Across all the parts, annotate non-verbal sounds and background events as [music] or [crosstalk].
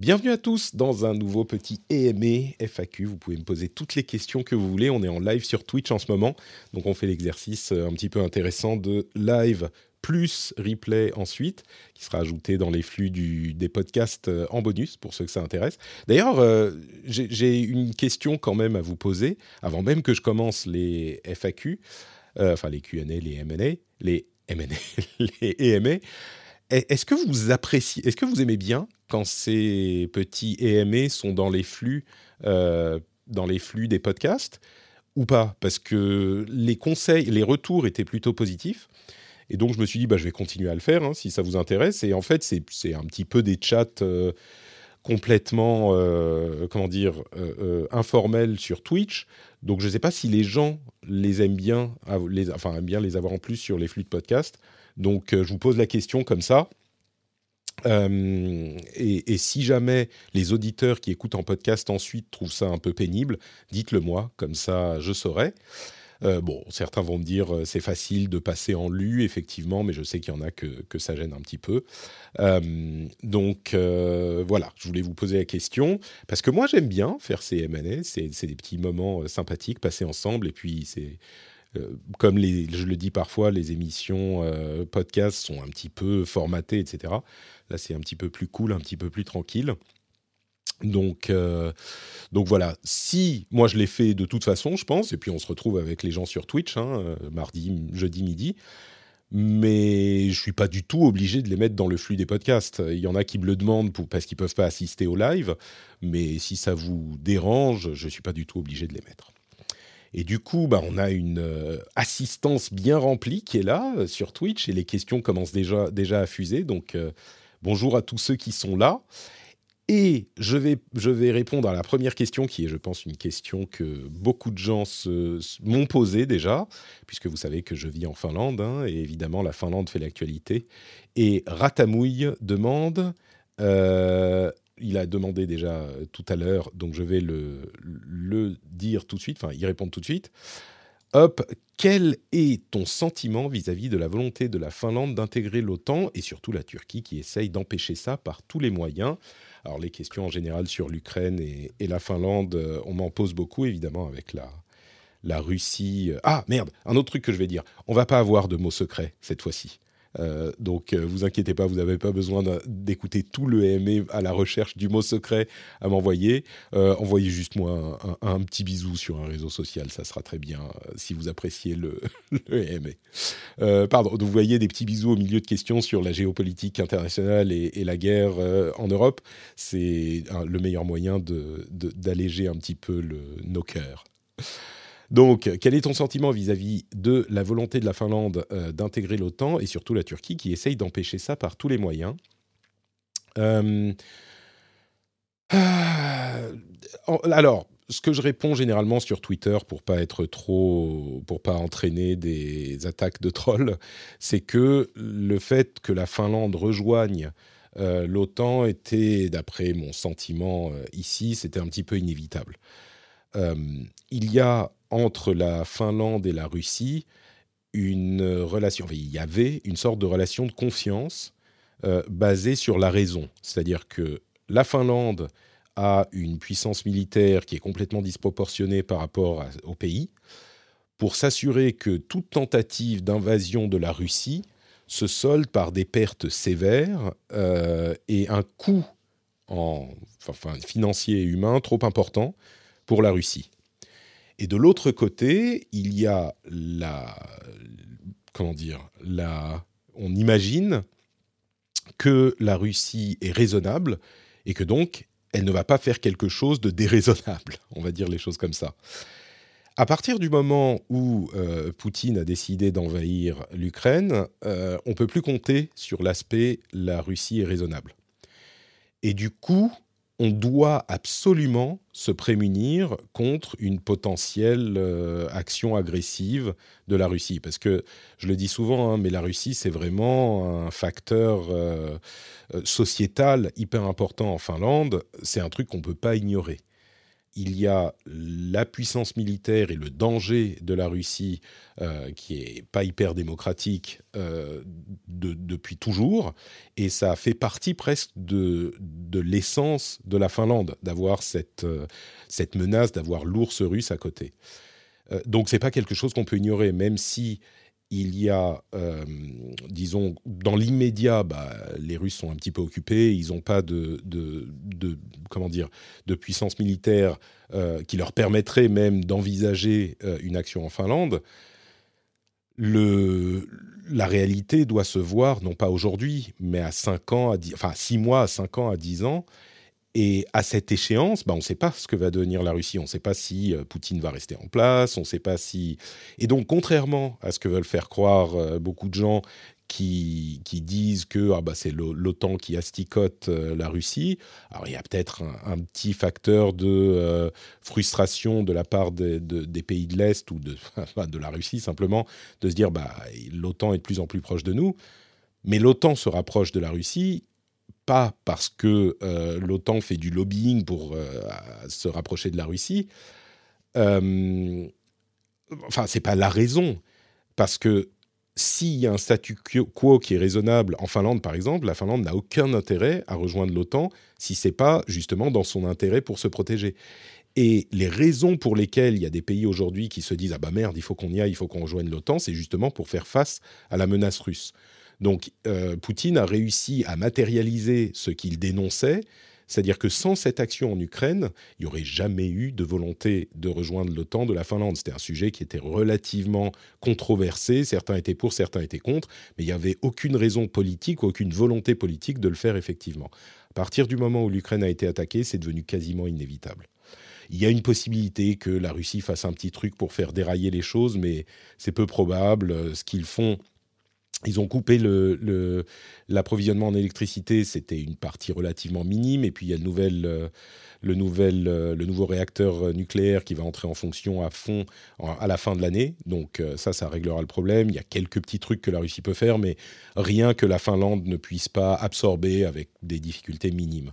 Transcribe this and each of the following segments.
Bienvenue à tous dans un nouveau petit EME FAQ. Vous pouvez me poser toutes les questions que vous voulez. On est en live sur Twitch en ce moment. Donc on fait l'exercice euh, un petit peu intéressant de live plus replay ensuite, qui sera ajouté dans les flux des podcasts euh, en bonus pour ceux que ça intéresse. D'ailleurs, euh, j'ai une question quand même à vous poser, avant même que je commence les FAQ, enfin les Q&A, les M&A, les M&A, [laughs] les EMA. Est-ce que vous appréciez, est-ce que vous aimez bien quand ces petits EMA sont dans les flux, euh, dans les flux des podcasts ou pas? Parce que les conseils, les retours étaient plutôt positifs. Et donc, je me suis dit, bah, je vais continuer à le faire hein, si ça vous intéresse. Et en fait, c'est un petit peu des chats euh, complètement, euh, comment dire, informels sur Twitch. Donc, je ne sais pas si les gens les aiment bien, les, enfin, aiment bien les avoir en plus sur les flux de podcast. Donc, je vous pose la question comme ça. Et, et, si jamais les auditeurs qui écoutent en podcast ensuite trouvent ça un peu pénible, dites-le moi, comme ça je saurai. Euh, bon, certains vont me dire euh, c'est facile de passer en lu, effectivement, mais je sais qu'il y en a que, ça gêne un petit peu. Euh, donc voilà, je voulais vous poser la question parce que moi j'aime bien faire ces M&A, c'est des petits moments sympathiques passés ensemble et puis c'est comme les, je le dis parfois, les émissions podcast sont un petit peu formatées, etc. Là, c'est un petit peu plus cool, un petit peu plus tranquille. Donc, euh, donc voilà, si moi je l'ai fait de toute façon, je pense, et puis on se retrouve avec les gens sur Twitch, hein, euh, mardi, jeudi midi, mais je suis pas du tout obligé de les mettre dans le flux des podcasts. Il y en a qui me le demandent parce qu'ils peuvent pas assister au live, mais si ça vous dérange, je suis pas du tout obligé de les mettre. Et du coup, bah, on a une euh, assistance bien remplie qui est là sur Twitch et les questions commencent déjà, déjà à fuser. Donc bonjour à tous ceux qui sont là. Et je vais, je vais répondre à la première question, qui est, je pense, une question que beaucoup de gens m'ont posée déjà, puisque vous savez que je vis en Finlande, hein, et évidemment, la Finlande fait l'actualité. Et Ratamouille demande, euh, il a demandé déjà tout à l'heure, donc je vais le, dire tout de suite, enfin, y répondre tout de suite. Hop, quel est ton sentiment vis-à-vis -vis de la volonté de la Finlande d'intégrer l'OTAN et surtout la Turquie qui essaye d'empêcher ça par tous les moyens? Alors les questions en général sur l'Ukraine et, la Finlande, euh, on m'en pose beaucoup évidemment avec la, Russie. Ah merde, un autre truc que je vais dire. On va pas avoir de mots secrets cette fois-ci. Euh, donc, euh, vous inquiétez pas, vous n'avez pas besoin d'écouter tout le EME à la recherche du mot secret à m'envoyer. Euh, envoyez juste moi un, petit bisou sur un réseau social, ça sera très bien si vous appréciez le, [laughs] le pardon, vous voyez des petits bisous au milieu de questions sur la géopolitique internationale et, la guerre en Europe. C'est le meilleur moyen d'alléger un petit peu nos cœurs. Donc, quel est ton sentiment vis-à-vis de la volonté de la Finlande euh, d'intégrer l'OTAN et surtout la Turquie qui essaye d'empêcher ça par tous les moyens? Euh, Alors, ce que je réponds généralement sur Twitter pour pas être trop, pour pas entraîner des attaques de trolls, c'est que le fait que la Finlande rejoigne euh, l'OTAN était, d'après mon sentiment ici, c'était un petit peu inévitable. Il y a entre la Finlande et la Russie une relation, il y avait une sorte de relation de confiance euh, basée sur la raison. C'est-à-dire que la Finlande a une puissance militaire qui est complètement disproportionnée par rapport au pays, pour s'assurer que toute tentative d'invasion de la Russie se solde par des pertes sévères euh, et un coût financier et humain trop important pour la Russie. Et de l'autre côté, il y a la. Comment dire la, On imagine que la Russie est raisonnable et que donc elle ne va pas faire quelque chose de déraisonnable. [laughs] On va dire les choses comme ça. À partir du moment où euh, Poutine a décidé d'envahir l'Ukraine, euh, on peut plus compter sur l'aspect la Russie est raisonnable. Et du coup, on doit absolument se prémunir contre une potentielle euh, action agressive de la Russie. Parce que, je le dis souvent, hein, mais la Russie, c'est vraiment un facteur sociétal hyper important en Finlande. C'est un truc qu'on ne peut pas ignorer il y a la puissance militaire et le danger de la Russie, euh, qui est pas hyper démocratique euh, depuis toujours, et ça fait partie presque de, l'essence de la Finlande, d'avoir cette, euh, cette menace, d'avoir l'ours russe à côté. donc c'est pas quelque chose qu'on peut ignorer, même si il y a, euh, disons, dans l'immédiat, bah, les Russes sont un petit peu occupés, ils n'ont pas de, de, comment dire, de puissance militaire euh, qui leur permettrait même d'envisager euh, une action en Finlande. La réalité doit se voir, non pas aujourd'hui, mais à 5 ans, à 10, enfin 6 mois, à 5 ans, à 10 ans, et à cette échéance, bah, on ne sait pas ce que va devenir la Russie. On ne sait pas si euh, Poutine va rester en place. On ne sait pas si. Et donc, contrairement à ce que veulent faire croire euh, beaucoup de gens qui, disent que ah, bah, c'est l'OTAN qui asticote euh, la Russie, alors il y a peut-être un, petit facteur de frustration de la part des pays de l'Est ou de, [laughs] de la Russie simplement de se dire bah l'OTAN est de plus en plus proche de nous. Mais l'OTAN se rapproche de la Russie pas parce que euh, l'OTAN fait du lobbying pour euh, se rapprocher de la Russie. Euh, enfin, c'est pas la raison, parce que s'il y a un statu quo qui est raisonnable en Finlande, par exemple, la Finlande n'a aucun intérêt à rejoindre l'OTAN si c'est pas justement dans son intérêt pour se protéger. Et les raisons pour lesquelles il y a des pays aujourd'hui qui se disent ah bah merde, il faut qu'on y aille, il faut qu'on rejoigne l'OTAN, c'est justement pour faire face à la menace russe. Donc euh, Poutine a réussi à matérialiser ce qu'il dénonçait, c'est-à-dire que sans cette action en Ukraine, il n'y aurait jamais eu de volonté de rejoindre l'OTAN de la Finlande. C'était un sujet qui était relativement controversé, certains étaient pour, certains étaient contre, mais il n'y avait aucune raison politique, aucune volonté politique de le faire effectivement. À partir du moment où l'Ukraine a été attaquée, c'est devenu quasiment inévitable. Il y a une possibilité que la Russie fasse un petit truc pour faire dérailler les choses, mais c'est peu probable. Ce qu'ils font, ils ont coupé l'approvisionnement en électricité, c'était une partie relativement minime. Et puis il y a le, euh, euh, le nouveau réacteur nucléaire qui va entrer en fonction à fond à la fin de l'année. Donc euh, ça, ça réglera le problème. Il y a quelques petits trucs que la Russie peut faire, mais rien que la Finlande ne puisse pas absorber avec des difficultés minimes.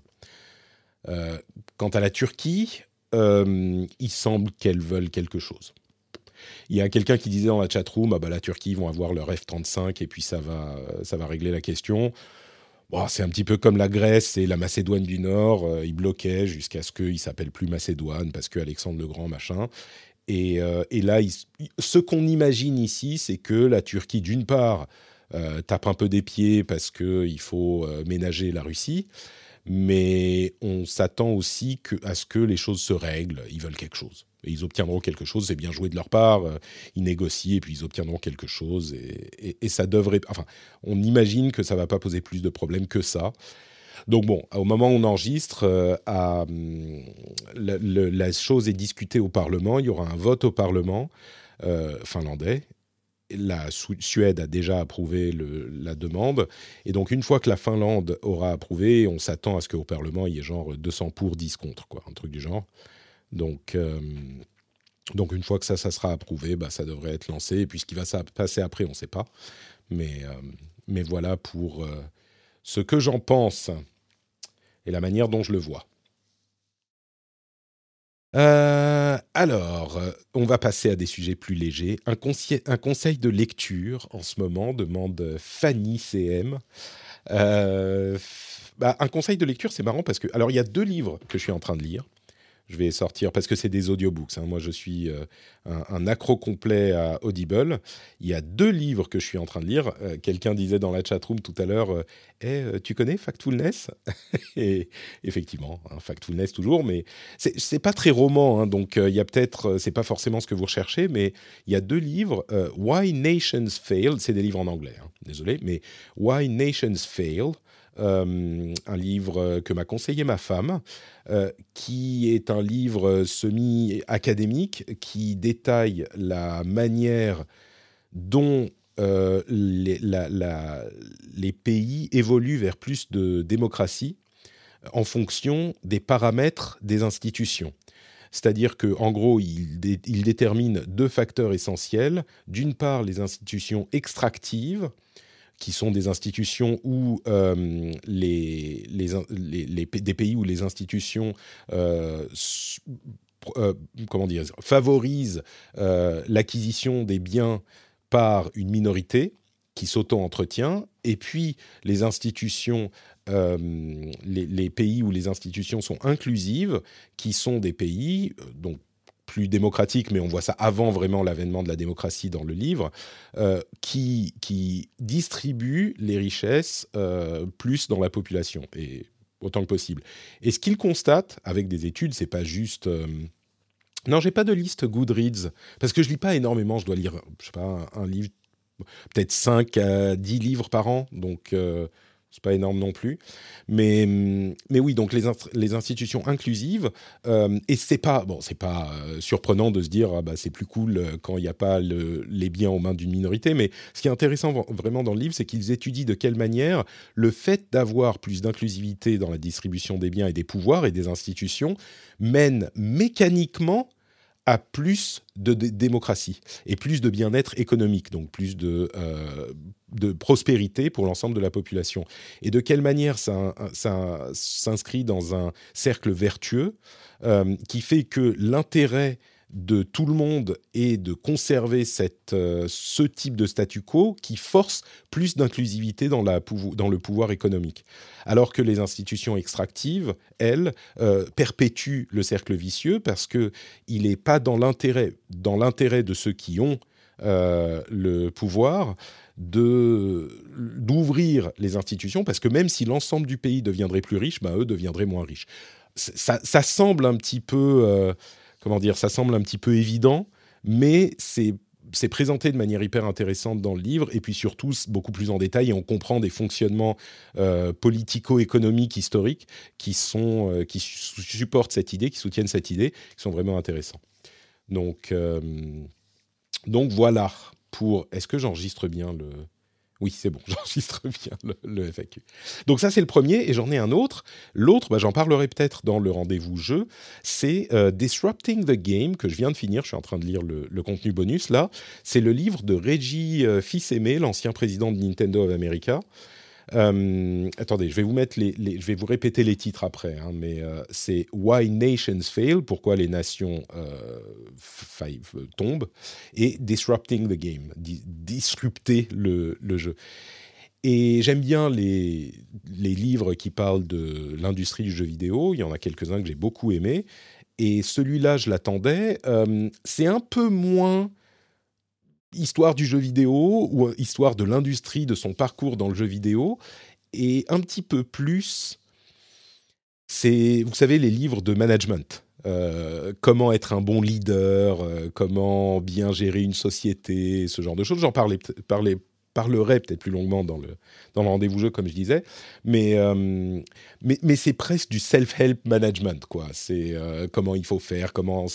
quant à la Turquie, il semble qu'elles veulent quelque chose. Il y a quelqu'un qui disait dans la chatroom, ah bah, la Turquie vont avoir leur F-35 et puis ça va, ça va régler la question. Bon, c'est un petit peu comme la Grèce et la Macédoine du Nord. Euh, ils bloquaient jusqu'à ce qu'ils s'appellent plus Macédoine parce que Alexandre le Grand, machin. Et, euh, et là, ce qu'on imagine ici, c'est que la Turquie, d'une part, euh, tape un peu des pieds parce qu'il faut ménager la Russie, mais on s'attend aussi à ce que les choses se règlent. Ils veulent quelque chose ils obtiendront quelque chose, c'est bien joué de leur part, euh, ils négocient et puis ils obtiendront quelque chose et, ça devrait, enfin, on imagine que ça va pas poser plus de problèmes que ça. Donc bon, au moment où on enregistre, euh, hum, la, chose est discutée au Parlement, il y aura un vote au Parlement euh, finlandais. La Suède a déjà approuvé la demande. Et donc, une fois que la Finlande aura approuvé, on s'attend à ce qu'au Parlement, il y ait genre 200 pour, 10 contre, quoi, un truc du genre. Donc, euh, donc une fois que ça, ça sera approuvé, bah, ça devrait être lancé. Et puis ce qui va se passer après, on ne sait pas. Mais, euh, mais voilà pour euh, ce que j'en pense et la manière dont je le vois. Alors, on va passer à des sujets plus légers. Un, conseil de lecture en ce moment, demande Fanny CM. Bah, un conseil de lecture, c'est marrant parce que, alors, il y a deux livres que je suis en train de lire je vais sortir parce que c'est des audiobooks. Hein. Moi, je suis euh, un, accro complet à Audible. Il y a deux livres que je suis en train de lire. Euh, quelqu'un disait dans la chat room tout à l'heure euh, eh, Tu connais Factfulness [laughs] Et effectivement, hein, Factfulness toujours, mais c'est pas très roman. Hein. donc, il y a peut-être, c'est pas forcément ce que vous recherchez, mais il y a deux livres Why Nations Fail. C'est des livres en anglais, désolé, mais Why Nations Fail un livre que m'a conseillé ma femme, qui est un livre semi-académique qui détaille la manière dont les, les, pays évoluent vers plus de démocratie en fonction des paramètres des institutions. C'est-à-dire qu'en gros, il, détermine deux facteurs essentiels. D'une part, les institutions extractives, qui sont des institutions où euh, les, des pays où les institutions euh, euh, comment dire, favorisent l'acquisition des biens par une minorité qui s'auto-entretient, et puis les institutions les, pays où les institutions sont inclusives, qui sont des pays, donc plus démocratiques, mais on voit ça avant vraiment l'avènement de la démocratie dans le livre, euh, qui, qui distribuent les richesses plus dans la population, et autant que possible. Et ce qu'ils constatent avec des études, c'est pas juste... Non, j'ai pas de liste Goodreads, parce que je lis pas énormément, je dois lire, je sais pas, un, livre, peut-être 5 à 10 livres par an, donc c'est pas énorme non plus, mais mais oui donc les, les institutions inclusives euh, et c'est pas bon pas euh, surprenant de se dire ah bah c'est plus cool euh, quand il n'y a pas les biens aux mains d'une minorité, mais ce qui est intéressant vraiment dans le livre c'est qu'ils étudient de quelle manière le fait d'avoir plus d'inclusivité dans la distribution des biens et des pouvoirs et des institutions mène mécaniquement à plus de démocratie et plus de bien-être économique, donc plus de, euh, de prospérité pour l'ensemble de la population. Et de quelle manière ça, ça s'inscrit dans un cercle vertueux euh, qui fait que l'intérêt de tout le monde et de conserver cette, euh, ce type de statu quo qui force plus d'inclusivité dans, dans le pouvoir économique. Alors que les institutions extractives, elles, euh, perpétuent le cercle vicieux parce qu'il n'est pas dans l'intérêt, de ceux qui ont euh, le pouvoir d'ouvrir les institutions parce que même si l'ensemble du pays deviendrait plus riche, bah, eux deviendraient moins riches. Ça, ça semble un petit peu comment dire, ça semble un petit peu évident, mais c'est présenté de manière hyper intéressante dans le livre, et puis surtout beaucoup plus en détail, et on comprend des fonctionnements euh, politico-économiques historiques qui, sont, euh, qui supportent cette idée, qui soutiennent cette idée, qui sont vraiment intéressants. Donc, euh, donc voilà pour... Est-ce que j'enregistre bien le... Oui, c'est bon, [laughs] j'enregistre bien le, FAQ. Donc ça, c'est le premier, et j'en ai un autre. L'autre, bah, j'en parlerai peut-être dans le rendez-vous jeu, c'est euh, Disrupting the Game, que je viens de finir, je suis en train de lire le, contenu bonus là. C'est le livre de Reggie euh, Fils-Aimé, l'ancien président de Nintendo of America. Euh, attendez, je vais vous mettre les, je vais vous répéter les titres après, hein, mais euh, c'est Why Nations Fail, pourquoi les nations euh, tombent, et Disrupting the Game, disrupter le, le jeu. Et j'aime bien les, les livres qui parlent de l'industrie du jeu vidéo. Il y en a quelques-uns que j'ai beaucoup aimés. Et celui-là, je l'attendais. c'est un peu moins histoire du jeu vidéo ou euh, histoire de l'industrie, de son parcours dans le jeu vidéo, et un petit peu plus, c'est, vous savez, les livres de management. Euh, comment être un bon leader, euh, comment bien gérer une société, ce genre de choses. J'en parlais, parlais parlerai peut-être plus longuement dans le, dans le rendez-vous jeu, comme je disais. Mais, euh, mais, mais c'est presque du self-help management, quoi. C'est euh, comment il faut faire, comment,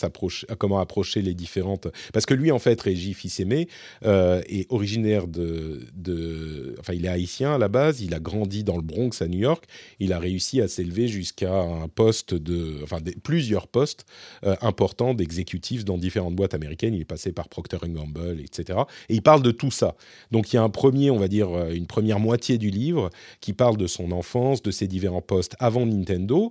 comment approcher les différentes. Parce que lui, en fait, Régis Fils-Aimé, euh, est originaire de, de. Enfin, il est haïtien à la base, il a grandi dans le Bronx à New York. Il a réussi à s'élever jusqu'à un poste de. Enfin, plusieurs postes importants d'exécutifs dans différentes boîtes américaines. Il est passé par Procter Gamble, etc. Et il parle de tout ça. Donc, il y a un premier, on va dire, euh, une première moitié du livre qui parle de son enfance, de ses différents postes avant Nintendo.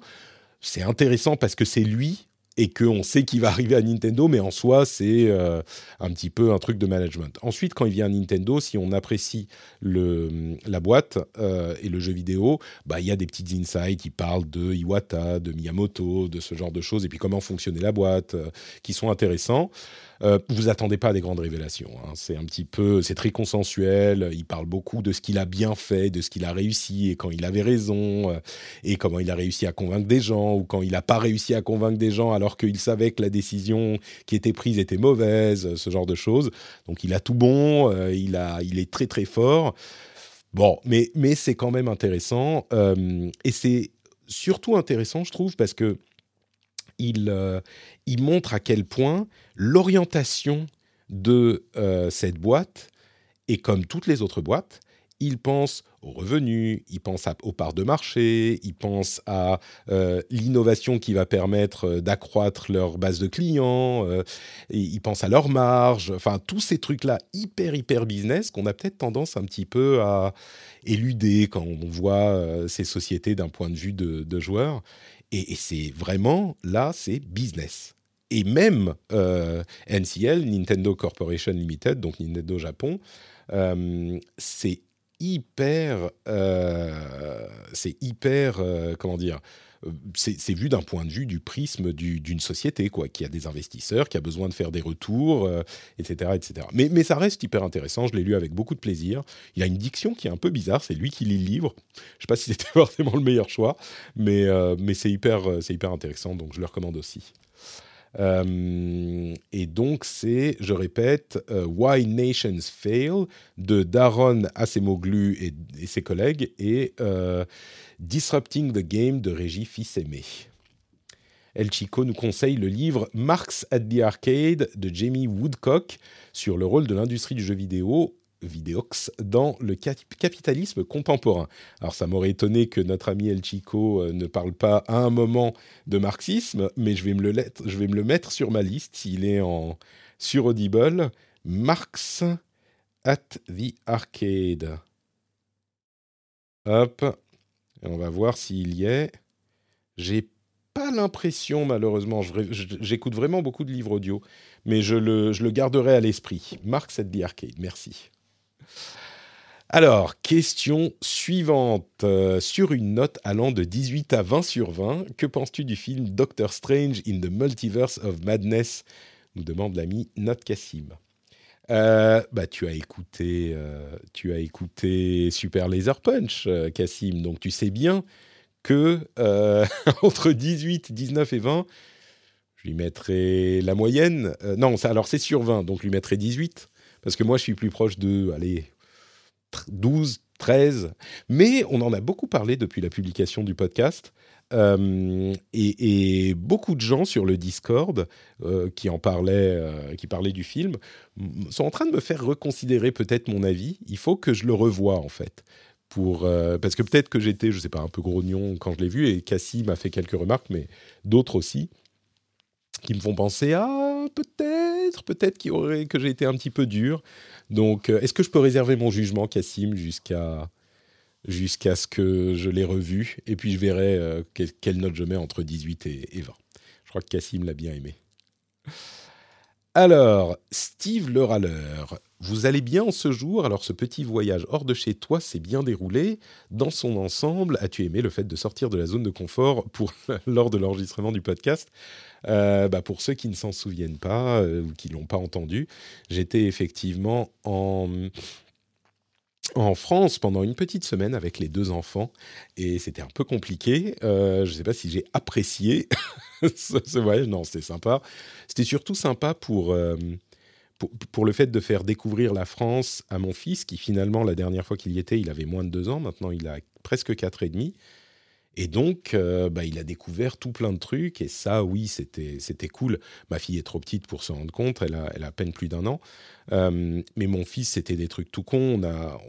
C'est intéressant parce que c'est lui et qu'on sait qu'il va arriver à Nintendo, mais en soi, c'est euh, un petit peu un truc de management. Ensuite, quand il vient à Nintendo, si on apprécie le, la boîte euh, et le jeu vidéo, bah, il y a des petites insights, il parle de Iwata, de Miyamoto, de ce genre de choses, et puis comment fonctionnait la boîte, qui sont intéressants. Euh, vous attendez pas à des grandes révélations. Hein. C'est un petit peu, c'est très consensuel. Il parle beaucoup de ce qu'il a bien fait, de ce qu'il a réussi et quand il avait raison, euh, et comment il a réussi à convaincre des gens ou quand il n'a pas réussi à convaincre des gens alors qu'il savait que la décision qui était prise était mauvaise, ce genre de choses. Donc il a tout bon, euh, il a, il est très très fort Bon, mais, mais c'est quand même intéressant. et c'est surtout intéressant, je trouve, parce que il, il montre à quel point l'orientation de cette boîte est comme toutes les autres boîtes, ils pensent aux revenus, ils pensent aux parts de marché, ils pensent à euh, l'innovation qui va permettre euh, d'accroître leur base de clients, euh, ils pensent à leur marge, enfin tous ces trucs-là hyper hyper business qu'on a peut-être tendance un petit peu à éluder quand on voit ces sociétés d'un point de vue de, de joueurs. Et, c'est vraiment là, c'est business. Et même NCL, Nintendo Corporation Limited, donc Nintendo Japon, c'est hyper, euh, c'est hyper, euh, comment dire, c'est vu d'un point de vue du prisme d'une société, quoi, qui a des investisseurs, qui a besoin de faire des retours, etc., euh, etc. Mais, ça reste hyper intéressant. Je l'ai lu avec beaucoup de plaisir. Il y a une diction qui est un peu bizarre. C'est lui qui lit le livre. Je ne sais pas si c'était [laughs] forcément le meilleur choix, mais, c'est hyper, c'est hyper intéressant. Donc je le recommande aussi. Euh, et donc, c'est, je répète, euh, Why Nations Fail de Daron Acemoglu et, et ses collègues et euh, Disrupting the Game de Régis Fils-Aimé. El Chico nous conseille le livre Marx at the Arcade de Jamie Woodcock sur le rôle de l'industrie du jeu vidéo Vidéox dans le capitalisme contemporain. Alors ça m'aurait étonné que notre ami El Chico euh, ne parle pas à un moment de marxisme, mais je vais me le, mettre sur ma liste s'il est en sur Audible. Marx at the Arcade. Hop, on va voir s'il y est. J'ai pas l'impression, malheureusement, j'écoute vraiment beaucoup de livres audio, mais je le garderai à l'esprit. Marx at the Arcade, merci. Alors, question suivante. Euh, sur une note allant de 18 à 20 sur 20, que penses-tu du film Doctor Strange in the Multiverse of Madness? Nous demande l'ami Not Kassim. Euh, bah, tu as écouté, euh, tu as écouté Super Laser Punch, Kassim, donc tu sais bien que [laughs] entre 18, 19 et 20, je lui mettrai la moyenne. non, alors c'est sur 20, donc je lui mettrai 18, parce que moi je suis plus proche de, allez, 12, 13. Mais on en a beaucoup parlé depuis la publication du podcast. Euh, et, beaucoup de gens sur le Discord euh, qui en parlaient, euh, qui parlaient du film, sont en train de me faire reconsidérer peut-être mon avis. Il faut que je le revoie en fait. Pour, parce que peut-être que j'étais, je sais pas, un peu grognon quand je l'ai vu, et Cassie m'a fait quelques remarques, mais d'autres aussi, qui me font penser, ah, peut-être, peut-être que j'ai été un petit peu dur. Donc, euh, est-ce que je peux réserver mon jugement, Cassim, jusqu'à jusqu'à ce que je l'ai revu? Et puis, je verrai euh, quelle, note je mets entre 18 et, 20. Je crois que Cassim l'a bien aimé. Alors, Steve le râleur, vous allez bien en ce jour? Alors, ce petit voyage hors de chez toi s'est bien déroulé. Dans son ensemble, as-tu aimé le fait de sortir de la zone de confort pour, [laughs] lors de l'enregistrement du podcast? Euh, bah pour ceux qui ne s'en souviennent pas euh, ou qui l'ont pas entendu, j'étais effectivement en en France pendant une petite semaine avec les deux enfants et c'était un peu compliqué. Euh, je ne sais pas si j'ai apprécié [laughs] ce, voyage. Non, c'était sympa. C'était surtout sympa pour, pour, le fait de faire découvrir la France à mon fils qui finalement la dernière fois qu'il y était, il avait moins de deux ans. Maintenant, il a presque quatre et demi. Et donc, euh, bah, il a découvert tout plein de trucs. Et ça, oui, c'était, c'était cool. Ma fille est trop petite pour se rendre compte. Elle a, elle a à peine plus d'un an. Euh, mais mon fils, c'était des trucs tout cons. On a,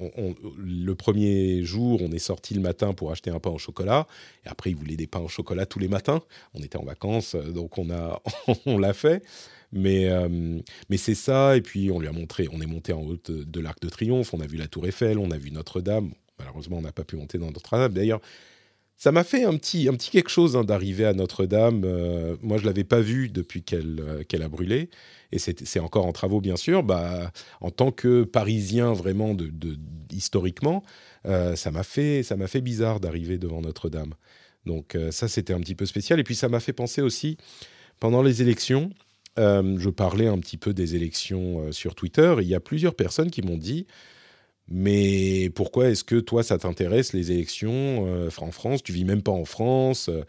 le premier jour, on est sorti le matin pour acheter un pain au chocolat. Et après, il voulait des pains au chocolat tous les matins. On était en vacances, euh, donc on, a, [laughs] on l'a fait. Mais, mais c'est ça. Et puis, on lui a montré, on est monté en haut de, l'Arc de Triomphe. On a vu la Tour Eiffel, on a vu Notre-Dame. Malheureusement, on n'a pas pu monter dans Notre-Dame. D'ailleurs, ça m'a fait un petit, un petit quelque chose hein, d'arriver à Notre-Dame. Euh, moi, je l'avais pas vu depuis qu'elle euh, qu'elle a brûlé, et c'est encore en travaux, bien sûr. Bah, en tant que Parisien, vraiment historiquement, euh, ça m'a fait fait bizarre d'arriver devant Notre-Dame. Donc ça, c'était un petit peu spécial. Et puis ça m'a fait penser aussi pendant les élections. Je parlais un petit peu des élections sur Twitter. Il y a plusieurs personnes qui m'ont dit mais pourquoi est-ce que toi, ça t'intéresse les élections euh, en France? Tu vis même pas en France. Euh,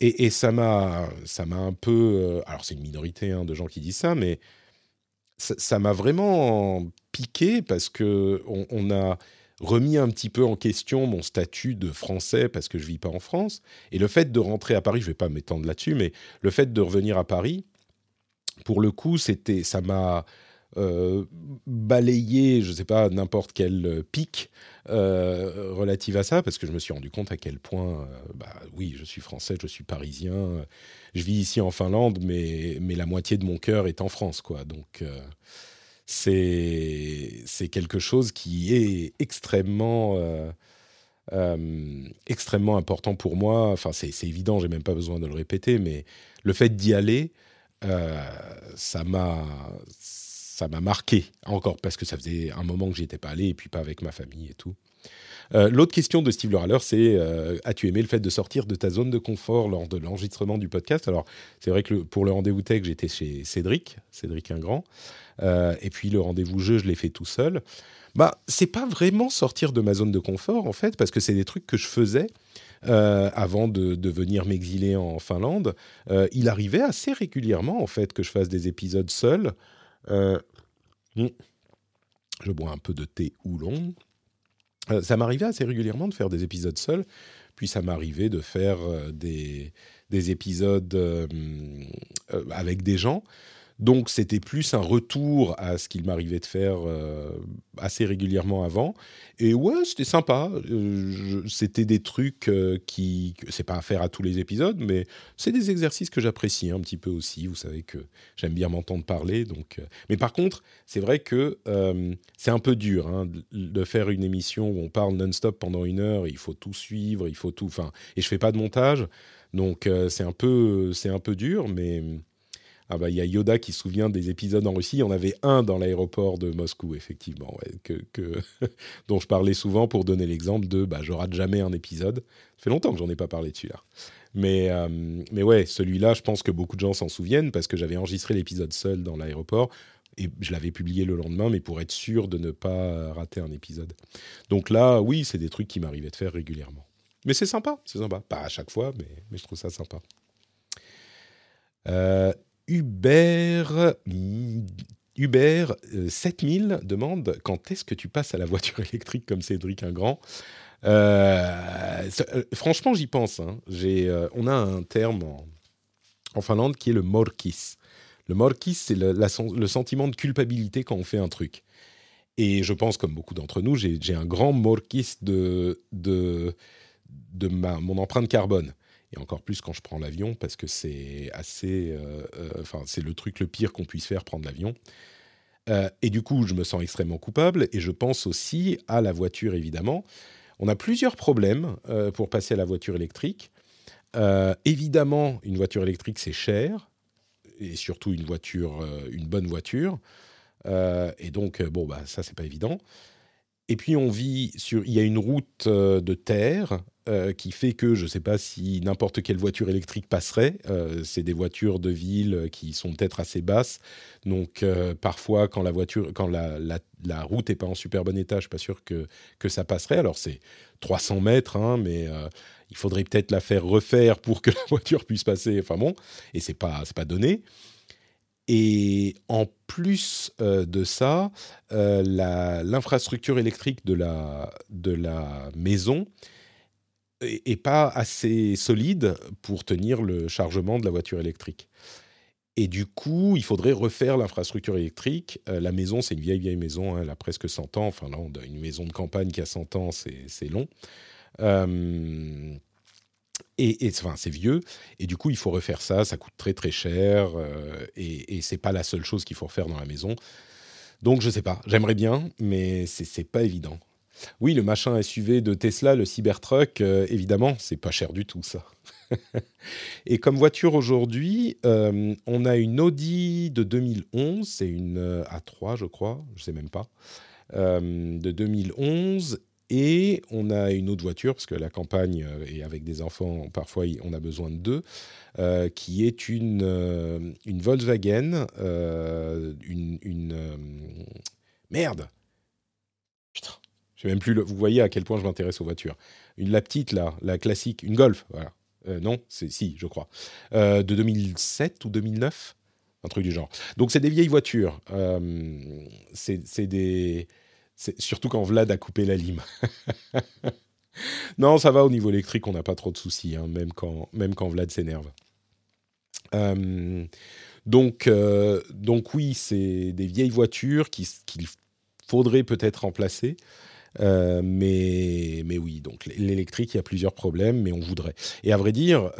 et, ça m'a, ça m'a un peu. Euh, alors c'est une minorité hein, de gens qui disent ça, mais ça m'a vraiment piqué parce que on, a remis un petit peu en question mon statut de français parce que je vis pas en France. Et le fait de rentrer à Paris, je vais pas m'étendre là-dessus, mais le fait de revenir à Paris, pour le coup, c'était, ça m'a euh, balayé, je ne sais pas, n'importe quel pic euh, relative à ça, parce que je me suis rendu compte à quel point, euh, bah, oui, je suis français, je suis parisien, je vis ici en Finlande, mais, mais la moitié de mon cœur est en France, quoi. Donc, c'est c'est quelque chose qui est extrêmement extrêmement important pour moi. Enfin, c'est évident, j'ai même pas besoin de le répéter, mais le fait d'y aller, ça m'a ça m'a marqué encore parce que ça faisait un moment que j'y étais pas allé et puis pas avec ma famille et tout. Euh, l'autre question de Steve Loraller, c'est euh, as-tu aimé le fait de sortir de ta zone de confort lors de l'enregistrement du podcast? Alors, c'est vrai que pour le rendez-vous tech, j'étais chez Cédric, Cédric Ingrand, euh, et puis le rendez-vous jeu, je l'ai fait tout seul. Bah, c'est pas vraiment sortir de ma zone de confort en fait, parce que c'est des trucs que je faisais. Avant de, venir m'exiler en Finlande, il arrivait assez régulièrement en fait que je fasse des épisodes seuls. Hmm. je bois un peu de thé oolong. Euh, ça m'arrivait assez régulièrement de faire des épisodes seuls, puis ça m'arrivait de faire euh, des, des, épisodes euh, avec des gens. Donc c'était plus un retour à ce qu'il m'arrivait de faire euh, assez régulièrement avant. Et ouais, c'était sympa. Euh, c'était des trucs euh, qui, c'est pas à faire à tous les épisodes, mais c'est des exercices que j'apprécie un petit peu aussi. Vous savez que j'aime bien m'entendre parler. Donc, mais par contre, c'est vrai que c'est un peu dur hein, de faire une émission où on parle non-stop pendant une heure. Il faut tout suivre, il faut tout. Enfin, et je fais pas de montage, donc c'est un peu, c'est un peu dur, mais ah bah il y a Yoda qui se souvient des épisodes en Russie. Il y en avait un dans l'aéroport de Moscou, effectivement, que, [laughs] dont je parlais souvent pour donner l'exemple de bah, je rate jamais un épisode. Ça fait longtemps que j'en ai pas parlé dessus là. Mais, euh, mais ouais, celui-là, je pense que beaucoup de gens s'en souviennent parce que j'avais enregistré l'épisode seul dans l'aéroport et je l'avais publié le lendemain, mais pour être sûr de ne pas rater un épisode. Donc là, oui, c'est des trucs qui m'arrivaient de faire régulièrement. Mais c'est sympa, c'est sympa. Pas à chaque fois, mais, mais je trouve ça sympa. Euh, Hubert, Hubert 7000 euh, demande quand est-ce que tu passes à la voiture [laughs] électrique comme Cédric Ingrand? Euh, euh, Franchement, j'y pense. Hein. on a un terme en, Finlande qui est le morkis. Le morkis, c'est le, sentiment de culpabilité quand on fait un truc. Et je pense, comme beaucoup d'entre nous, j'ai un grand morkis de, mon empreinte carbone et encore plus quand je prends l'avion parce que c'est assez, euh, euh, enfin c'est le truc le pire qu'on puisse faire prendre l'avion. Euh, et du coup, je me sens extrêmement coupable et je pense aussi à la voiture évidemment. On a plusieurs problèmes pour passer à la voiture électrique. évidemment, une voiture électrique c'est cher et surtout une voiture, une bonne voiture. et donc bon bah ça c'est pas évident. Et puis on vit sur, il y a une route de terre euh, qui fait que je ne sais pas si n'importe quelle voiture électrique passerait. Euh, c'est des voitures de ville qui sont peut-être assez basses. Donc euh, parfois, quand la voiture, quand la, la, route n'est pas en super bon état, je suis pas sûr que, que ça passerait. Alors c'est 300 mètres, hein, mais il faudrait peut-être la faire refaire pour que [laughs] la voiture puisse passer. Enfin bon, et c'est pas c'est pas donné. Et en plus de ça, l'infrastructure électrique de la, de la maison est pas assez solide pour tenir le chargement de la voiture électrique. Et du coup, il faudrait refaire l'infrastructure électrique. Euh, la maison, c'est une vieille, vieille maison, hein, elle a presque 100 ans. Enfin, là, on a une maison de campagne qui a 100 ans, c'est long. Et, enfin, c'est vieux. Et du coup, il faut refaire ça, ça coûte très, très cher. Euh, et, et c'est pas la seule chose qu'il faut refaire dans la maison. Donc, je sais pas, j'aimerais bien, mais c'est pas évident. Oui, le machin SUV de Tesla, le Cybertruck, euh, évidemment, c'est pas cher du tout ça. [laughs] et comme voiture aujourd'hui, euh, on a une Audi de 2011, c'est une euh, A3 je crois, je sais même pas, de 2011. Et on a une autre voiture, parce que la campagne et avec des enfants, parfois on a besoin de deux, qui est une, une Volkswagen, une, une merde, putain, même plus. Vous voyez à quel point je m'intéresse aux voitures. Une, la petite là, la classique, une Golf, voilà. Euh, non, c'est si, je crois, euh, de 2007 ou 2009, un truc du genre. Donc c'est des vieilles voitures. Euh, c'est des surtout quand Vlad a coupé la lime. [laughs] non, ça va au niveau électrique, on n'a pas trop de soucis, hein, même, quand, même quand Vlad s'énerve. Euh, donc, euh, donc oui, c'est des vieilles voitures qu'il faudrait peut-être remplacer. Euh, mais, mais oui, donc l'électrique, il y a plusieurs problèmes, mais on voudrait. Et à vrai dire,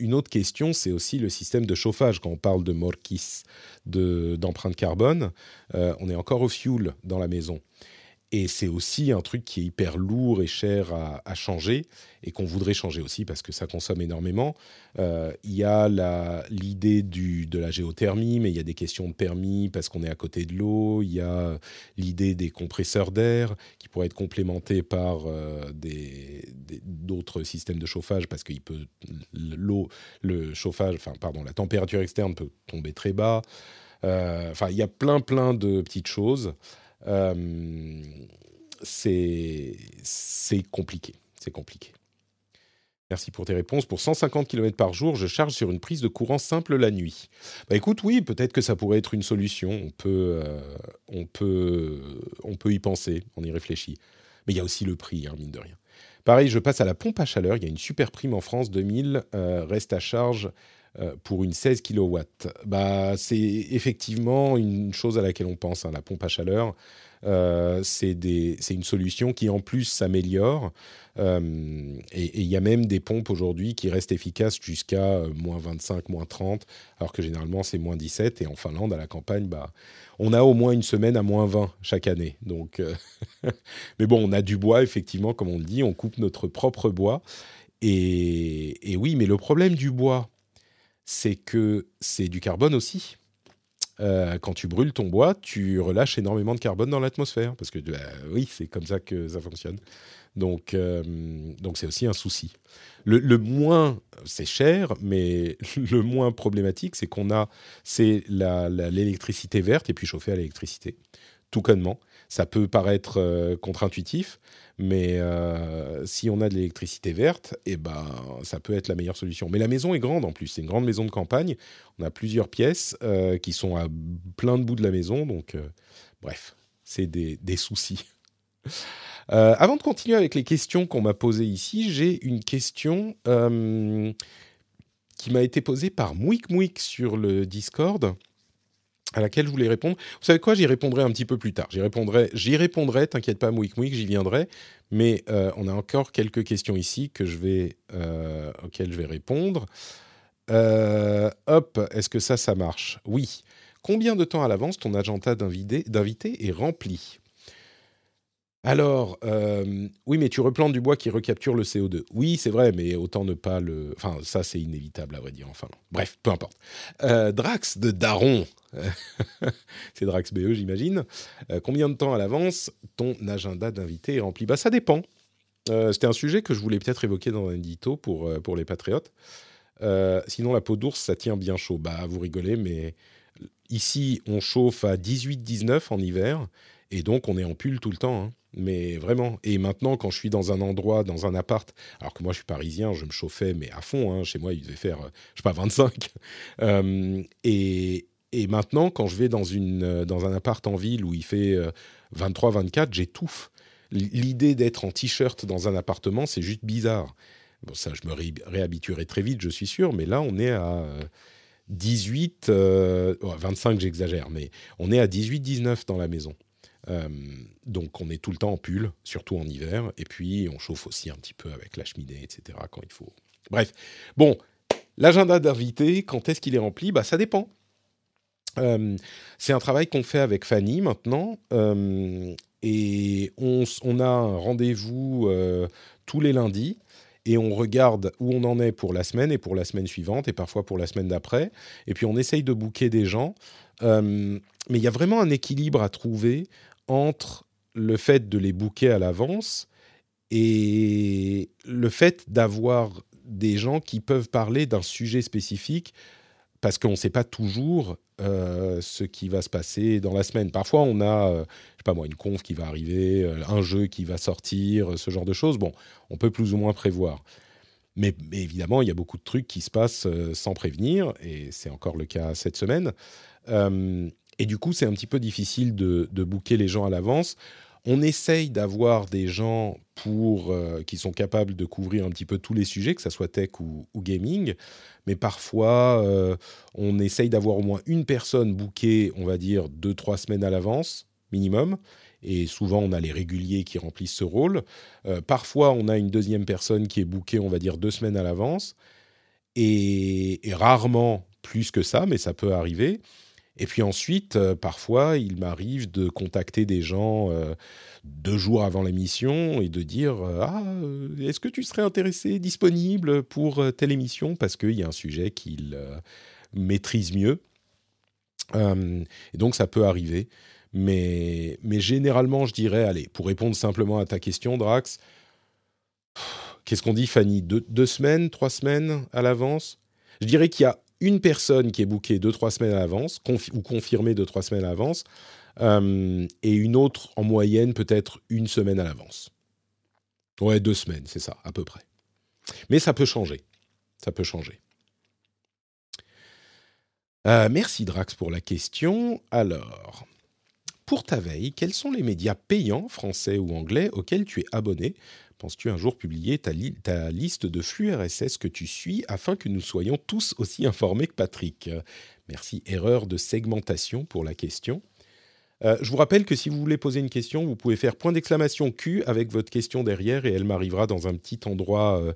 une autre question, c'est aussi le système de chauffage. Quand on parle de morquis, d'empreinte carbone, on est encore au fuel dans la maison. Et c'est aussi un truc qui est hyper lourd et cher à, changer et qu'on voudrait changer aussi parce que ça consomme énormément. Euh, il y a l'idée de la géothermie, mais il y a des questions de permis parce qu'on est à côté de l'eau. Il y a l'idée des compresseurs d'air qui pourraient être complémentés par euh, d'autres systèmes de chauffage parce que l'eau, le chauffage, enfin pardon, la température externe peut tomber très bas. Euh, enfin, il y a plein plein de petites choses. Euh, c'est compliqué. C'est compliqué. Merci pour tes réponses. Pour 150 km par jour, je charge sur une prise de courant simple la nuit. Bah écoute, oui, peut-être que ça pourrait être une solution. On peut, euh, on peut, on peut y penser. On y réfléchit. Mais il y a aussi le prix, hein, mine de rien. Pareil, je passe à la pompe à chaleur. Il y a une super prime en France, 2000, euh, reste à charge pour une 16 kW. Bah, c'est effectivement une chose à laquelle on pense, hein, la pompe à chaleur. Euh, c'est une solution qui en plus s'améliore. Euh, et il y a même des pompes aujourd'hui qui restent efficaces jusqu'à moins 25, moins 30, alors que généralement c'est moins 17. Et en Finlande, à la campagne, bah, on a au moins une semaine à moins 20 chaque année. Donc, [laughs] Mais bon, on a du bois, effectivement, comme on le dit, on coupe notre propre bois. et oui, mais le problème du bois, c'est que c'est du carbone aussi. Euh, quand tu brûles ton bois, tu relâches énormément de carbone dans l'atmosphère, parce que bah, oui, c'est comme ça que ça fonctionne. Donc, euh, donc c'est aussi un souci. Le, moins, c'est cher, mais [laughs] le moins problématique, c'est qu'on a, c'est l'électricité verte et puis chauffer à l'électricité, tout connement. Ça peut paraître euh, contre-intuitif, mais euh, si on a de l'électricité verte, eh ben, ça peut être la meilleure solution. Mais la maison est grande en plus. C'est une grande maison de campagne. On a plusieurs pièces euh, qui sont à plein de bouts de la maison. Donc, bref, c'est des, des, soucis. [laughs] avant de continuer avec les questions qu'on m'a posées ici, j'ai une question qui m'a été posée par Mouik Mouik sur le Discord à laquelle je voulais répondre. Vous savez quoi J'y répondrai un petit peu plus tard. J'y répondrai, j'y répondrai. T'inquiète pas, Mouik Mouik, j'y viendrai. Mais euh, on a encore quelques questions ici que je vais, euh, auxquelles je vais répondre. Euh, hop, est-ce que ça, ça marche? Oui. Combien de temps à l'avance ton agenda d'invité est rempli? Alors, euh, oui, mais tu replantes du bois qui recapture le CO2. Oui, c'est vrai, mais autant ne pas le... Enfin, ça, c'est inévitable, à vrai dire, enfin. Bref, peu importe. Euh, Drax de Daron. [laughs] c'est Drax BE, j'imagine. Euh, combien de temps à l'avance ton agenda d'invité est rempli? Bah, ça dépend. C'était un sujet que je voulais peut-être évoquer dans un édito pour, pour les patriotes. sinon, la peau d'ours, ça tient bien chaud. Bah, vous rigolez, mais ici, on chauffe à 18-19 en hiver, et donc on est en pull tout le temps. Hein mais vraiment. Et maintenant, quand je suis dans un endroit, dans un appart, alors que moi je suis parisien, je me chauffais, mais à fond, hein, chez moi il devait faire, euh, je sais pas, 25. [laughs] Euh, et, et, maintenant, quand je vais dans, une, euh, dans un appart en ville où il fait 23-24, j'étouffe. L'idée d'être en t-shirt dans un appartement, c'est juste bizarre. Bon, ça, je me réhabituerai très vite, je suis sûr, mais là, on est à 18, 25, j'exagère, mais on est à 18-19 dans la maison. Euh, donc on est tout le temps en pull, surtout en hiver, et puis on chauffe aussi un petit peu avec la cheminée, etc. quand il faut. Bref, bon, l'agenda d'invité, quand est-ce qu'il est rempli? Bah ça dépend. Euh, c'est un travail qu'on fait avec Fanny maintenant, euh, et on, a un rendez-vous tous les lundis et on regarde où on en est pour la semaine et pour la semaine suivante et parfois pour la semaine d'après. Et puis on essaye de booker des gens. mais il y a vraiment un équilibre à trouver entre le fait de les booker à l'avance et le fait d'avoir des gens qui peuvent parler d'un sujet spécifique parce qu'on ne sait pas toujours euh, ce qui va se passer dans la semaine. Parfois, on a, euh, je sais pas moi, une conf qui va arriver, euh, un jeu qui va sortir, ce genre de choses. Bon, on peut plus ou moins prévoir. Mais, mais évidemment, il y a beaucoup de trucs qui se passent sans prévenir, et c'est encore le cas cette semaine. Et du coup, c'est un petit peu difficile de, de booker les gens à l'avance. On essaye d'avoir des gens pour, euh, qui sont capables de couvrir un petit peu tous les sujets, que ce soit tech ou, gaming. Mais parfois, euh, on essaye d'avoir au moins une personne bookée, on va dire, deux, trois semaines à l'avance, minimum. Et souvent, on a les réguliers qui remplissent ce rôle. Euh, parfois, on a une deuxième personne qui est bookée, on va dire, deux semaines à l'avance. Et, et, rarement plus que ça, mais ça peut arriver. Et puis ensuite, euh, parfois, il m'arrive de contacter des gens euh, deux jours avant l'émission et de dire euh, Ah, est-ce que tu serais intéressé, disponible pour telle émission? Parce qu'il y a un sujet qu'il maîtrise mieux. et donc, ça peut arriver. Mais, mais généralement, je dirais Allez, pour répondre simplement à ta question, Drax, qu'est-ce qu'on dit, Fanny? Deux, deux semaines, trois semaines? À l'avance? Je dirais qu'il y a une personne qui est bookée deux, trois semaines à l'avance, ou confirmée deux, trois semaines à l'avance, euh, et une autre en moyenne peut-être une semaine à l'avance. Ouais, deux semaines, c'est ça, à peu près. Mais ça peut changer. Ça peut changer. Euh, merci Drax pour la question. Alors, pour ta veille, quels sont les médias payants, français ou anglais, auxquels tu es abonné Penses-tu un jour publier ta, liste de flux RSS que tu suis afin que nous soyons tous aussi informés que Patrick? Merci, erreur de segmentation pour la question. Euh, je vous rappelle que si vous voulez poser une question, vous pouvez faire point d'exclamation Q avec votre question derrière et elle m'arrivera dans un petit endroit euh,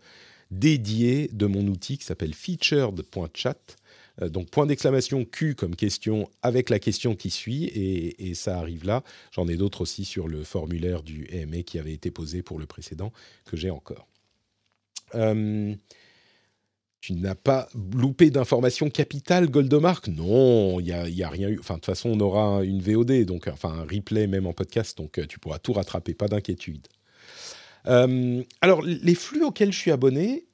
dédié de mon outil qui s'appelle featured.chat. Euh, donc point d'exclamation Q comme question avec la question qui suit et, ça arrive là. J'en ai d'autres aussi sur le formulaire du EMA qui avait été posé pour le précédent que j'ai encore. Euh, tu n'as pas loupé d'informations capitales, Goldomark Non, il n'y a, a, rien eu. Enfin, de toute façon, on aura une VOD, donc enfin un replay même en podcast, donc euh, tu pourras tout rattraper, pas d'inquiétude. alors, les flux auxquels je suis abonné,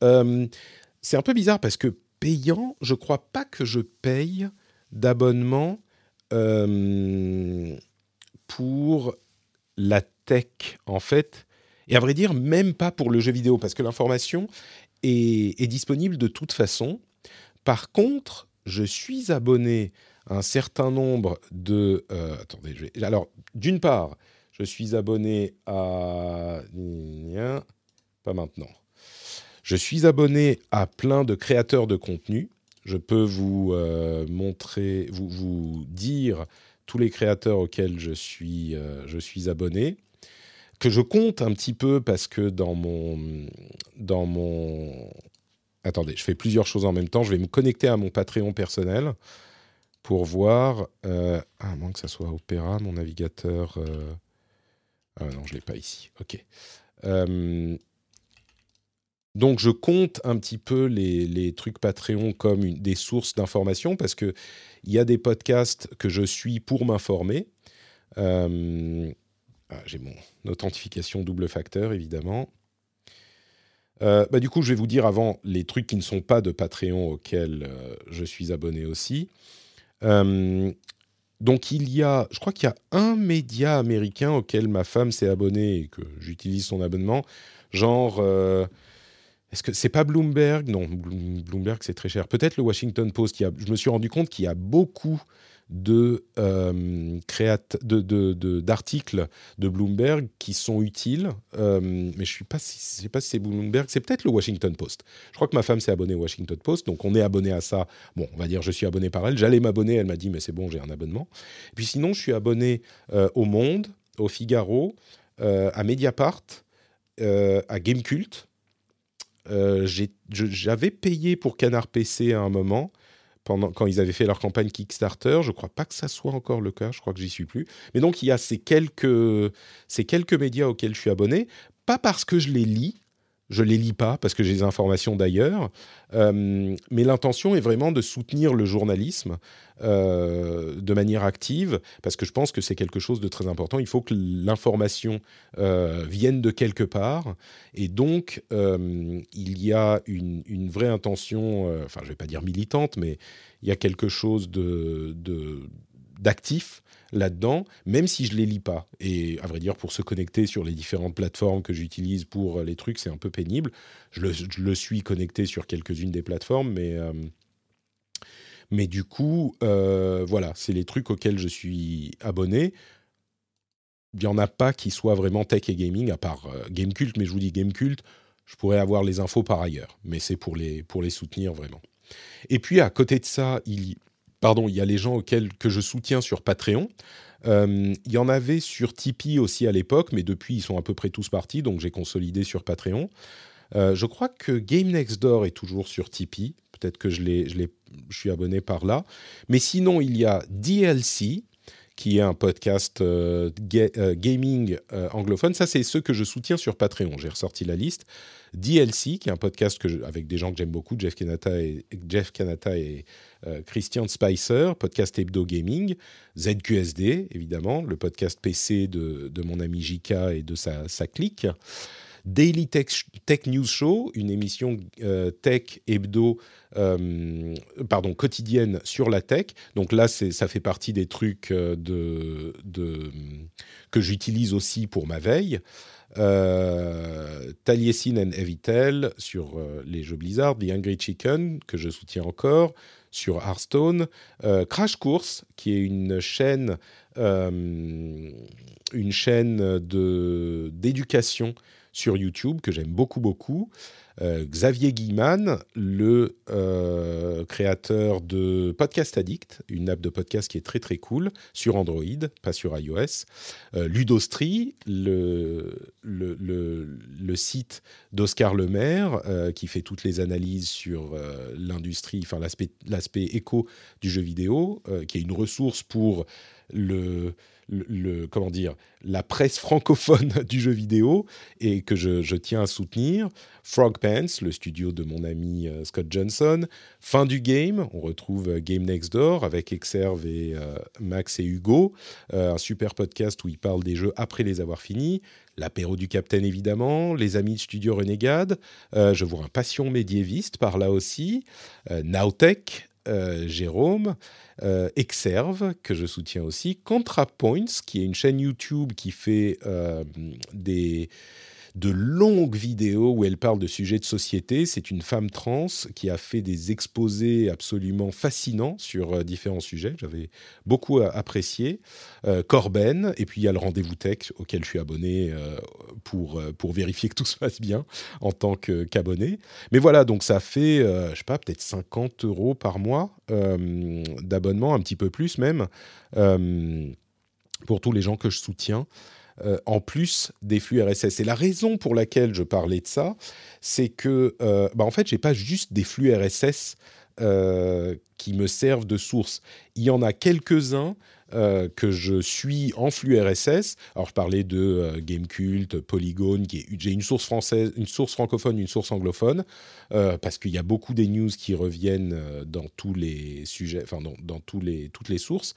c'est un peu bizarre parce que payant, je crois pas que je paye d'abonnement euh, pour la tech, en fait. Et à vrai dire, même pas pour le jeu vidéo, parce que l'information est, disponible de toute façon. Par contre, je suis abonné à un certain nombre de... Euh, attendez, je vais... Alors, d'une part, je suis abonné à... Pas maintenant. Je suis abonné à plein de créateurs de contenu. Je peux vous euh, montrer, vous, vous, dire tous les créateurs auxquels je suis, euh, je suis abonné, que je compte un petit peu parce que dans mon, dans mon... Attendez, je fais plusieurs choses en même temps. Je vais me connecter à mon Patreon personnel pour voir... Euh, ah, à moins que ça soit Opera, mon navigateur... Ah non, je ne l'ai pas ici. Ok. Donc je compte un petit peu les, trucs Patreon comme des sources d'information parce qu'il y a des podcasts que je suis pour m'informer. Euh, ah, j'ai mon authentification double facteur évidemment. Euh, bah, du coup, je vais vous dire avant les trucs qui ne sont pas de Patreon auxquels euh, je suis abonné aussi. donc il y a, je crois qu'il y a un média américain auquel ma femme s'est abonnée et que j'utilise son abonnement, genre est-ce que c'est pas Bloomberg? Non, Bloomberg c'est très cher. Peut-être le Washington Post. je me suis rendu compte qu'il y a beaucoup de, euh, d'articles de, Bloomberg qui sont utiles, euh, mais je ne pas sais pas si c'est Bloomberg, c'est peut-être le Washington Post. Je crois que ma femme s'est abonnée au Washington Post, donc on est abonné à ça. Bon, on va dire je suis abonné par elle. J'allais m'abonner, elle m'a dit mais c'est bon, j'ai un abonnement. Et puis sinon, je suis abonné euh, au Monde, au Figaro, à Mediapart, à Gamecult euh, j'avais payé pour Canard PC à un moment, pendant, quand ils avaient fait leur campagne Kickstarter. Je crois pas que ça soit encore le cas, je crois que j'y suis plus. Mais donc, il y a ces quelques, ces quelques médias auxquels je suis abonné, pas parce que je les lis, je les lis pas parce que j'ai des informations d'ailleurs, euh, mais l'intention est vraiment de soutenir le journalisme euh, de manière active parce que je pense que c'est quelque chose de très important. Il faut que l'information euh, vienne de quelque part et donc il y a une, vraie intention, enfin je vais pas dire militante, mais il y a quelque chose de d'actif là-dedans, même si je les lis pas. Et à vrai dire, pour se connecter sur les différentes plateformes que j'utilise pour les trucs, c'est un peu pénible. Je le, suis connecté sur quelques-unes des plateformes, mais, euh, Mais du coup, voilà, c'est les trucs auxquels je suis abonné il n'y en a pas qui soient vraiment tech et gaming, à part euh, Gamecult, mais je vous dis Gamecult, je pourrais avoir les infos par ailleurs, mais c'est pour les, pour les soutenir vraiment. Et puis à côté de ça, il, pardon, il y a les gens auxquels que je soutiens sur Patreon. Euh, il y en avait sur Tipeee aussi à l'époque, mais depuis ils sont à peu près tous partis, donc j'ai consolidé sur Patreon. Euh, je crois que Game Next Door est toujours sur Tipeee. Peut-être que je, suis abonné par là. Mais sinon, il y a DLC, qui est un podcast euh, euh, gaming euh, anglophone. Ça, c'est ceux que je soutiens sur Patreon. J'ai ressorti la liste. DLC, qui est un podcast avec des gens que j'aime beaucoup, Jeff Kanata et, Christian Spicer, podcast hebdo gaming. ZQSD, évidemment, le podcast PC de, mon ami Jika et de sa clique. Daily Tech, News Show, une émission euh, tech hebdo, euh, pardon, quotidienne sur la tech. Donc là, ça fait partie des trucs euh, que j'utilise aussi pour ma veille. Taliesin and Evitel sur les jeux Blizzard, The Angry Chicken, que je soutiens encore, sur Hearthstone, Crash Course, qui est une une chaîne d'éducation sur YouTube que j'aime beaucoup, beaucoup. Euh, Xavier Guiman, le euh, créateur de Podcast Addict, une app de podcast qui est très très cool sur Android, pas sur iOS. Euh, Ludostri, le, site d'Oscar Lemaire, qui fait toutes les analyses sur l'industrie, enfin l'aspect éco du jeu vidéo, qui est une ressource pour le le, comment dire, la presse francophone [laughs] du jeu vidéo et que je, tiens à soutenir. Frog Pants, le studio de mon ami euh, Scott Johnson. Fin du game, on retrouve euh, Game Next Door avec Exerve et euh, Max et Hugo. un super podcast où ils parlent des jeux après les avoir finis. L'apéro du Capitaine, évidemment. Les amis de Studio Renegade. je vois un passion médiéviste par là aussi. Nowtech, Jérôme euh, Exerve, que je soutiens aussi, ContraPoints, qui est une chaîne YouTube qui fait euh, des de longues vidéos où elle parle de sujets de société. C'est une femme trans qui a fait des exposés absolument fascinants sur euh, différents sujets. J'avais beaucoup apprécié. Euh, Corben, et puis il y a le rendez-vous tech auquel je suis abonné euh, pour, pour vérifier que tout se passe bien en tant qu'abonné. Mais voilà, donc ça fait, je sais pas, peut-être 50 euros par mois d'abonnement, un petit peu plus même, pour tous les gens que je soutiens. Euh, en plus des flux RSS. Et la raison pour laquelle je parlais de ça, c'est que, euh, bah en fait, j'ai pas juste des flux RSS euh, qui me servent de source. Il y en a quelques-uns que je suis en flux RSS. Alors, je parlais de Gamecult, Polygon, j'ai une source française, une source francophone, une source anglophone, parce qu'il y a beaucoup des news qui reviennent dans tous les sujets, enfin dans, dans tous les, toutes les sources.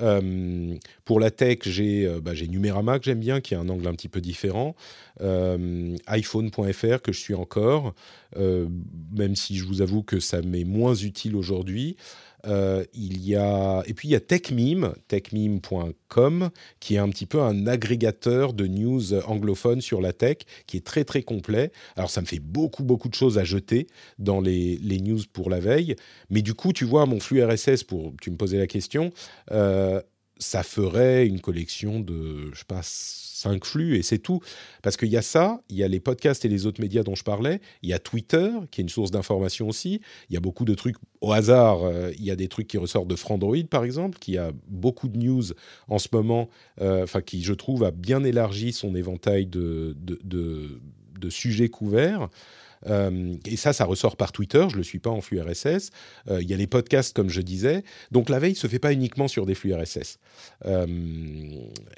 Euh, pour la tech, j'ai euh, bah, que j'aime bien, qui a un angle un petit peu différent. Euh, iPhone.fr que je suis encore, même si je vous avoue que ça m'est moins utile aujourd'hui. Euh, il y a et puis il y a TechMeme, techmeme.com, qui est un petit peu un agrégateur de news anglophones sur la tech, qui est très très complet. Alors ça me fait beaucoup beaucoup de choses à jeter dans les, les news pour la veille, mais du coup tu vois mon flux RSS pour tu me posais la question, euh, ça ferait une collection de je sais pas cinq flux et c'est tout. Parce qu'il y a ça, il y a les podcasts et les autres médias dont je parlais, il y a Twitter qui est une source d'information aussi, il y a beaucoup de trucs au hasard, euh, il y a des trucs qui ressortent de Frandroid par exemple, qui a beaucoup de news en ce moment, euh, enfin qui je trouve a bien élargi son éventail de, de, de sujets couverts. Euh, et ça, ça ressort par Twitter. Je le suis pas en flux RSS. Euh, il y a les podcasts, comme je disais. Donc la veille se fait pas uniquement sur des flux RSS. Euh,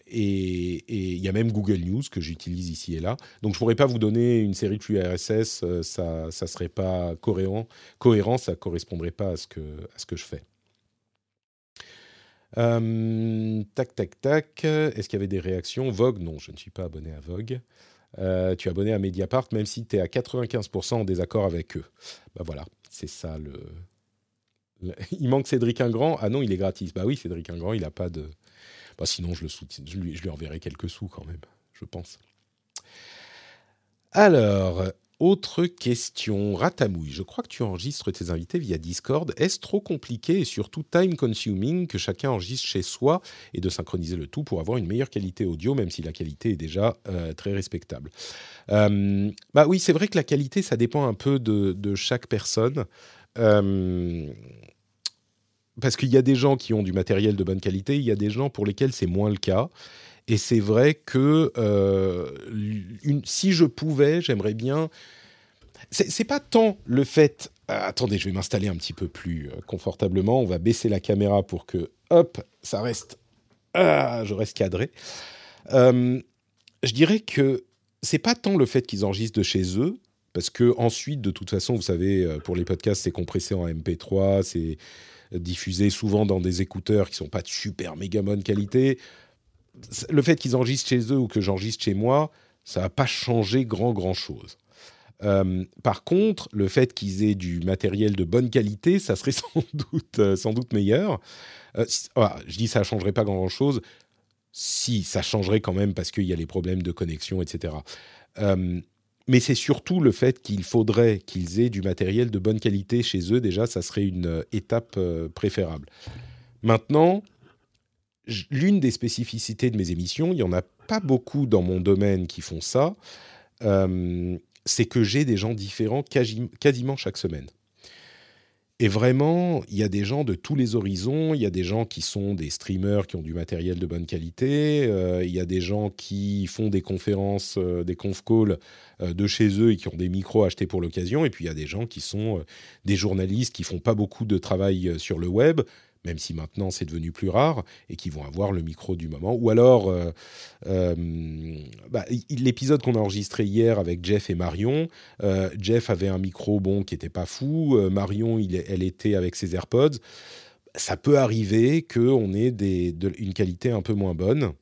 et il y a même Google News que j'utilise ici et là. Donc je pourrais pas vous donner une série de flux RSS. ça, ça serait pas cohérent. Cohérent, ça correspondrait pas à ce que à ce que je fais. tac, tac, tac. Est-ce qu'il y avait des réactions? Vogue, non, je ne suis pas abonné à Vogue. Euh, tu es abonné à Mediapart, même si tu es à 95% en désaccord avec eux. Bah voilà, c'est ça le... [laughs] Il manque Cédric Ingrand. Ah non, il est gratis. Bah oui, Cédric Ingrand, il n'a pas de. Bah sinon, je, le soutiens, je lui enverrai quelques sous quand même, je pense. Alors, autre question, Ratamouille. Je crois que tu enregistres tes invités via Discord. Est-ce trop compliqué et surtout time consuming que chacun enregistre chez soi et de synchroniser le tout pour avoir une meilleure qualité audio, même si la qualité est déjà euh, très respectable? Euh, Bah oui, c'est vrai que la qualité, ça dépend un peu de, chaque personne. Euh, parce qu'il y a des gens qui ont du matériel de bonne qualité, il y a des gens pour lesquels c'est moins le cas. Et c'est vrai que euh, si je pouvais, j'aimerais bien. C'est pas tant le fait. Euh, attendez, je vais m'installer un petit peu plus euh, confortablement. On va baisser la caméra pour que, hop, ça reste. Ah, je reste cadré. je dirais que c'est pas tant le fait qu'ils enregistrent de chez eux, parce que ensuite, de toute façon, vous savez, pour les podcasts, c'est compressé en MP3, c'est diffusé souvent dans des écouteurs qui sont pas de super méga bonne qualité le fait qu'ils enregistrent chez eux ou que j'enregistre chez moi, ça va pas changer grand grand chose. Euh, par contre, le fait qu'ils aient du matériel de bonne qualité, ça serait [laughs] sans doute, euh, sans doute meilleur. Euh, je dis ça changerait pas grand-chose. Si, ça changerait quand même parce qu'il y a les problèmes de connexion, etc. mais c'est surtout le fait qu'il faudrait qu'ils aient du matériel de bonne qualité chez eux. Déjà, ça serait une étape préférable. Maintenant, l'une des spécificités de mes émissions, il n'y en a pas beaucoup dans mon domaine qui font ça, euh, c'est que j'ai des gens différents quasiment chaque semaine. Et vraiment, il y a des gens de tous les horizons. Il y a des gens qui sont des streamers qui ont du matériel de bonne qualité. Euh, il y a des gens qui font des conférences, euh, des conf calls de chez eux et qui ont des micros achetés pour l'occasion. Et puis il y a des gens qui sont des journalistes qui font pas beaucoup de travail sur le web, même si maintenant c'est devenu plus rare, et qui vont avoir le micro du moment. Ou alors, euh, euh, bah, l'épisode qu'on a enregistré hier avec Jeff et Marion, euh, Jeff avait un micro bon qui n'était pas fou, Marion, il, elle était avec ses AirPods. Ça peut arriver qu'on ait des, une qualité un peu moins bonne.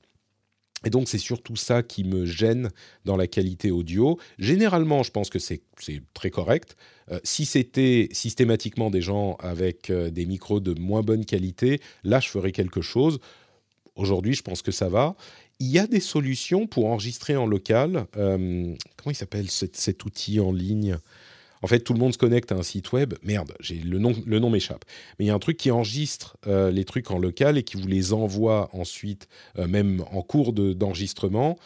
Et donc, c'est surtout ça qui me gêne dans la qualité audio. Généralement, je pense que c'est très correct. Euh, si c'était systématiquement des gens avec euh, des micros de moins bonne qualité, là, je ferais quelque chose. Aujourd'hui, je pense que ça va. Il y a des solutions pour enregistrer en local. Euh, comment il s'appelle cet, outil en ligne? En fait, tout le monde se connecte à un site web. Merde, j'ai le nom, le nom m'échappe. Mais il y a un truc qui enregistre les trucs en local et qui vous les envoie ensuite, même en cours d'enregistrement,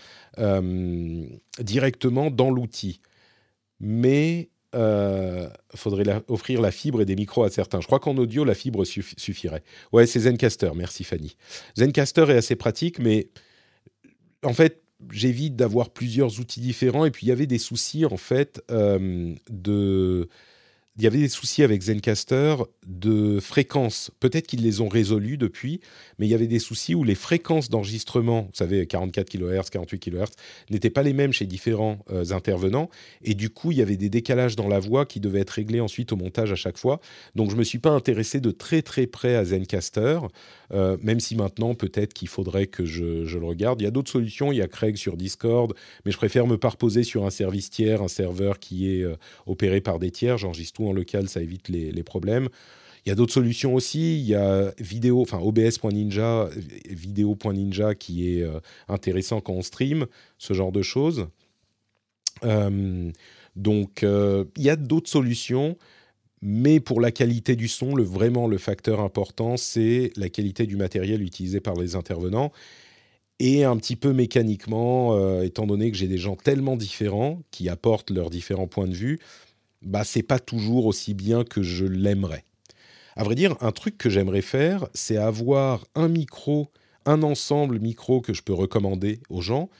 directement dans l'outil. Mais euh, faudrait offrir la fibre et des micros à certains. Je crois qu'en audio, la fibre suffirait. Ouais, c'est Zencaster, merci Fanny. Zencaster est assez pratique, mais en fait, j'évite d'avoir plusieurs outils différents. Et puis, il y avait des soucis, en fait, euh, de il y avait des soucis avec Zencaster de fréquences. Peut-être qu'ils les ont résolus depuis, mais il y avait des soucis où les fréquences d'enregistrement, vous savez, 44 kHz, 48 kHz, n'étaient pas les mêmes chez différents euh, intervenants. Et du coup, il y avait des décalages dans la voix qui devaient être réglés ensuite au montage à chaque fois. Donc, je ne me suis pas intéressé de très très près à Zencaster, euh, même si maintenant, peut-être qu'il faudrait que je, le regarde. Il y a d'autres solutions. Il y a Craig sur Discord, mais je préfère me parposer sur un service tiers, un serveur qui est euh, opéré par des tiers. J'enregistre tout en local, ça évite les, problèmes. Il y a d'autres solutions aussi. Il y a vidéo, enfin OBS.ninja, vidéo.ninja qui est euh, intéressant quand on stream, ce genre de choses. Euh, donc, euh, il y a d'autres solutions, mais pour la qualité du son, le, vraiment le facteur important, c'est la qualité du matériel utilisé par les intervenants. Et un petit peu mécaniquement, étant donné que j'ai des gens tellement différents qui apportent leurs différents points de vue, bah c'est pas toujours aussi bien que je l'aimerais. À vrai dire, un truc que j'aimerais faire, c'est avoir un micro, un ensemble micro que je peux recommander aux gens.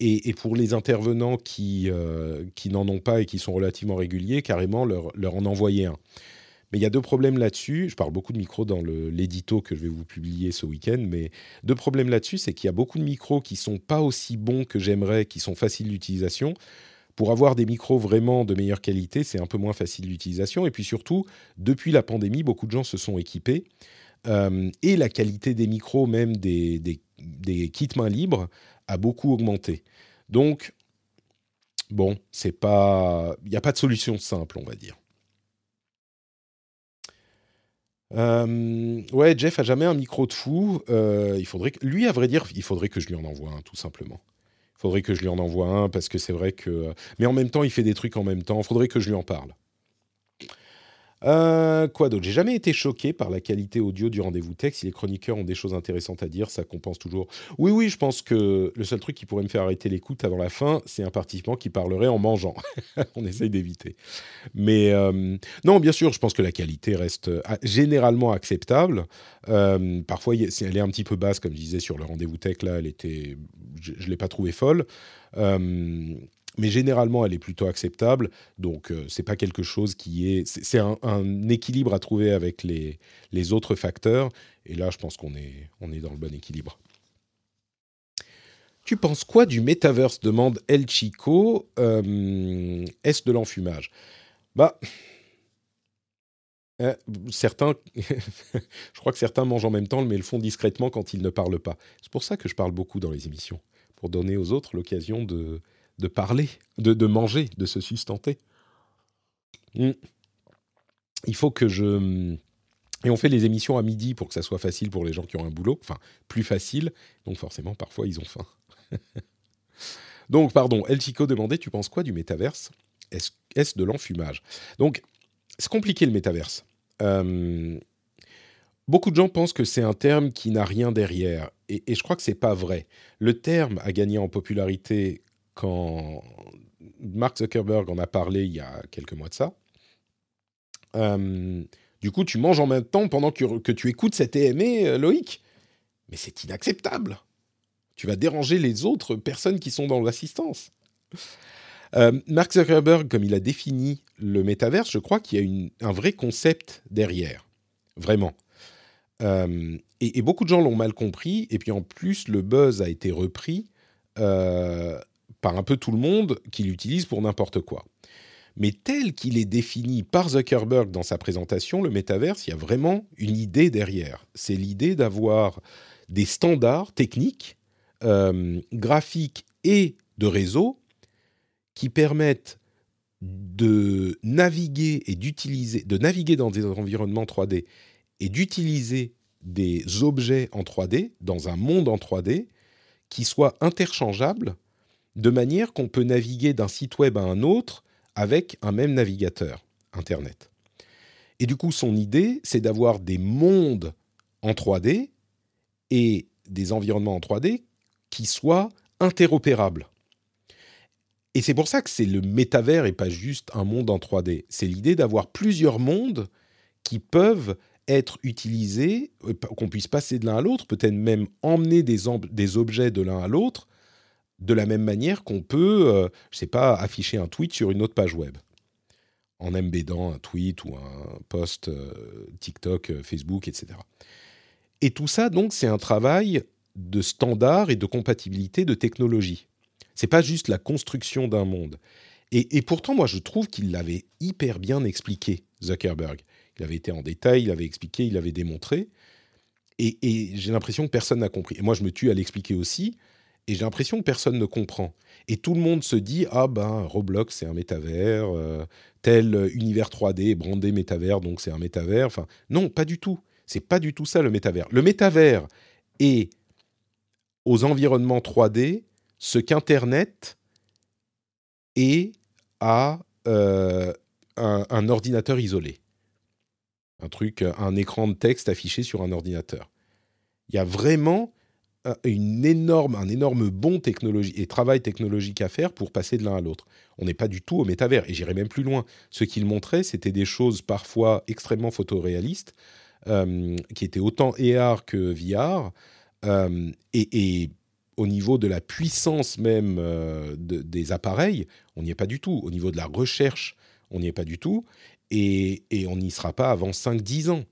Et, pour les intervenants qui, euh, qui n'en ont pas et qui sont relativement réguliers, carrément leur, leur en envoyer un. Mais il y a deux problèmes là-dessus. Je parle beaucoup de micros dans l'édito que je vais vous publier ce week-end, mais deux problèmes là-dessus, c'est qu'il y a beaucoup de micros qui sont pas aussi bons que j'aimerais, qui sont faciles d'utilisation pour avoir des micros vraiment de meilleure qualité, c'est un peu moins facile d'utilisation. Et puis surtout, depuis la pandémie, beaucoup de gens se sont équipés. Euh, et la qualité des micros, même des, des, kits mains libres, a beaucoup augmenté. Donc, bon, c'est pas, il n'y a pas de solution simple, on va dire. Euh, ouais, Jeff a jamais un micro de fou. Euh, lui, à vrai dire, il faudrait que je lui en envoie un, tout simplement Faudrait que je lui en envoie un parce que c'est vrai que. Mais en même temps, il fait des trucs en même temps. Faudrait que je lui en parle. Euh, quoi d'autre? J'ai jamais été choqué par la qualité audio du rendez-vous texte. Si les chroniqueurs ont des choses intéressantes à dire, ça compense toujours. Oui, oui, je pense que le seul truc qui pourrait me faire arrêter l'écoute avant la fin, c'est un participant qui parlerait en mangeant. [laughs] On essaye d'éviter. Mais euh, non, bien sûr, je pense que la qualité reste euh, généralement acceptable. parfois, elle est un petit peu basse, comme je disais sur le rendez-vous tech. Là, elle était, je, ne l'ai pas trouvée folle mais généralement elle est plutôt acceptable. Donc euh, c'est pas quelque chose qui est, c'est un, équilibre à trouver avec les, les autres facteurs. Et là, je pense qu'on est, on est dans le bon équilibre. Tu penses quoi du metaverse demande El Chico. Euh, est-ce de l'enfumage? Bah. Euh, certains, [laughs] je crois que certains mangent en même temps, mais le font discrètement quand ils ne parlent pas. C'est pour ça que je parle beaucoup dans les émissions, pour donner aux autres l'occasion de, de parler, de, manger, de se sustenter. Hmm. Il faut que je... Et on fait les émissions à midi pour que ça soit facile pour les gens qui ont un boulot, enfin plus facile, donc forcément parfois ils ont faim. [laughs] donc pardon, El Chico demandait, tu penses quoi du métaverse? Est-ce de l'enfumage? Donc c'est compliqué le métaverse. Euh, beaucoup de gens pensent que c'est un terme qui n'a rien derrière, et, et je crois que c'est pas vrai. Le terme a gagné en popularité quand Mark Zuckerberg en a parlé il y a quelques mois de ça. Euh, du coup, tu manges en même temps pendant que, tu écoutes cet EME, euh, Loïc. Mais c'est inacceptable. Tu vas déranger les autres personnes qui sont dans l'assistance. Euh, Mark Zuckerberg, comme il a défini le métaverse, je crois qu'il y a un vrai concept derrière. Vraiment. et, beaucoup de gens l'ont mal compris. Et puis en plus, le buzz a été repris par un peu tout le monde qui l'utilise pour n'importe quoi. Mais tel qu'il est défini par Zuckerberg dans sa présentation, le métaverse, il y a vraiment une idée derrière. C'est l'idée d'avoir des standards techniques, euh, graphiques et de réseau qui permettent de naviguer et d'utiliser, de naviguer dans des environnements 3D et d'utiliser des objets en 3D dans un monde en 3D qui soit interchangeable de manière qu'on peut naviguer d'un site web à un autre avec un même navigateur Internet. Et du coup, son idée, c'est d'avoir des mondes en 3D et des environnements en 3D qui soient interopérables. Et c'est pour ça que c'est le métavers et pas juste un monde en 3D. C'est l'idée d'avoir plusieurs mondes qui peuvent être utilisés, euh, qu'on puisse passer de l'un à l'autre, peut-être même emmener des, des objets de l'un à l'autre de la même manière qu'on peut, euh, je sais pas, afficher un tweet sur une autre page web en embedant un tweet ou un post euh, TikTok, euh, Facebook, etc. Et tout ça, donc, c'est un travail de standard et de compatibilité de technologie. C'est pas juste la construction d'un monde. Et, pourtant, moi, je trouve qu'il l'avait hyper bien expliqué, Zuckerberg. Il avait été en détail, il avait expliqué, il avait démontré. Et j'ai l'impression que personne n'a compris. Et moi, je me tue à l'expliquer aussi et j'ai l'impression que personne ne comprend. Et tout le monde se dit ah ben Roblox c'est un métavers, euh, tel univers 3D brandé métavers donc c'est un métavers. Enfin non, pas du tout. C'est pas du tout ça le métavers. Le métavers est aux environnements 3D ce qu'Internet est à euh, un, un ordinateur isolé. Un truc, un écran de texte affiché sur un ordinateur. Il y a vraiment une énorme, un énorme bon travail technologique à faire pour passer de l'un à l'autre. On n'est pas du tout au métavers. Et j'irai même plus loin. Ce qu'il montrait, c'était des choses parfois extrêmement photoréalistes, euh, qui étaient autant AR que VR. Euh, et, au niveau de la puissance même euh, des appareils, on n'y est pas du tout. Au niveau de la recherche, on n'y est pas du tout. Et, et on n'y sera pas avant 5-10 ans.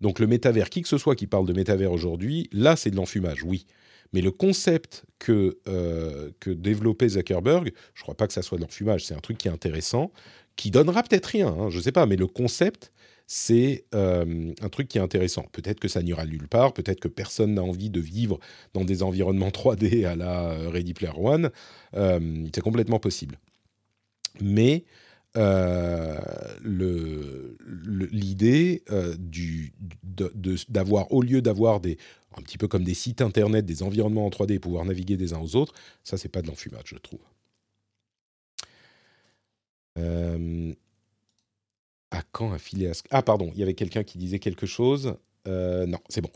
Donc le métavers, qui que ce soit qui parle de métavers aujourd'hui, là c'est de l'enfumage, oui. Mais le concept que, euh, que développait Zuckerberg, je ne crois pas que ça soit de l'enfumage, c'est un truc qui est intéressant, qui donnera peut-être rien, hein, je ne sais pas, mais le concept, c'est euh, un truc qui est intéressant. Peut-être que ça n'ira nulle part, peut-être que personne n'a envie de vivre dans des environnements [laughs] 3D à la Ready Player One, euh, c'est complètement possible. Mais euh, l'idée euh, d'avoir, au lieu d'avoir des, un petit peu comme des sites internet, des environnements en 3D, pouvoir naviguer des uns aux autres, ça c'est pas de l'enfumage, je trouve. Euh, à quand un filet à... Ah pardon, il y avait quelqu'un qui disait quelque chose. Euh, non, c'est bon.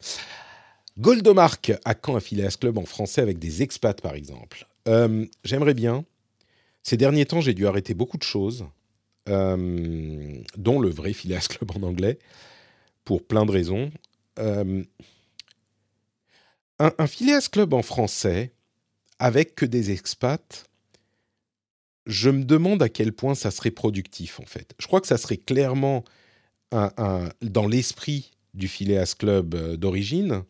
Goldomark, à quand un Phileas Club en français avec des expats par exemple? Euh, J'aimerais bien. Ces derniers temps, j'ai dû arrêter beaucoup de choses, dont le vrai Phileas Club en anglais, pour plein de raisons. un, un Phileas Club en français, avec que des expats, je me demande à quel point ça serait productif en fait. Je crois que ça serait clairement dans l'esprit du Phileas Club euh, d'origine,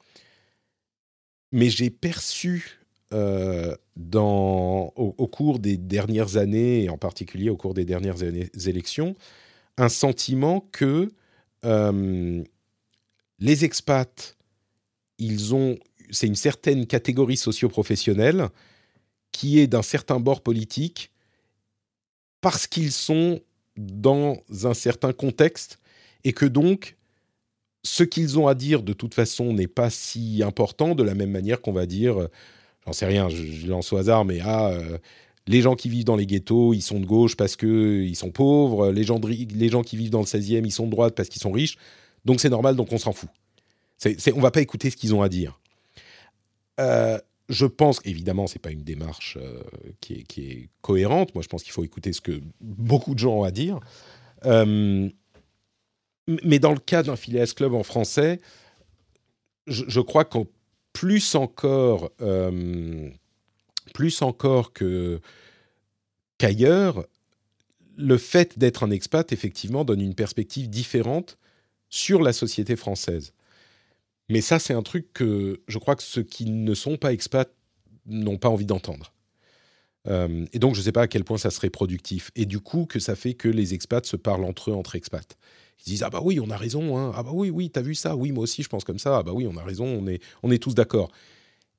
mais j'ai perçu euh, au, cours des dernières années, et en particulier au cours des dernières élections, un sentiment que euh, les expats, ils ont, c'est une certaine catégorie socio-professionnelle qui est d'un certain bord politique parce qu'ils sont dans un certain contexte et que donc ce qu'ils ont à dire de toute façon n'est pas si important de la même manière qu'on va dire, j'en sais rien, je, lance au hasard, mais ah, euh, les gens qui vivent dans les ghettos, ils sont de gauche parce qu'ils sont pauvres, les gens, les gens qui vivent dans le 16e, ils sont de droite parce qu'ils sont riches, donc c'est normal, donc on s'en fout. C'est, c'est, on va pas écouter ce qu'ils ont à dire. Euh, je pense, évidemment, c'est pas une démarche euh, qui, est, cohérente. Moi, je pense qu'il faut écouter ce que beaucoup de gens ont à dire. Euh, mais dans le cas d'un Phileas Club en français, je, crois qu'en plus encore, euh, plus encore que qu'ailleurs, le fait d'être un expat, effectivement, donne une perspective différente sur la société française. Mais ça, c'est un truc que je crois que ceux qui ne sont pas expats n'ont pas envie d'entendre. Euh, et donc, je ne sais pas à quel point ça serait productif. Et du coup, que ça fait que les expats se parlent entre eux, entre expats. Ils disent Ah bah oui, on a raison. Hein. Ah bah oui, oui, t'as vu ça? Oui, moi aussi, je pense comme ça. Ah bah oui, on a raison. On est, on est tous d'accord.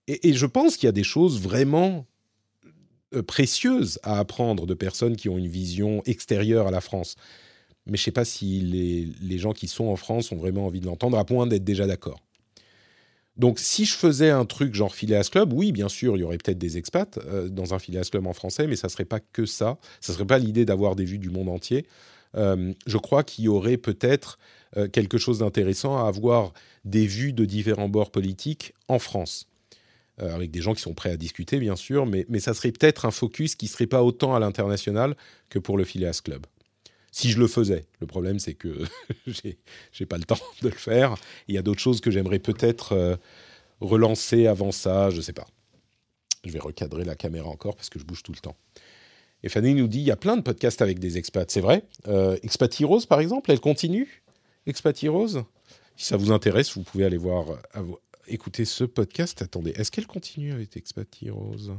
Et, je pense qu'il y a des choses vraiment euh, précieuses à apprendre de personnes qui ont une vision extérieure à la France. Mais je ne sais pas si les, les gens qui sont en France ont vraiment envie de l'entendre, à point d'être déjà d'accord. Donc, si je faisais un truc genre Phileas Club, oui, bien sûr, il y aurait peut-être des expats euh, dans un Phileas Club en français, mais ça serait pas que ça. Ça serait pas l'idée d'avoir des vues du monde entier. Euh, je crois qu'il y aurait peut-être euh, quelque chose d'intéressant à avoir des vues de différents bords politiques en France. avec des gens qui sont prêts à discuter, bien sûr, mais, ça serait peut-être un focus qui serait pas autant à l'international que pour le Phileas Club si je le faisais. Le problème, c'est que [laughs] j'ai pas le temps de le faire. Il y a d'autres choses que j'aimerais peut-être euh, relancer avant ça, je sais pas. Je vais recadrer la caméra encore parce que je bouge tout le temps. Et Fanny nous dit il y a plein de podcasts avec des expats, c'est vrai. Euh, Expat Heroes, par exemple, elle continue? Expat Heroes Si ça vous intéresse, vous pouvez aller voir, euh, écouter ce podcast. Attendez, est-ce qu'elle continue avec Expat Heroes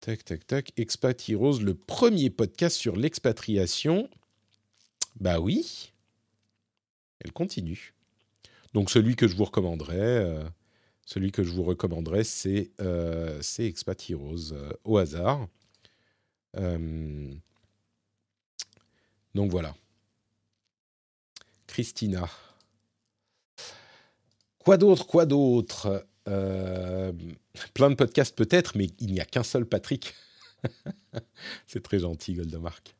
Tac, tac, tac. Expat Heroes, le premier podcast sur l'expatriation. Bah oui. Elle continue. Donc celui que je vous recommanderais, euh, celui que je vous c'est euh, Expat euh, au hasard. Euh, donc voilà. Christina. Quoi d'autre Quoi d'autre? Euh, plein de podcasts peut-être, mais il n'y a qu'un seul Patrick. [laughs] c'est très gentil, Goldomark.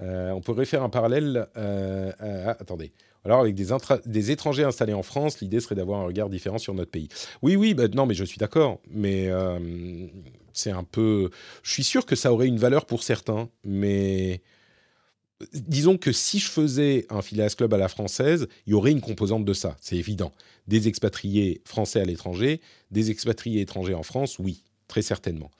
Euh, on pourrait faire un parallèle. Attendez. Alors, avec des, des, étrangers installés en France, l'idée serait d'avoir un regard différent sur notre pays. Oui, oui, bah, non, mais je suis d'accord. Mais c'est un peu. Je suis sûr que ça aurait une valeur pour certains, mais disons que si je faisais un Phileas Club à la française, il y aurait une composante de ça, c'est évident. Des expatriés français à l'étranger, des expatriés étrangers en France, oui, très certainement.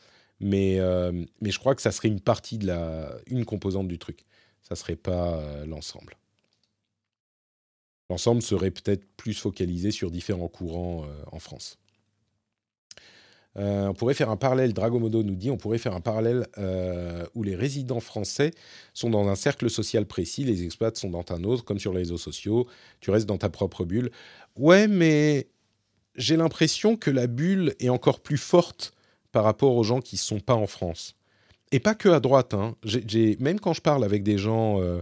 Mais, euh, mais je crois que ça serait une partie de la, une composante du truc. Ça serait pas euh, l'ensemble. L'ensemble serait peut-être plus focalisé sur différents courants euh, en France. Euh, on pourrait faire un parallèle, Dragomodo nous dit, on pourrait faire un parallèle euh, où les résidents français sont dans un cercle social précis, les expats sont dans un autre, comme sur les réseaux sociaux, tu restes dans ta propre bulle. Ouais, mais j'ai l'impression que la bulle est encore plus forte par rapport aux gens qui ne sont pas en France. et pas que à droite. Hein. Même quand je parle avec des gens, euh,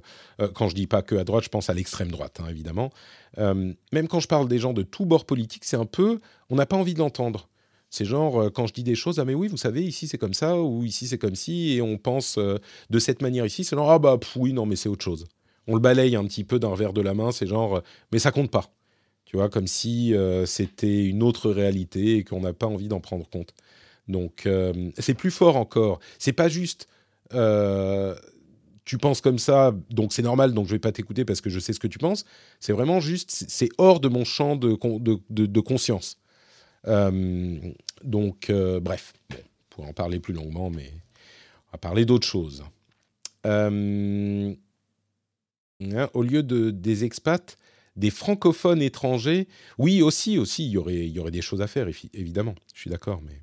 quand je dis pas que à droite, je pense à l'extrême droite, hein, évidemment. Même quand je parle des gens de tous bords politiques, c'est un peu, on n'a pas envie de l'entendre. C'est genre, quand je dis des choses, ah mais oui, vous savez, ici c'est comme ça, ou ici c'est comme ci, et on pense de cette manière ici, c'est genre, ah bah oui, non, mais c'est autre chose. On le balaye un petit peu d'un revers de la main, c'est genre, mais ça compte pas. Tu vois, comme si c'était une autre réalité et qu'on n'a pas envie d'en prendre compte. Donc euh, c'est plus fort encore. C'est pas juste. Euh, tu penses comme ça, donc c'est normal, donc je vais pas t'écouter parce que je sais ce que tu penses. C'est vraiment juste, c'est hors de mon champ de, de, conscience. Euh, donc, bref, on pourrait en parler plus longuement, mais on va parler d'autre chose. Hein, au lieu de, des expats, des francophones étrangers, oui, aussi, aussi, il y aurait, y aurait des choses à faire, évidemment. Je suis d'accord, mais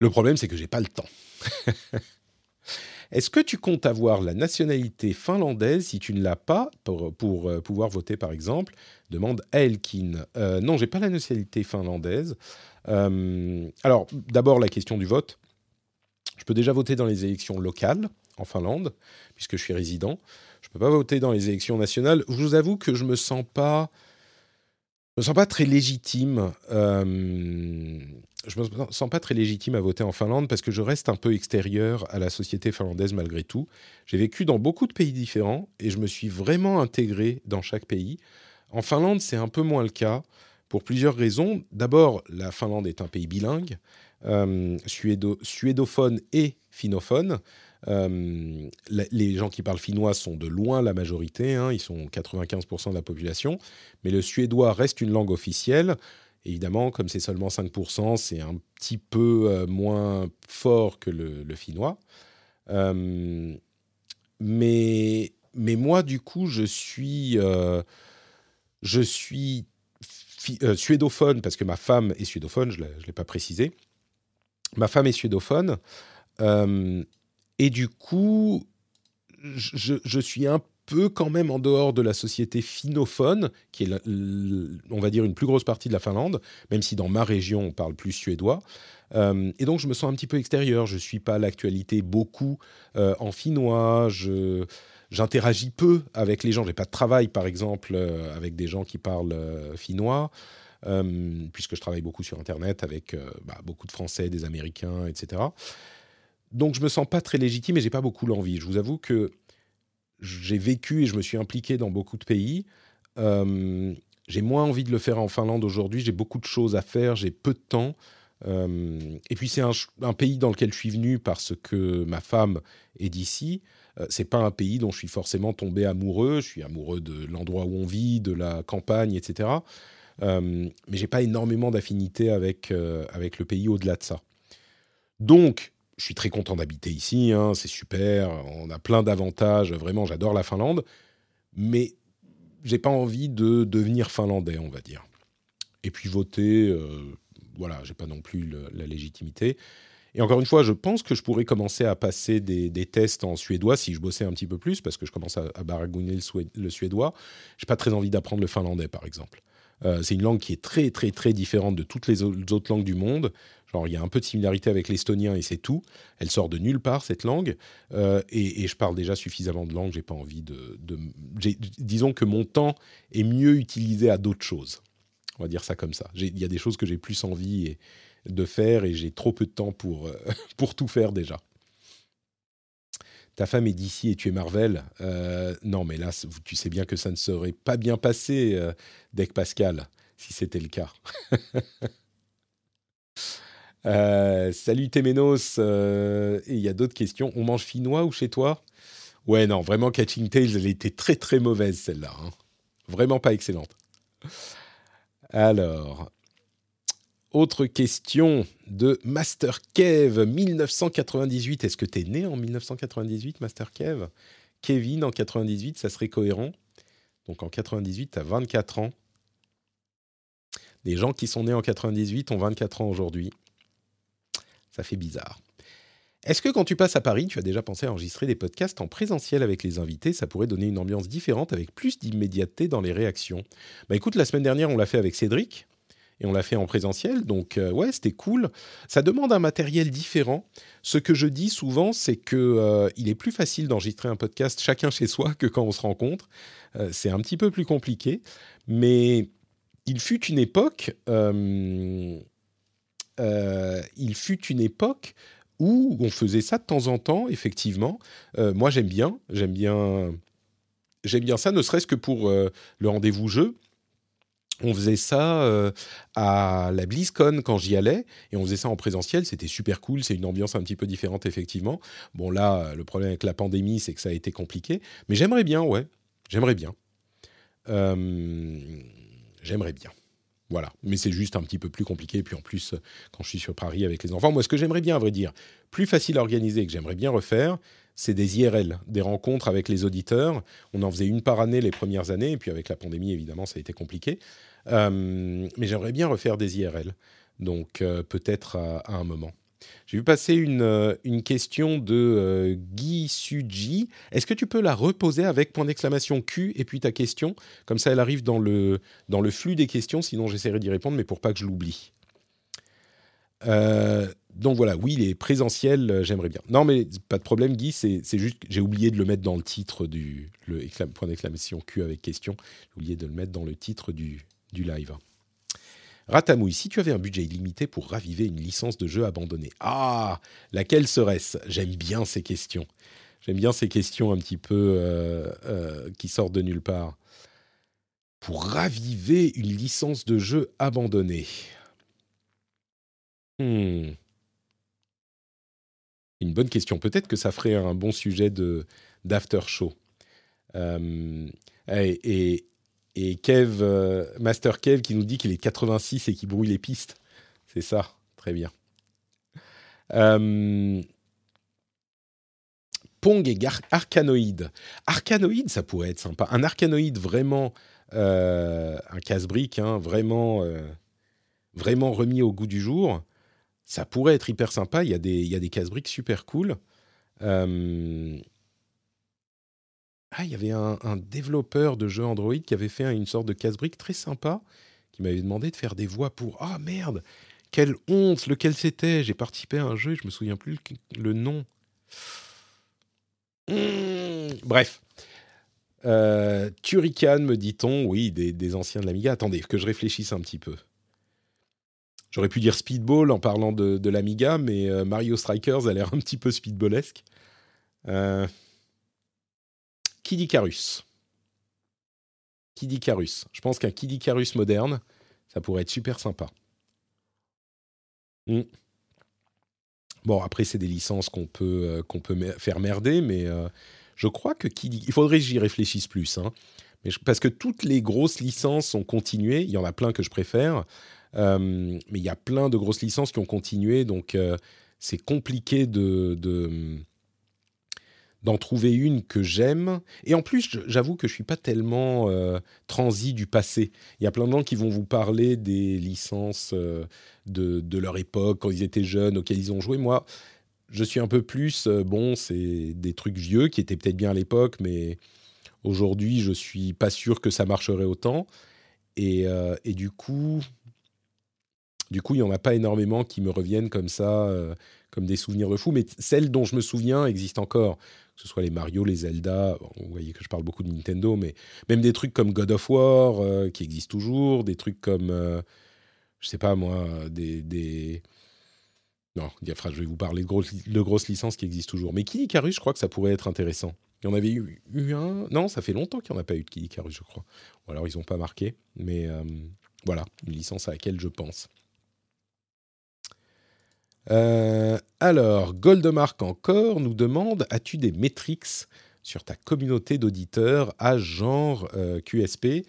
le problème, c'est que j'ai pas le temps. [laughs] Est-ce que tu comptes avoir la nationalité finlandaise si tu ne l'as pas pour, euh, pouvoir voter, par exemple? Demande Elkin. Euh, non, j'ai pas la nationalité finlandaise. Euh, alors, d'abord, la question du vote. Je peux déjà voter dans les élections locales en Finlande, puisque je suis résident. Je ne peux pas voter dans les élections nationales. Je vous avoue que je me me sens pas très légitime. Euh, je me sens pas très légitime à voter en Finlande parce que je reste un peu extérieur à la société finlandaise malgré tout. J'ai vécu dans beaucoup de pays différents et je me suis vraiment intégré dans chaque pays. En Finlande, c'est un peu moins le cas pour plusieurs raisons. D'abord, la Finlande est un pays bilingue, euh, suédophone et finnophone. Euh, les gens qui parlent finnois sont de loin la majorité, hein, ils sont 95% de la population, mais le suédois reste une langue officielle. Évidemment, comme c'est seulement 5%, c'est un petit peu euh, moins fort que le, finnois. Euh, mais, mais moi, du coup, je suis, je suis suédophone parce que ma femme est suédophone, je ne l'ai pas précisé. Ma femme est suédophone. Et du coup, je, suis un peu quand même en dehors de la société finnophone, qui est, on va dire, une plus grosse partie de la Finlande, même si dans ma région, on parle plus suédois. Euh, et donc, je me sens un petit peu extérieur. Je ne suis pas l'actualité beaucoup euh, en finnois. J'interagis peu avec les gens. J'ai pas de travail, par exemple, euh, avec des gens qui parlent finnois. puisque je travaille beaucoup sur Internet avec bah, beaucoup de Français, des Américains, etc. Donc je me sens pas très légitime et j'ai pas beaucoup l'envie. Je vous avoue que j'ai vécu et je me suis impliqué dans beaucoup de pays. Euh, j'ai moins envie de le faire en Finlande aujourd'hui. J'ai beaucoup de choses à faire. J'ai peu de temps. Euh, et puis c'est un, pays dans lequel je suis venu parce que ma femme est d'ici. Euh, c'est pas un pays dont je suis forcément tombé amoureux. Je suis amoureux de l'endroit où on vit, de la campagne, etc. mais j'ai pas énormément d'affinité avec avec le pays au-delà de ça. Donc je suis très content d'habiter ici, hein, c'est super, on a plein d'avantages, vraiment, j'adore la Finlande, mais j'ai pas envie de devenir finlandais, on va dire. Et puis voter, euh, voilà, j'ai pas non plus la légitimité. Et encore une fois, je pense que je pourrais commencer à passer des, tests en suédois si je bossais un petit peu plus, parce que je commence à, baragouiner le, le suédois. J'ai pas très envie d'apprendre le finlandais, par exemple. Euh, c'est une langue qui est très, très, très différente de toutes les autres langues du monde. Genre, il y a un peu de similarité avec l'estonien et c'est tout. Elle sort de nulle part, cette langue. Euh, et, je parle déjà suffisamment de langue, j'ai pas envie de. disons que mon temps est mieux utilisé à d'autres choses. On va dire ça comme ça. Il y a des choses que j'ai plus envie de faire et j'ai trop peu de temps pour, euh, [laughs] pour tout faire déjà. Ta femme est d'ici et tu es Marvel. Euh, non, mais là, tu sais bien que ça ne serait pas bien passé, Deck Pascal, si c'était le cas. [laughs] Euh, salut Temenos. Euh, il y a d'autres questions. On mange finnois ou chez toi? Ouais, non, vraiment, Catching Tales, elle était très très mauvaise celle-là. Hein. Vraiment pas excellente. Alors, autre question de Master Kev, 1998. Est-ce que tu es né en 1998, Master Kev? Kevin en 98, ça serait cohérent. Donc en 98, tu as 24 ans. Les gens qui sont nés en 98 ont 24 ans aujourd'hui. Ça fait bizarre. Est-ce que quand tu passes à Paris, tu as déjà pensé à enregistrer des podcasts en présentiel avec les invités? Ça pourrait donner une ambiance différente avec plus d'immédiateté dans les réactions. Bah écoute, la semaine dernière, on l'a fait avec Cédric et on l'a fait en présentiel. Donc ouais, c'était cool. Ça demande un matériel différent. Ce que je dis souvent, c'est que il est plus facile d'enregistrer un podcast chacun chez soi que quand on se rencontre. c'est un petit peu plus compliqué, mais il fut une époque. Il fut une époque où on faisait ça de temps en temps, effectivement. moi, j'aime bien, j'aime bien j'aime bien ça, ne serait-ce que pour euh, le rendez-vous jeu. On faisait ça euh, à la BlizzCon quand j'y allais, et on faisait ça en présentiel. C'était super cool. C'est une ambiance un petit peu différente, effectivement. Bon, là, le problème avec la pandémie, c'est que ça a été compliqué. Mais j'aimerais bien, ouais. J'aimerais bien. Euh, j'aimerais bien. Voilà. Mais c'est juste un petit peu plus compliqué. Et puis en plus, quand je suis sur Paris avec les enfants, moi, ce que j'aimerais bien, à vrai dire, plus facile à organiser, que j'aimerais bien refaire, c'est des IRL, des rencontres avec les auditeurs. On en faisait une par année les premières années, et puis avec la pandémie, évidemment, ça a été compliqué. Euh, mais j'aimerais bien refaire des IRL, donc euh, peut-être à, un moment. J'ai vu passer une, euh, une question de Guy Suji. Est-ce que tu peux la reposer avec point d'exclamation Q et puis ta question? Comme ça, elle arrive dans le, dans le flux des questions, sinon j'essaierai d'y répondre, mais pour pas que je l'oublie. Euh, donc voilà, oui, les présentiels, euh, j'aimerais bien. Non, mais pas de problème, Guy, c'est juste j'ai oublié de le mettre dans le titre du point d'exclamation Q avec question. J'ai oublié de le mettre dans le titre du, du live. Ratamouille, si tu avais un budget illimité pour raviver une licence de jeu abandonnée, ah, laquelle serait-ce? J'aime bien ces questions. J'aime bien ces questions un petit peu euh, qui sortent de nulle part. Pour raviver une licence de jeu abandonnée. Hmm. Une bonne question. Peut-être que ça ferait un bon sujet d'after show. Euh, Kev, euh, Master Kev, qui nous dit qu'il est 86 et qui brouille les pistes. C'est ça. Très bien. Euh, Pong et Arcanoïde. Arcanoïde, ça pourrait être sympa. Un Arcanoïde vraiment, un casse-brique, hein, vraiment, vraiment remis au goût du jour ça pourrait être hyper sympa. Il y a des, il y a des casse-briques super cool. Ah, il y avait un, développeur de jeux Android qui avait fait une sorte de casse-brique très sympa, qui m'avait demandé de faire des voix pour. Ah merde, quelle honte, lequel c'était? J'ai participé à un jeu, je me souviens plus le, nom. Mmh, bref. Euh, Turrican, me dit-on, oui, des, des anciens de l'Amiga. Attendez, que je réfléchisse un petit peu. J'aurais pu dire Speedball en parlant de, l'Amiga, mais euh, Mario Strikers a l'air un petit peu speedballesque. Euh... Kid Icarus. Je pense qu'un Kid Icarus moderne, ça pourrait être super sympa. Hmm. Bon, après, c'est des licences qu'on peut, euh, faire merder, mais euh, je crois que. Il faudrait que j'y réfléchisse plus. Hein. Mais parce que toutes les grosses licences ont continué. Il y en a plein que je préfère. Euh, mais il y a plein de grosses licences qui ont continué, donc c'est compliqué de, d'en trouver une que j'aime. Et en plus, j'avoue que je suis pas tellement euh, transi du passé. Il y a plein de gens qui vont vous parler des licences de, de, leur époque, quand ils étaient jeunes, auxquelles ils ont joué. Moi, je suis un peu plus, bon, c'est des trucs vieux qui étaient peut-être bien à l'époque, mais aujourd'hui, je suis pas sûr que ça marcherait autant. Et, et du coup, du coup, il n'y en a pas énormément qui me reviennent comme ça, euh, comme des souvenirs de fou. Mais celles dont je me souviens existent encore. Que ce soit les Mario, les Zelda. vous voyez que je parle beaucoup de Nintendo, mais même des trucs comme God of War, euh, qui existent toujours. Des trucs comme, euh, je sais pas moi, des. des... Non, je vais vous parler de, grosses licences qui existent toujours. Mais Kid Icarus, je crois que ça pourrait être intéressant. Il y en avait eu, un. Non, ça fait longtemps qu'il n'y en a pas eu de Kid Icarus, je crois. Ou alors ils n'ont pas marqué. Mais voilà, une licence à laquelle je pense. Euh, alors, Goldemark encore nous demande As-tu des métriques sur ta communauté d'auditeurs à genre euh, QSP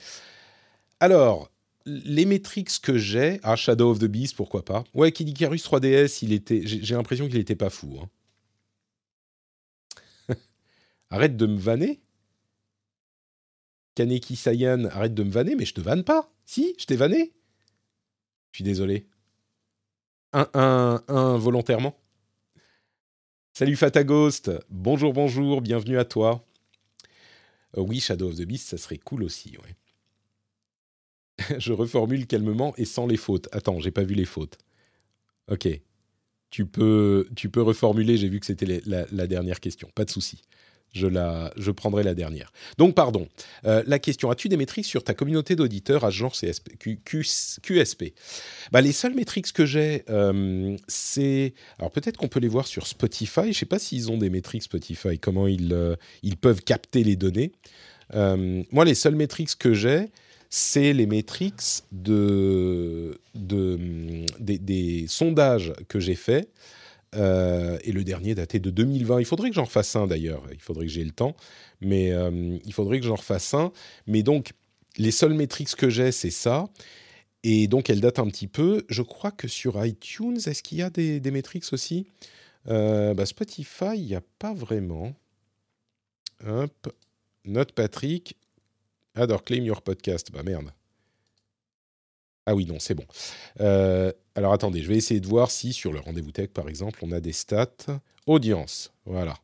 Alors, les métriques que j'ai, à Shadow of the Beast, pourquoi pas? Ouais, Kid Icarus 3DS, il était, j'ai l'impression qu'il n'était pas fou. Hein. [laughs] arrête de me vanner Kaneki Sayan, arrête de me vanner, mais je te vanne pas. Si, je t'ai vanné. Je suis désolé un, un, volontairement. Salut Fataghost, bonjour, bonjour, bienvenue à toi. Euh, oui, Shadow of the Beast, ça serait cool aussi, ouais. [laughs] je reformule calmement et sans les fautes. Attends, j'ai pas vu les fautes. Ok. Tu peux, tu peux reformuler, j'ai vu que c'était la, dernière question. Pas de souci je, prendrai la dernière. Donc, pardon. Euh, la question as-tu des métriques sur ta communauté d'auditeurs à genre CSP, QSP bah, Les seules métriques que j'ai, euh, c'est. Alors, peut-être qu'on peut les voir sur Spotify. Je ne sais pas s'ils ont des métriques Spotify, comment ils, euh, peuvent capter les données. moi, les seules métriques que j'ai, c'est les métriques de, des, des sondages que j'ai faits euh, et le dernier daté de 2020. Il faudrait que j'en refasse un d'ailleurs. Il faudrait que j'ai le temps, mais euh, il faudrait que j'en refasse un. Mais donc, les seules métriques que j'ai, c'est ça. Et donc, elles datent un petit peu. Je crois que sur iTunes, est-ce qu'il y a des, des métriques aussi? Euh, bah, Spotify, il n'y a pas vraiment. Hop. Note Patrick. Adore claim your podcast. Bah merde. Ah oui, non, c'est bon. Euh, alors attendez, je vais essayer de voir si sur le rendez-vous tech, par exemple, on a des stats. Audience, voilà.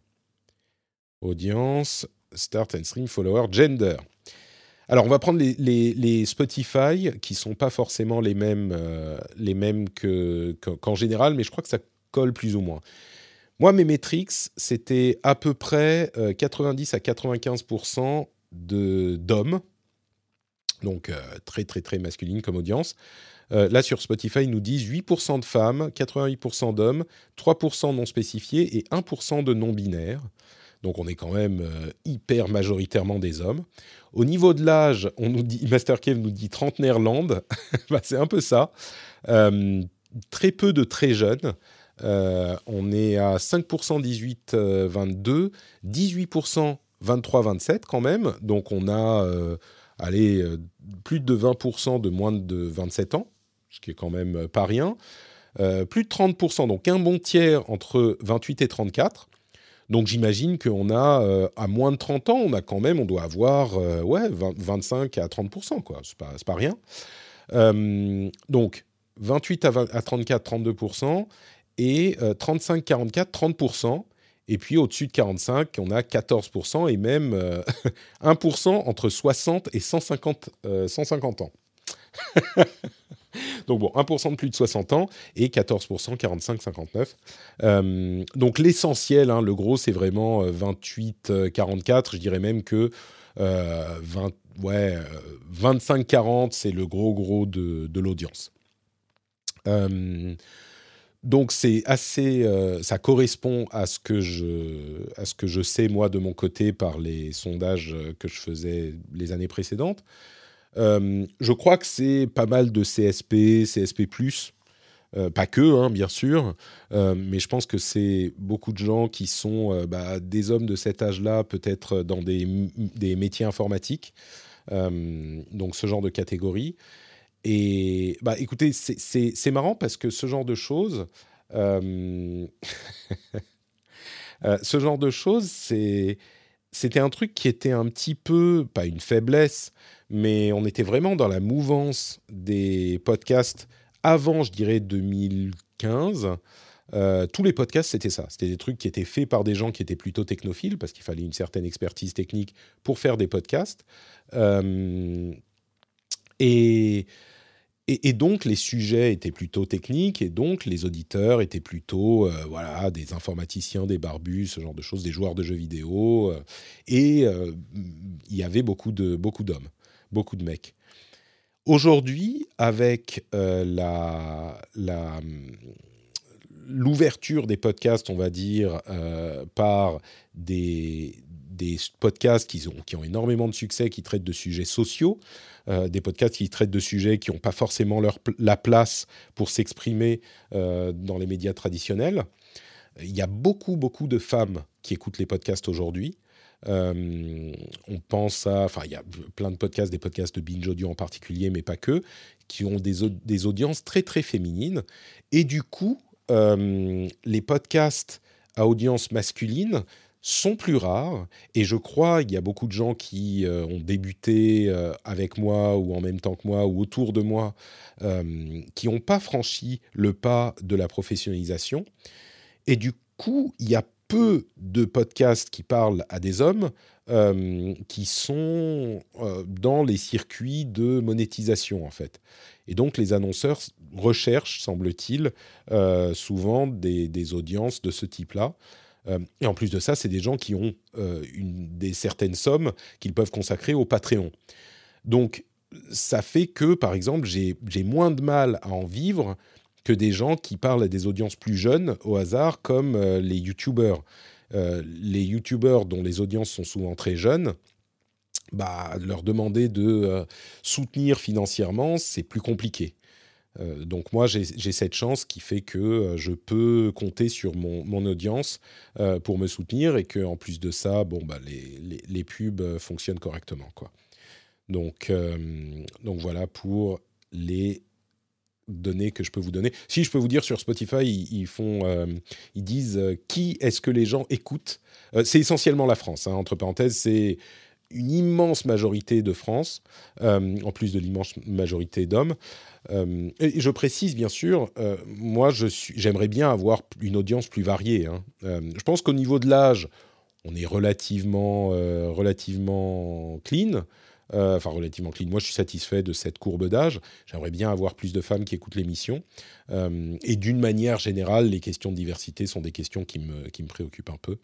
Audience, start and stream, follower, gender. Alors, on va prendre les, Spotify, qui sont pas forcément les mêmes, euh, les mêmes qu'en général, mais je crois que ça colle plus ou moins. Moi, mes metrics, c'était à peu près 90 euh, à 95% d'hommes, donc euh, très très très masculine comme audience. Euh, là sur Spotify, ils nous disent 8% de femmes, 88% d'hommes, 3% non spécifiés et 1% de non binaires. Donc on est quand même euh, hyper majoritairement des hommes. Au niveau de l'âge, on nous dit Master Kev nous dit trentenaire-land, [laughs] bah, c'est un peu ça. très peu de très jeunes. on est à 5% 18-22, 18% 23-27 quand même. Donc on a allez, euh, plus de 20% de moins de 27 ans, ce qui est quand même euh, pas rien. Euh, plus de 30%, donc un bon tiers entre 28 et 34. Donc j'imagine qu'on a, à moins de 30 ans, on a quand même, on doit avoir ouais, 25 à 30%, quoi. C'est pas, rien. donc 28 à, à 34, 32%, et 35, 44, 30%. Et puis au-dessus de 45, on a 14% et même 1% euh, [laughs] entre 60 et 150, 150 euh, ans. [laughs] donc bon, 1% de plus de 60 ans et 14% 45-59. Euh, donc l'essentiel, hein, le gros, c'est vraiment 28-44. Je dirais même que 20, ouais, 25-40, c'est le gros gros de, de l'audience. Donc c'est assez, euh, ça correspond à ce que je, à ce que je sais moi de mon côté par les sondages que je faisais les années précédentes. Euh, je crois que c'est pas mal de CSP, CSP+, euh, pas que, hein, bien sûr, mais je pense que c'est beaucoup de gens qui sont bah, des hommes de cet âge-là, peut-être dans des, métiers informatiques, donc ce genre de catégorie. Et bah, écoutez, c'est marrant parce que ce genre de choses, euh, [laughs] euh, ce genre de choses, c'était un truc qui était un petit peu, pas une faiblesse, mais on était vraiment dans la mouvance des podcasts avant, je dirais, 2015. Euh, tous les podcasts, c'était ça. C'était des trucs qui étaient faits par des gens qui étaient plutôt technophiles, parce qu'il fallait une certaine expertise technique pour faire des podcasts. Et donc, les sujets étaient plutôt techniques, et donc les auditeurs étaient plutôt euh, voilà, des informaticiens, des barbus, ce genre de choses, des joueurs de jeux vidéo. Euh, et euh, il y avait beaucoup de beaucoup d'hommes, beaucoup de mecs. Aujourd'hui, avec l'ouverture des podcasts, on va dire, par des, des podcasts qui ont, qui ont énormément de succès, qui traitent de sujets sociaux, euh, des podcasts qui traitent de sujets qui n'ont pas forcément leur, la place pour s'exprimer euh, dans les médias traditionnels. Il y a beaucoup, beaucoup de femmes qui écoutent les podcasts aujourd'hui. Euh, on pense à, enfin, il y a plein de podcasts, des podcasts de binge audio en particulier, mais pas que, qui ont des, des audiences très très féminines. Et du coup, les podcasts à audience masculine sont plus rares. Et je crois il y a beaucoup de gens qui euh, ont débuté euh, avec moi ou en même temps que moi ou autour de moi euh, qui n'ont pas franchi le pas de la professionnalisation. Et du coup il y a peu de podcasts qui parlent à des hommes qui sont dans les circuits de monétisation en fait. Et donc les annonceurs recherchent, semble-t-il, souvent des, audiences de ce type-là. et en plus de ça, c'est des gens qui ont une, des certaines sommes qu'ils peuvent consacrer au Patreon. Donc ça fait que, par exemple, j'ai moins de mal à en vivre que des gens qui parlent à des audiences plus jeunes au hasard, comme euh, les YouTubers. Euh, les YouTubers dont les audiences sont souvent très jeunes, bah, leur demander de euh, soutenir financièrement, c'est plus compliqué. Donc moi, j'ai cette chance qui fait que je peux compter sur mon, audience pour me soutenir et que en plus de ça, bon, bah, les, les, pubs fonctionnent correctement. Quoi. Donc, euh, donc voilà pour les données que je peux vous donner. Si je peux vous dire sur Spotify, ils, font, euh, ils disent euh, qui est-ce que les gens écoutent? c'est essentiellement la France. Hein, entre parenthèses, c'est une immense majorité de France, en plus de l'immense majorité d'hommes. et je précise bien sûr, moi je j'aimerais bien avoir une audience plus variée. Hein. je pense qu'au niveau de l'âge, on est relativement, relativement clean. Euh, enfin relativement clean. Moi, je suis satisfait de cette courbe d'âge. J'aimerais bien avoir plus de femmes qui écoutent l'émission. Euh, et d'une manière générale, les questions de diversité sont des questions qui me, qui me préoccupent un peu.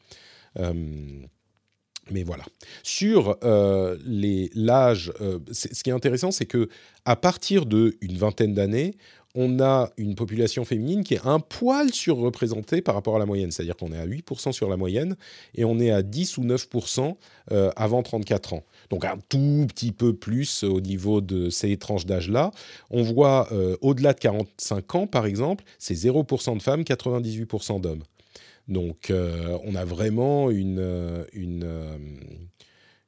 Euh, mais voilà. Sur l'âge, ce qui est intéressant, c'est que à partir d'une vingtaine d'années, on a une population féminine qui est un poil surreprésentée par rapport à la moyenne. C'est-à-dire qu'on est à 8% sur la moyenne et on est à 10 ou 9% euh, avant 34 ans. Donc un tout petit peu plus au niveau de ces tranches d'âge-là. On voit euh, au-delà de 45 ans, par exemple, c'est 0% de femmes, 98% d'hommes. Donc euh, on a vraiment une, une,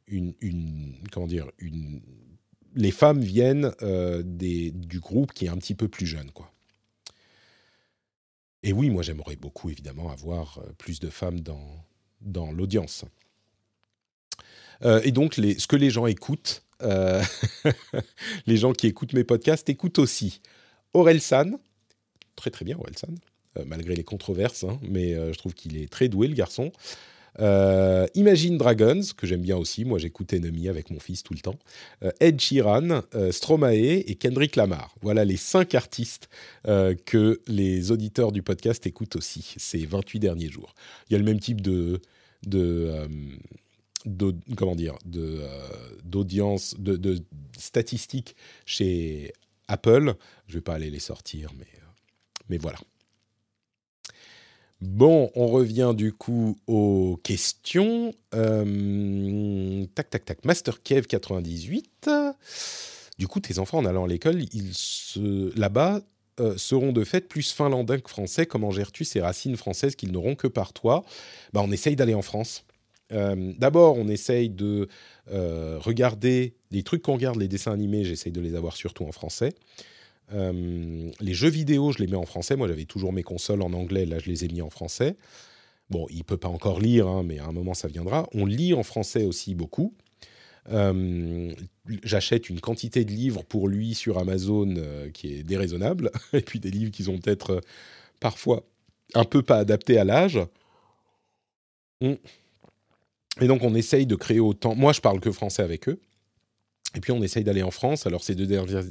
une, une comment dire, une les femmes viennent euh, du groupe qui est un petit peu plus jeune, quoi. Et oui, moi j'aimerais beaucoup évidemment avoir euh, plus de femmes dans, l'audience. Euh, et donc ce que les gens écoutent, [laughs] les gens qui écoutent mes podcasts écoutent aussi Aurel San, très très bien Aurel San, malgré les controverses, hein, mais je trouve qu'il est très doué le garçon. Euh, Imagine Dragons, que j'aime bien aussi, moi j'écoute Enemy avec mon fils tout le temps. Euh, Ed Sheeran, euh, Stromae et Kendrick Lamar. Voilà les cinq artistes que les auditeurs du podcast écoutent aussi ces 28 derniers jours. Il y a le même type de... de comment dire d'audience de, de, statistiques chez Apple je vais pas aller les sortir mais mais voilà Bon, on revient du coup aux questions. Euh, tac, tac, tac. Master Kev 98. Du coup, tes enfants en allant à l'école, ils se... là-bas euh, seront de fait plus finlandais que français. Comment gères-tu ces racines françaises qu'ils n'auront que par toi? Bah, On essaye d'aller en France. Euh, d'abord, on essaye de regarder les trucs qu'on regarde, les dessins animés, j'essaye de les avoir surtout en français. Euh, les jeux vidéo, je les mets en français. Moi, j'avais toujours mes consoles en anglais. Là, je les ai mis en français. Bon, il peut pas encore lire, hein, mais à un moment, ça viendra. On lit en français aussi beaucoup. Euh, j'achète une quantité de livres pour lui sur Amazon euh, qui est déraisonnable, [laughs] et puis des livres qui sont peut-être parfois un peu pas adaptés à l'âge. Et donc on essaye de créer autant. Moi, je parle que français avec eux. Et puis on essaye d'aller en France. Alors ces deux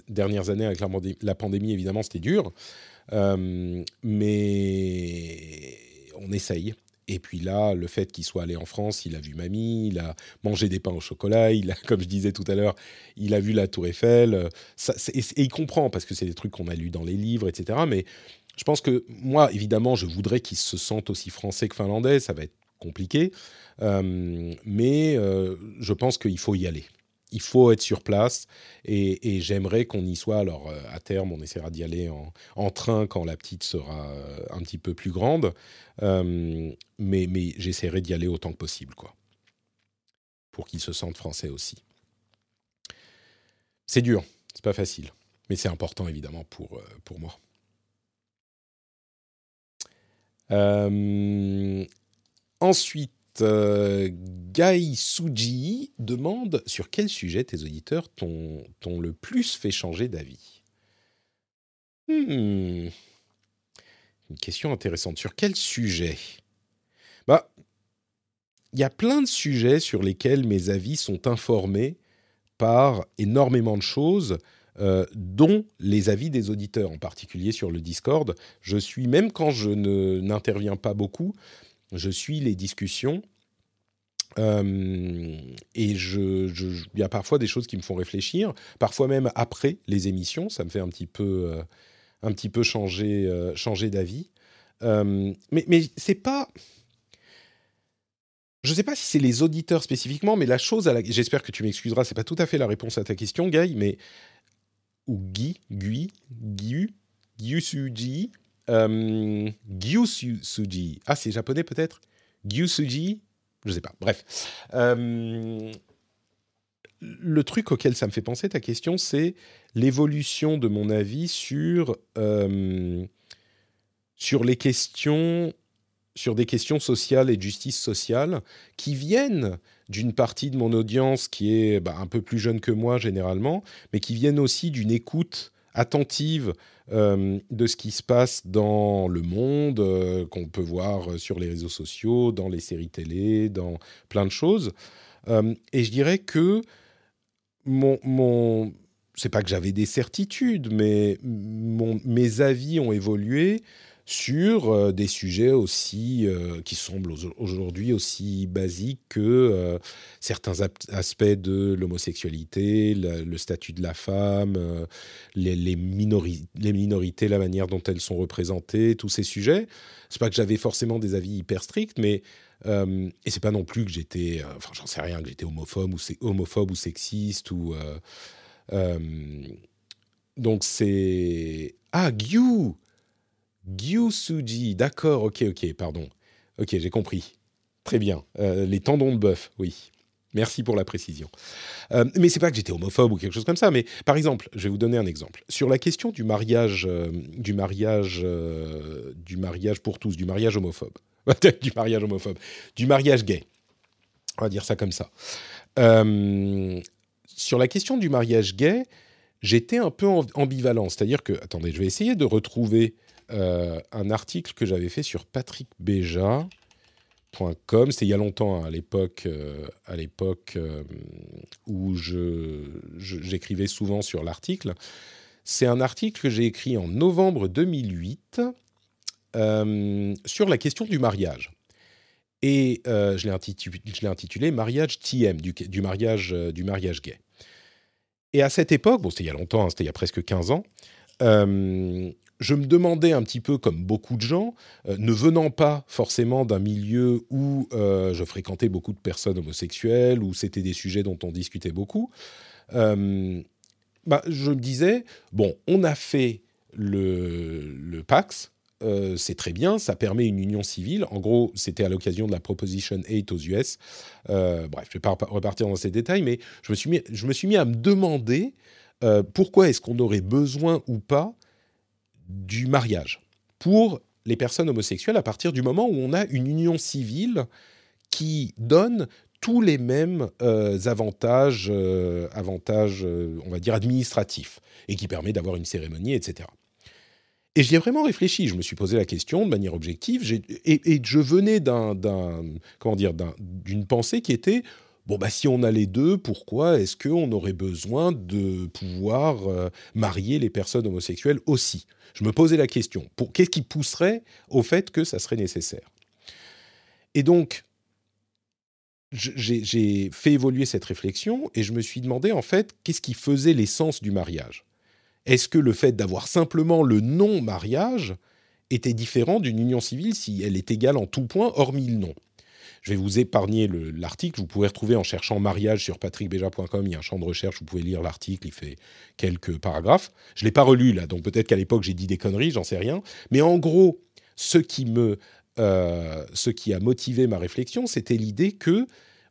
dernières années avec la, pandémie, évidemment, c'était dur. Euh, mais on essaye. Et puis là, le fait qu'il soit allé en France, il a vu mamie, il a mangé des pains au chocolat, il a, [laughs] comme je disais tout à l'heure, il a vu la Tour Eiffel. Et, il comprend parce que c'est des trucs qu'on a lus dans les livres, etc. Mais je pense que moi, évidemment, je voudrais qu'il se sente aussi français que finlandais. Ça va être compliqué, euh, mais euh, je pense qu'il faut y aller il faut être sur place et, j'aimerais qu'on y soit. Alors euh, à terme, on essaiera d'y aller en, train quand la petite sera euh, un petit peu plus grande, euh, mais, j'essaierai d'y aller autant que possible, quoi, pour qu'il se sente français aussi. C'est dur, c'est pas facile, mais c'est important évidemment pour moi. ensuite, euh, Gai Suji demande sur quel sujet tes auditeurs t'ont le plus fait changer d'avis. Hmm. Une question intéressante. Sur quel sujet? Bah, il y a plein de sujets sur lesquels mes avis sont informés par énormément de choses, euh, dont les avis des auditeurs, en particulier sur le Discord. Je suis, même quand je n'interviens pas beaucoup, je suis les discussions. Euh, et il y a parfois des choses qui me font réfléchir, parfois même après les émissions, ça me fait un petit peu, euh, un petit peu changer, changer d'avis. mais mais c'est pas je ne sais pas si c'est les auditeurs spécifiquement, mais la chose à la... J'espère que tu m'excuseras, c'est pas tout à fait la réponse à ta question, Guy, mais... Ou Guy, Guy, Guy, Gyusuji, euh, Gyusuji. Ah, c'est japonais peut-être? Gyusuji Je ne sais pas, bref. Euh, le truc auquel ça me fait penser, ta question, c'est l'évolution de mon avis sur, euh, sur les questions sur des questions sociales et de justice sociale qui viennent d'une partie de mon audience qui est bah, un peu plus jeune que moi généralement, mais qui viennent aussi d'une écoute attentive euh, de ce qui se passe dans le monde, euh, qu'on peut voir sur les réseaux sociaux, dans les séries télé, dans plein de choses. Euh, et je dirais que mon, mon c'est pas que j'avais des certitudes, mais mon, mes avis ont évolué sur euh, des sujets aussi euh, qui semblent aujourd'hui aussi basiques que euh, certains aspects de l'homosexualité, le statut de la femme, les, les, minorités, la manière dont elles sont représentées, tous ces sujets. C'est pas que j'avais forcément des avis hyper stricts, mais et c'est pas non plus que j'étais, enfin j'en sais rien, que j'étais homophobe ou homophobe ou sexiste ou donc c'est ah Gyu Gyusuji, d'accord, ok, ok, pardon. Ok, j'ai compris. Très bien. Euh, les tendons de bœuf, oui. Merci pour la précision. Euh, mais c'est pas que j'étais homophobe ou quelque chose comme ça, mais par exemple, je vais vous donner un exemple. Sur la question du mariage, euh, du mariage, euh, du mariage pour tous, du mariage homophobe, [laughs] du mariage homophobe, du mariage gay. On va dire ça comme ça. sur la question du mariage gay, j'étais un peu ambivalent. C'est-à-dire que, attendez, je vais essayer de retrouver euh, un article que j'avais fait sur patrickbeja.com. C'était il y a longtemps, hein, à l'époque, euh, euh, où j'écrivais souvent sur l'article. C'est un article que j'ai écrit en novembre 2008 sur la question du mariage. Et je l'ai intitulé, Mariage TM, du, du, mariage, du mariage gay. Et à cette époque, bon, c'était il y a longtemps, hein, c'était il y a presque 15 ans, je me demandais un petit peu, comme beaucoup de gens, euh, ne venant pas forcément d'un milieu où euh, je fréquentais beaucoup de personnes homosexuelles, où c'était des sujets dont on discutait beaucoup, euh, bah, je me disais, bon, on a fait le, le Pax, c'est très bien, ça permet une union civile. En gros, c'était à l'occasion de la Proposition 8 aux US. bref, je ne vais pas repartir dans ces détails, mais je me suis mis, je me suis mis à me demander pourquoi est-ce qu'on aurait besoin ou pas du mariage pour les personnes homosexuelles à partir du moment où on a une union civile qui donne tous les mêmes euh, avantages, euh, avantages euh, on va dire, administratifs, et qui permet d'avoir une cérémonie, etc. Et j'y ai vraiment réfléchi. Je me suis posé la question de manière objective, et, je venais d'un, comment dire, d'une pensée qui était bon, bah, si on a les deux, pourquoi est-ce qu'on aurait besoin de pouvoir euh, marier les personnes homosexuelles aussi? Je me posais la question. Qu'est-ce qui pousserait au fait que ça serait nécessaire? Et donc, j'ai fait évoluer cette réflexion et je me suis demandé, en fait, qu'est-ce qui faisait l'essence du mariage? Est-ce que le fait d'avoir simplement le non-mariage était différent d'une union civile si elle est égale en tout point, hormis le nom je vais vous épargner l'article. Vous pouvez retrouver en cherchant mariage sur patrickbeja.com. Il y a un champ de recherche. Vous pouvez lire l'article. Il fait quelques paragraphes. Je l'ai pas relu là, donc peut-être qu'à l'époque j'ai dit des conneries. J'en sais rien. Mais en gros, ce qui me, euh, ce qui a motivé ma réflexion, c'était l'idée que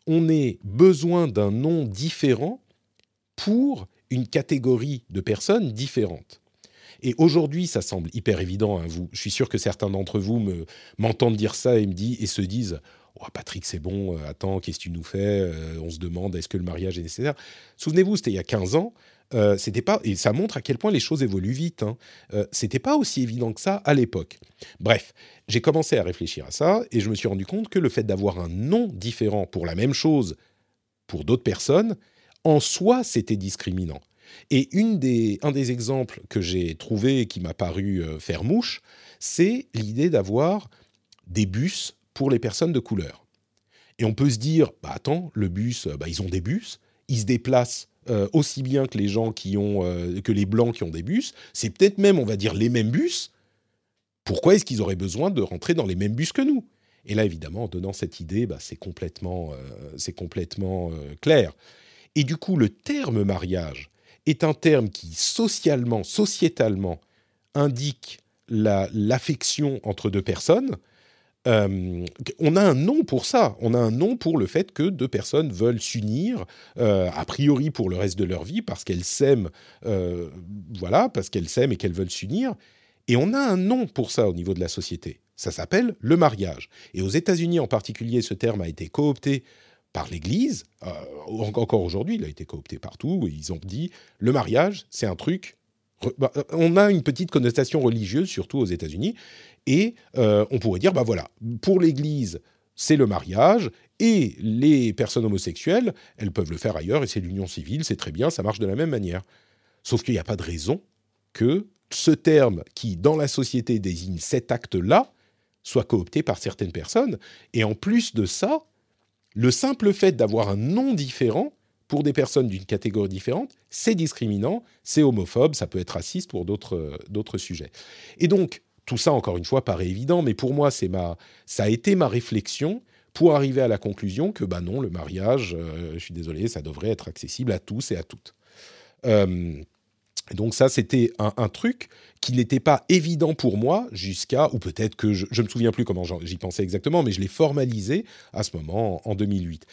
on ait besoin d'un nom différent pour une catégorie de personnes différentes. Et aujourd'hui, ça semble hyper évident. Hein, vous, je suis sûr que certains d'entre vous me m'entendent dire ça et me disent et se disent oh, Patrick, c'est bon, euh, attends, qu'est-ce que tu nous fais euh, On se demande, est-ce que le mariage est nécessaire? Souvenez-vous, c'était il y a 15 ans. euh, c'était pas et ça montre à quel point les choses évoluent vite. Hein. Euh, c'était pas aussi évident que ça à l'époque. Bref, j'ai commencé à réfléchir à ça et je me suis rendu compte que le fait d'avoir un nom différent pour la même chose pour d'autres personnes, en soi, c'était discriminant. Et une des, un des exemples que j'ai trouvé et qui m'a paru faire mouche, c'est l'idée d'avoir des bus pour les personnes de couleur. Et on peut se dire, bah attends, le bus, bah, ils ont des bus, ils se déplacent euh, aussi bien que les gens qui ont euh, que les blancs qui ont des bus. C'est peut-être même, on va dire, les mêmes bus. Pourquoi est-ce qu'ils auraient besoin de rentrer dans les mêmes bus que nous? Et là, évidemment, en donnant cette idée, bah, c'est complètement, c'est complètement clair. Et du coup, le terme mariage est un terme qui socialement, sociétalement, indique l'affection entre deux personnes. Euh, on a un nom pour ça. On a un nom pour le fait que deux personnes veulent s'unir, euh, a priori pour le reste de leur vie, parce qu'elles s'aiment, euh, voilà, parce qu'elles s'aiment et qu'elles veulent s'unir. Et on a un nom pour ça au niveau de la société. Ça s'appelle le mariage. Et aux États-Unis en particulier, ce terme a été coopté par l'Église. Encore aujourd'hui, il a été coopté partout. ils ont dit le mariage, c'est un truc. Bah, on a une petite connotation religieuse, surtout aux États-Unis, et euh, on pourrait dire bah voilà, pour l'Église, c'est le mariage, et les personnes homosexuelles, elles peuvent le faire ailleurs, et c'est l'union civile, c'est très bien, ça marche de la même manière. Sauf qu'il n'y a pas de raison que ce terme qui, dans la société, désigne cet acte-là, soit coopté par certaines personnes. Et en plus de ça, le simple fait d'avoir un nom différent pour des personnes d'une catégorie différente, c'est discriminant, c'est homophobe, ça peut être raciste pour d'autres sujets. Et donc, tout ça, encore une fois, paraît évident, mais pour moi, c'est ma, ça a été ma réflexion pour arriver à la conclusion que, bah non, le mariage, euh, je suis désolé, ça devrait être accessible à tous et à toutes. Euh, donc ça, c'était un, truc qui n'était pas évident pour moi jusqu'à, ou peut-être que je ne me souviens plus comment j'y pensais exactement, mais je l'ai formalisé à ce moment, en 2008.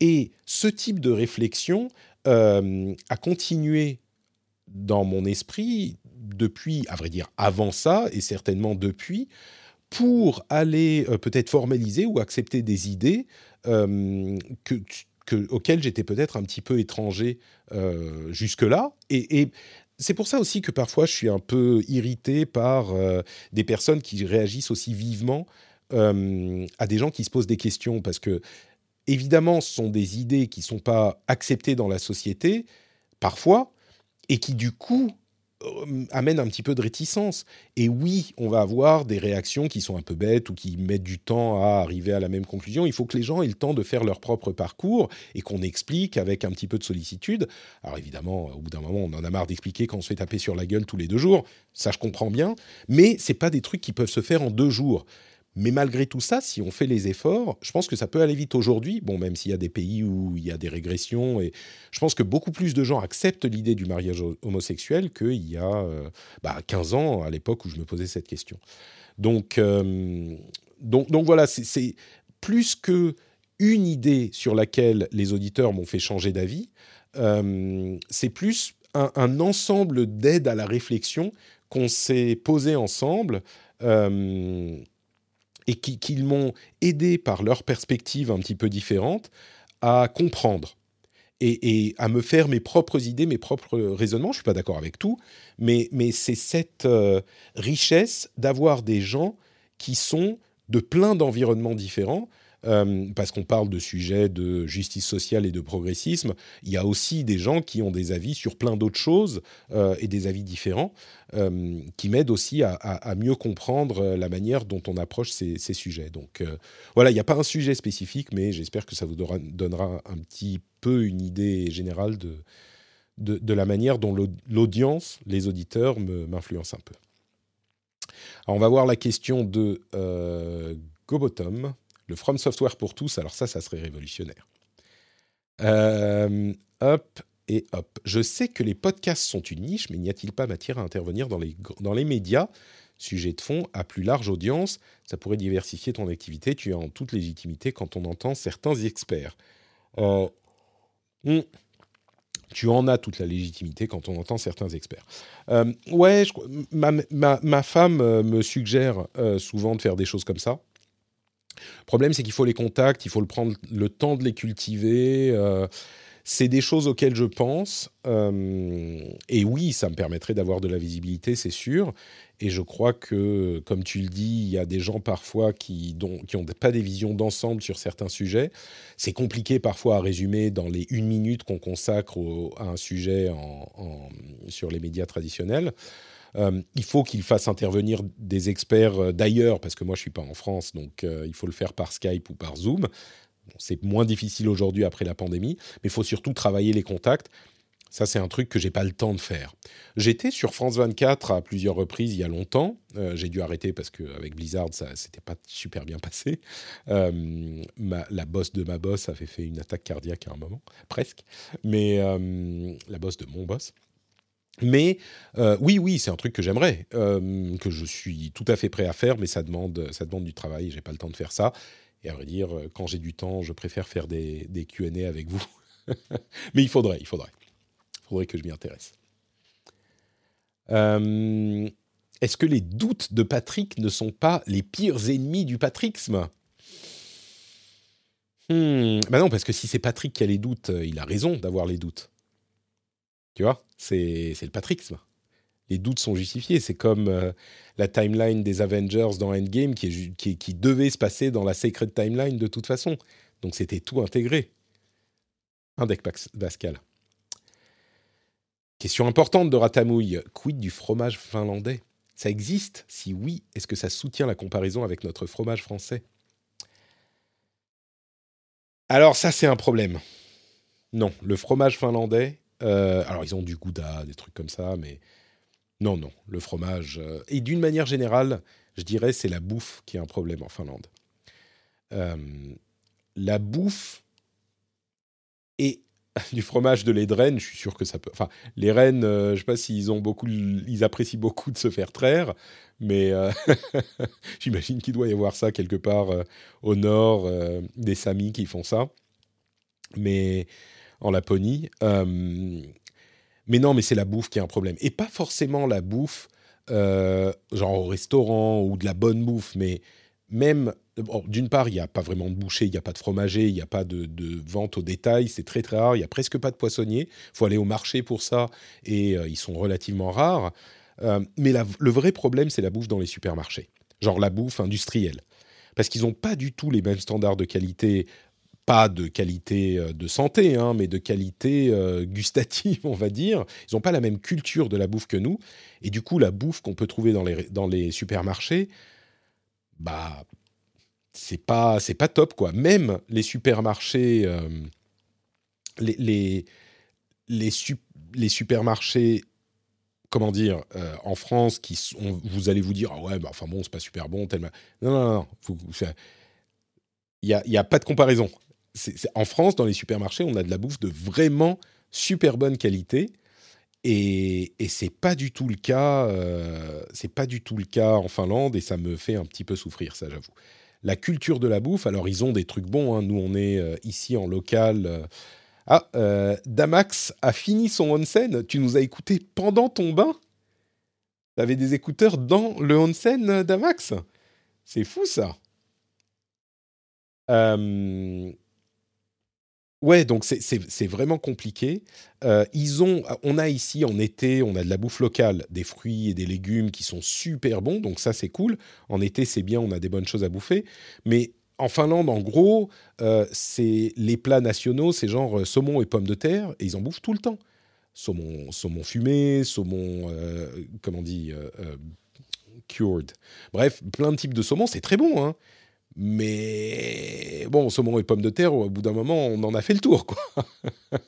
Et ce type de réflexion euh, a continué dans mon esprit depuis, à vrai dire, avant ça, et certainement depuis, pour aller euh, peut-être formaliser ou accepter des idées euh, que auquel j'étais peut-être un petit peu étranger jusque-là. Et, et, c'est pour ça aussi que parfois je suis un peu irrité par euh, des personnes qui réagissent aussi vivement euh, à des gens qui se posent des questions parce que évidemment ce sont des idées qui ne sont pas acceptées dans la société parfois et qui du coup euh, amène un petit peu de réticence. Et oui, on va avoir des réactions qui sont un peu bêtes ou qui mettent du temps à arriver à la même conclusion. Il faut que les gens aient le temps de faire leur propre parcours et qu'on explique avec un petit peu de sollicitude. Alors évidemment, au bout d'un moment, on en a marre d'expliquer quand on se fait taper sur la gueule tous les deux jours. Ça, je comprends bien. Mais c'est pas des trucs qui peuvent se faire en deux jours. Mais malgré tout ça, si on fait les efforts, je pense que ça peut aller vite aujourd'hui. Bon, même s'il y a des pays où il y a des régressions, et je pense que beaucoup plus de gens acceptent l'idée du mariage homosexuel qu'il y a 15 bah, ans, à l'époque où je me posais cette question. Donc, euh, donc, donc voilà, c'est plus que une idée sur laquelle les auditeurs m'ont fait changer d'avis. Euh, c'est plus un, un ensemble d'aides à la réflexion qu'on s'est posé ensemble. Et qu'ils m'ont aidé par leur perspective un petit peu différente à comprendre et, à me faire mes propres idées, mes propres raisonnements. Je ne suis pas d'accord avec tout, mais, mais c'est cette euh, richesse d'avoir des gens qui sont de plein d'environnements différents euh, parce qu'on parle de sujets de justice sociale et de progressisme, il y a aussi des gens qui ont des avis sur plein d'autres choses euh, et des avis différents euh, qui m'aident aussi à, mieux comprendre la manière dont on approche ces, sujets. Donc voilà, il n'y a pas un sujet spécifique, mais j'espère que ça vous donnera un petit peu une idée générale de, de, la manière dont l'audience, les auditeurs m'influencent un peu. Alors on va voir la question de Gobotom le From Software pour tous, alors ça, ça serait révolutionnaire. Euh, hop et hop. Je sais que les podcasts sont une niche, mais n'y a-t-il pas matière à intervenir dans les, dans les médias? Sujet de fond à plus large audience, ça pourrait diversifier ton activité. Tu es en toute légitimité quand on entend certains experts. Euh, hmm, tu en as toute la légitimité quand on entend certains experts. Euh, ouais, ma, ma, ma, femme me suggère souvent de faire des choses comme ça. Le problème, c'est qu'il faut les contacts, il faut le prendre le temps de les cultiver. Euh, c'est des choses auxquelles je pense. Euh, et oui, ça me permettrait d'avoir de la visibilité, c'est sûr. Et je crois que, comme tu le dis, il y a des gens parfois qui n'ont pas des visions d'ensemble sur certains sujets. C'est compliqué parfois à résumer dans les une minute qu'on consacre à un sujet sur les médias traditionnels. Euh, il faut qu'il fasse intervenir des experts euh, d'ailleurs, parce que moi je suis pas en France, donc euh, il faut le faire par Skype ou par Zoom. c'est moins difficile aujourd'hui après la pandémie, mais il faut surtout travailler les contacts. Ça, c'est un truc que j'ai pas le temps de faire. J'étais sur France 24 à plusieurs reprises il y a longtemps. j'ai dû arrêter parce qu'avec Blizzard, ça s'était pas super bien passé. la boss de ma boss avait fait une attaque cardiaque à un moment, presque. Mais la boss de mon boss. Mais euh, oui, oui, c'est un truc que j'aimerais, euh, que je suis tout à fait prêt à faire, mais ça demande, ça demande du travail. J'ai pas le temps de faire ça. Et à vrai dire, euh, quand j'ai du temps, je préfère faire des, des Q&A avec vous. [laughs] mais il faudrait, il faudrait, il faudrait que je m'y intéresse. Est-ce que les doutes de Patrick ne sont pas les pires ennemis du patricksme hmm, bah non, parce que si c'est Patrick qui a les doutes, il a raison d'avoir les doutes. Tu vois, c'est le patricksme. Les doutes sont justifiés. C'est comme euh, la timeline des Avengers dans Endgame qui, qui, qui, devait se passer dans la Sacred Timeline de toute façon. Donc c'était tout intégré. Un deck Pascal. Question importante de Ratamouille. Quid du fromage finlandais? Ça existe? Si oui, est-ce que ça soutient la comparaison avec notre fromage français? Alors ça, c'est un problème. Non, le fromage finlandais, euh, alors, ils ont du gouda, des trucs comme ça, mais non, non, le fromage. Euh, et d'une manière générale, je dirais, c'est la bouffe qui est un problème en Finlande. Euh, la bouffe et [laughs] du fromage de lait de renne, je suis sûr que ça peut. Enfin, les rennes, je ne sais pas s'ils ont beaucoup, ils apprécient beaucoup de se faire traire, mais [laughs] j'imagine qu'il doit y avoir ça quelque part au nord, des Samis qui font ça. Mais en Laponie. Euh, mais non, mais c'est la bouffe qui est un problème. Et pas forcément la bouffe, euh, genre au restaurant ou de la bonne bouffe, mais même, d'une part, il n'y a pas vraiment de boucher, il n'y a pas de fromager, il n'y a pas de, vente au détail, c'est très très rare, il n'y a presque pas de poissonniers, il faut aller au marché pour ça, et euh, ils sont relativement rares. mais le vrai problème, c'est la bouffe dans les supermarchés, genre la bouffe industrielle. Parce qu'ils n'ont pas du tout les mêmes standards de qualité pas de qualité euh, de santé, hein, mais de qualité euh, gustative, [laughs] on va dire. Ils n'ont pas la même culture de la bouffe que nous. Et du coup, la bouffe qu'on peut trouver dans les, dans les supermarchés, bah, c'est pas, c'est pas top, quoi. Même les supermarchés, euh, les, les, les, les, supermarchés, comment dire, en France, qui vous allez vous dire, ah ouais, bah, enfin bon, c'est pas super bon, tellement. Non, non, non, il n'y a, pas de comparaison en France, dans les supermarchés, on a de la bouffe de vraiment super bonne qualité. Et, et c'est pas du tout le cas. Euh, c'est pas du tout le cas en Finlande et ça me fait un petit peu souffrir, ça j'avoue. La culture de la bouffe, alors ils ont des trucs bons. Hein. Nous, on est euh, ici en local. Euh. Ah, Damax a fini son onsen. Tu nous as écouté pendant ton bain? Tu avais des écouteurs dans le onsen, Damax? C'est fou ça. Ouais, donc c'est vraiment compliqué. Euh, ils ont, on a ici en été, on a de la bouffe locale, des fruits et des légumes qui sont super bons, donc ça c'est cool. En été c'est bien, on a des bonnes choses à bouffer. Mais en Finlande, en gros, euh, c'est les plats nationaux, c'est genre euh, saumon et pommes de terre, et ils en bouffent tout le temps. Saumon, saumon fumé, saumon, comment on dit, cured. Bref, plein de types de saumon, c'est très bon. Hein. Mais bon, saumon et pommes de terre, au bout d'un moment, on en a fait le tour, quoi. [laughs]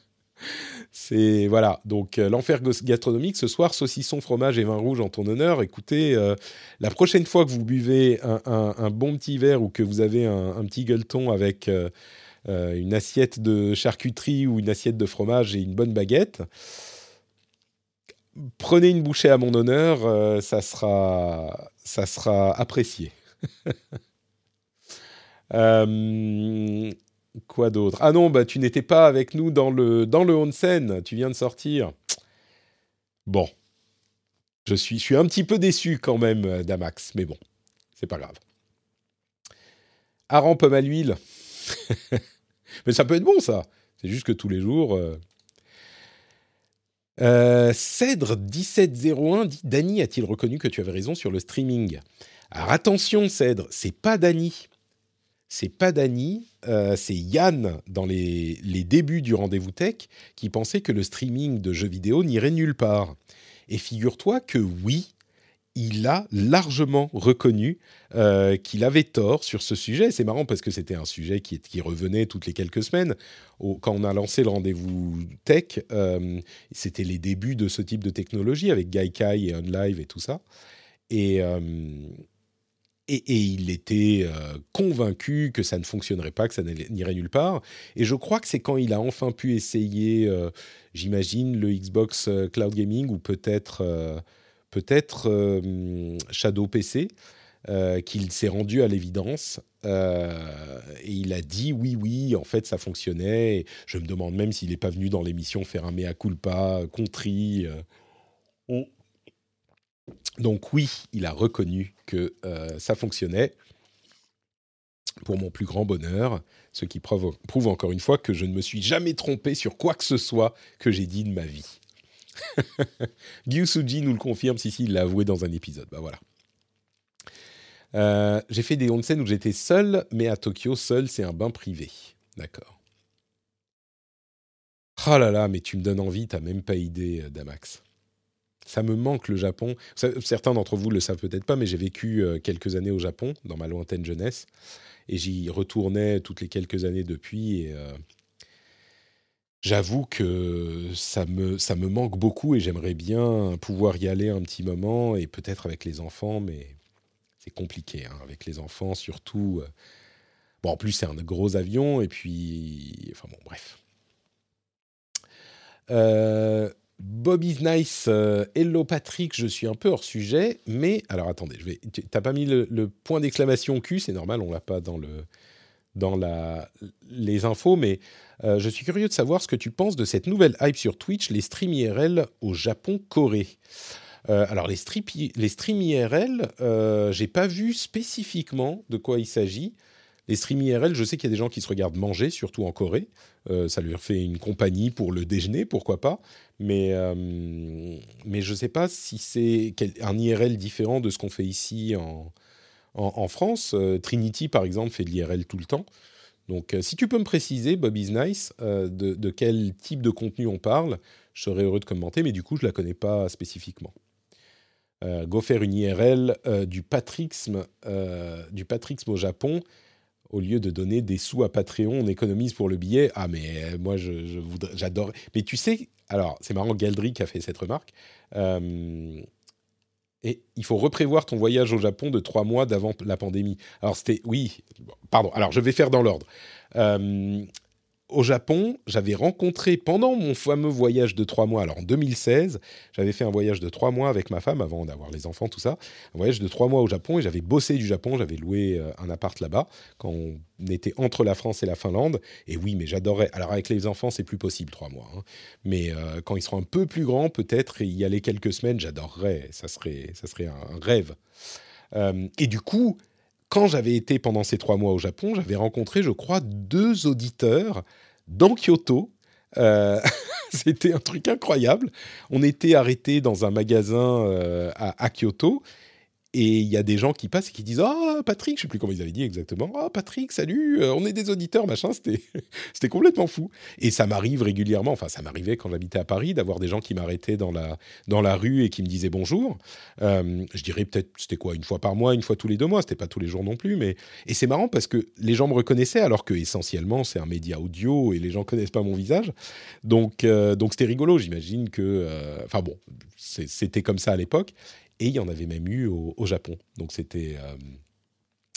C'est voilà. Donc euh, l'enfer gastronomique ce soir, saucisson, fromage et vin rouge en ton honneur. Écoutez, euh, la prochaine fois que vous buvez un, bon petit verre ou que vous avez un, petit gueuleton avec euh, une assiette de charcuterie ou une assiette de fromage et une bonne baguette, prenez une bouchée à mon honneur. ça sera ça sera apprécié. [laughs] Euh, quoi d'autre? Ah non, bah tu n'étais pas avec nous dans le dans le onsen. Tu viens de sortir. Bon, je suis je suis un petit peu déçu quand même, euh, Damax, mais bon, c'est pas grave. Aran pomme à l'huile. [laughs] mais ça peut être bon ça. C'est juste que tous les jours. Euh... Euh, Cèdre1701 dit Dany a-t-il reconnu que tu avais raison sur le streaming? Alors attention, Cèdre, c'est pas Dany. C'est pas Dany, euh, c'est Yann dans les, les débuts du rendez-vous tech qui pensait que le streaming de jeux vidéo n'irait nulle part. Et figure-toi que oui, il a largement reconnu euh, qu'il avait tort sur ce sujet. C'est marrant parce que c'était un sujet qui, qui, revenait toutes les quelques semaines. quand on a lancé le rendez-vous tech, euh, c'était les débuts de ce type de technologie avec Gaikai et OnLive et tout ça. Et, et, il était convaincu que ça ne fonctionnerait pas, que ça n'irait nulle part. Et je crois que c'est quand il a enfin pu essayer, j'imagine, le Xbox Cloud Gaming ou peut-être peut-être euh, Shadow PC, euh, qu'il s'est rendu à l'évidence euh, et il a dit oui, oui, en fait ça fonctionnait. je me demande même s'il n'est pas venu dans l'émission faire un mea culpa, contri. Donc oui, il a reconnu que ça fonctionnait. Pour mon plus grand bonheur, ce qui prouve, prouve encore une fois que je ne me suis jamais trompé sur quoi que ce soit que j'ai dit de ma vie. [laughs] Gyusuji nous le confirme, si, si, il l'a avoué dans un épisode. Bah voilà. Euh, j'ai fait des onsen où j'étais seul, mais à Tokyo, seul, c'est un bain privé. D'accord. Oh là là, mais tu me donnes envie, t'as même pas idée, euh, Damax. Ça me manque le Japon. Certains d'entre vous le savent peut-être pas, mais j'ai vécu euh, quelques années au Japon, dans ma lointaine jeunesse, et j'y retournais toutes les quelques années depuis, et J'avoue que ça me, ça me manque beaucoup et j'aimerais bien pouvoir y aller un petit moment et peut-être avec les enfants, mais c'est compliqué hein, avec les enfants, surtout. Euh, bon, en plus, c'est un gros avion et puis. Enfin bon, bref. Euh, Bobby's Nice, euh, hello Patrick, je suis un peu hors sujet, mais alors attendez, je vais. T'as pas mis le, point d'exclamation Q, c'est normal, on l'a pas dans le dans la, les infos, mais euh, je suis curieux de savoir ce que tu penses de cette nouvelle hype sur Twitch, les streams IRL au Japon-Corée. Euh, alors les, les streams IRL, j'ai pas vu spécifiquement de quoi il s'agit. Les streams IRL, je sais qu'il y a des gens qui se regardent manger, surtout en Corée. Euh, ça leur fait une compagnie pour le déjeuner, pourquoi pas. Mais, mais je ne sais pas si c'est un IRL différent de ce qu'on fait ici en, en, France. Euh, Trinity, par exemple, fait de l'IRL tout le temps. Donc, euh, si tu peux me préciser, Bobby's Nice, euh, de, quel type de contenu on parle, je serais heureux de commenter, mais du coup, je ne la connais pas spécifiquement. go faire une IRL du, patrixme, du patrixme au Japon. Au lieu de donner des sous à Patreon, on économise pour le billet. Ah, mais moi, je, j'adore. Mais tu sais, alors, c'est marrant, Galdric a fait cette remarque. Et il faut reprévoir ton voyage au Japon de trois mois d'avant la pandémie. Alors c'était, oui, pardon. Alors je vais faire dans l'ordre. Euh, au Japon, j'avais rencontré pendant mon fameux voyage de trois mois, alors en 2016, j'avais fait un voyage de trois mois avec ma femme avant d'avoir les enfants, tout ça. Un voyage de trois mois au Japon et j'avais bossé du Japon, j'avais loué euh, un appart là-bas quand on était entre la France et la Finlande. Et oui, mais j'adorais. Alors avec les enfants, c'est plus possible trois mois. Hein. Mais euh, quand ils seront un peu plus grands, peut-être y aller quelques semaines, j'adorerais. Ça serait, ça serait un, rêve. Euh, et du coup, quand j'avais été pendant ces trois mois au Japon, j'avais rencontré, je crois, deux auditeurs dans Kyoto. Euh, [laughs] c'était un truc incroyable. On était arrêtés dans un magasin euh, à, Kyoto et il y a des gens qui passent et qui disent Ah, Patrick, je sais plus comment ils avaient dit exactement. Ah, Patrick, salut, euh, on est des auditeurs, machin. [laughs] C'était, complètement fou. Et ça m'arrive régulièrement, enfin, ça m'arrivait quand j'habitais à Paris, d'avoir des gens qui m'arrêtaient dans la, dans la rue et qui me disaient bonjour. Euh, je dirais peut-être, c'était quoi, une fois par mois, une fois tous les deux mois. C'était pas tous les jours non plus. Mais... Et c'est marrant parce que les gens me reconnaissaient alors que essentiellement, c'est un média audio et les gens connaissent pas mon visage. Donc, euh, donc c'était rigolo. J'imagine que. Enfin bon, c'était comme ça à l'époque. Et il y en avait même eu au, Japon. Donc c'était euh,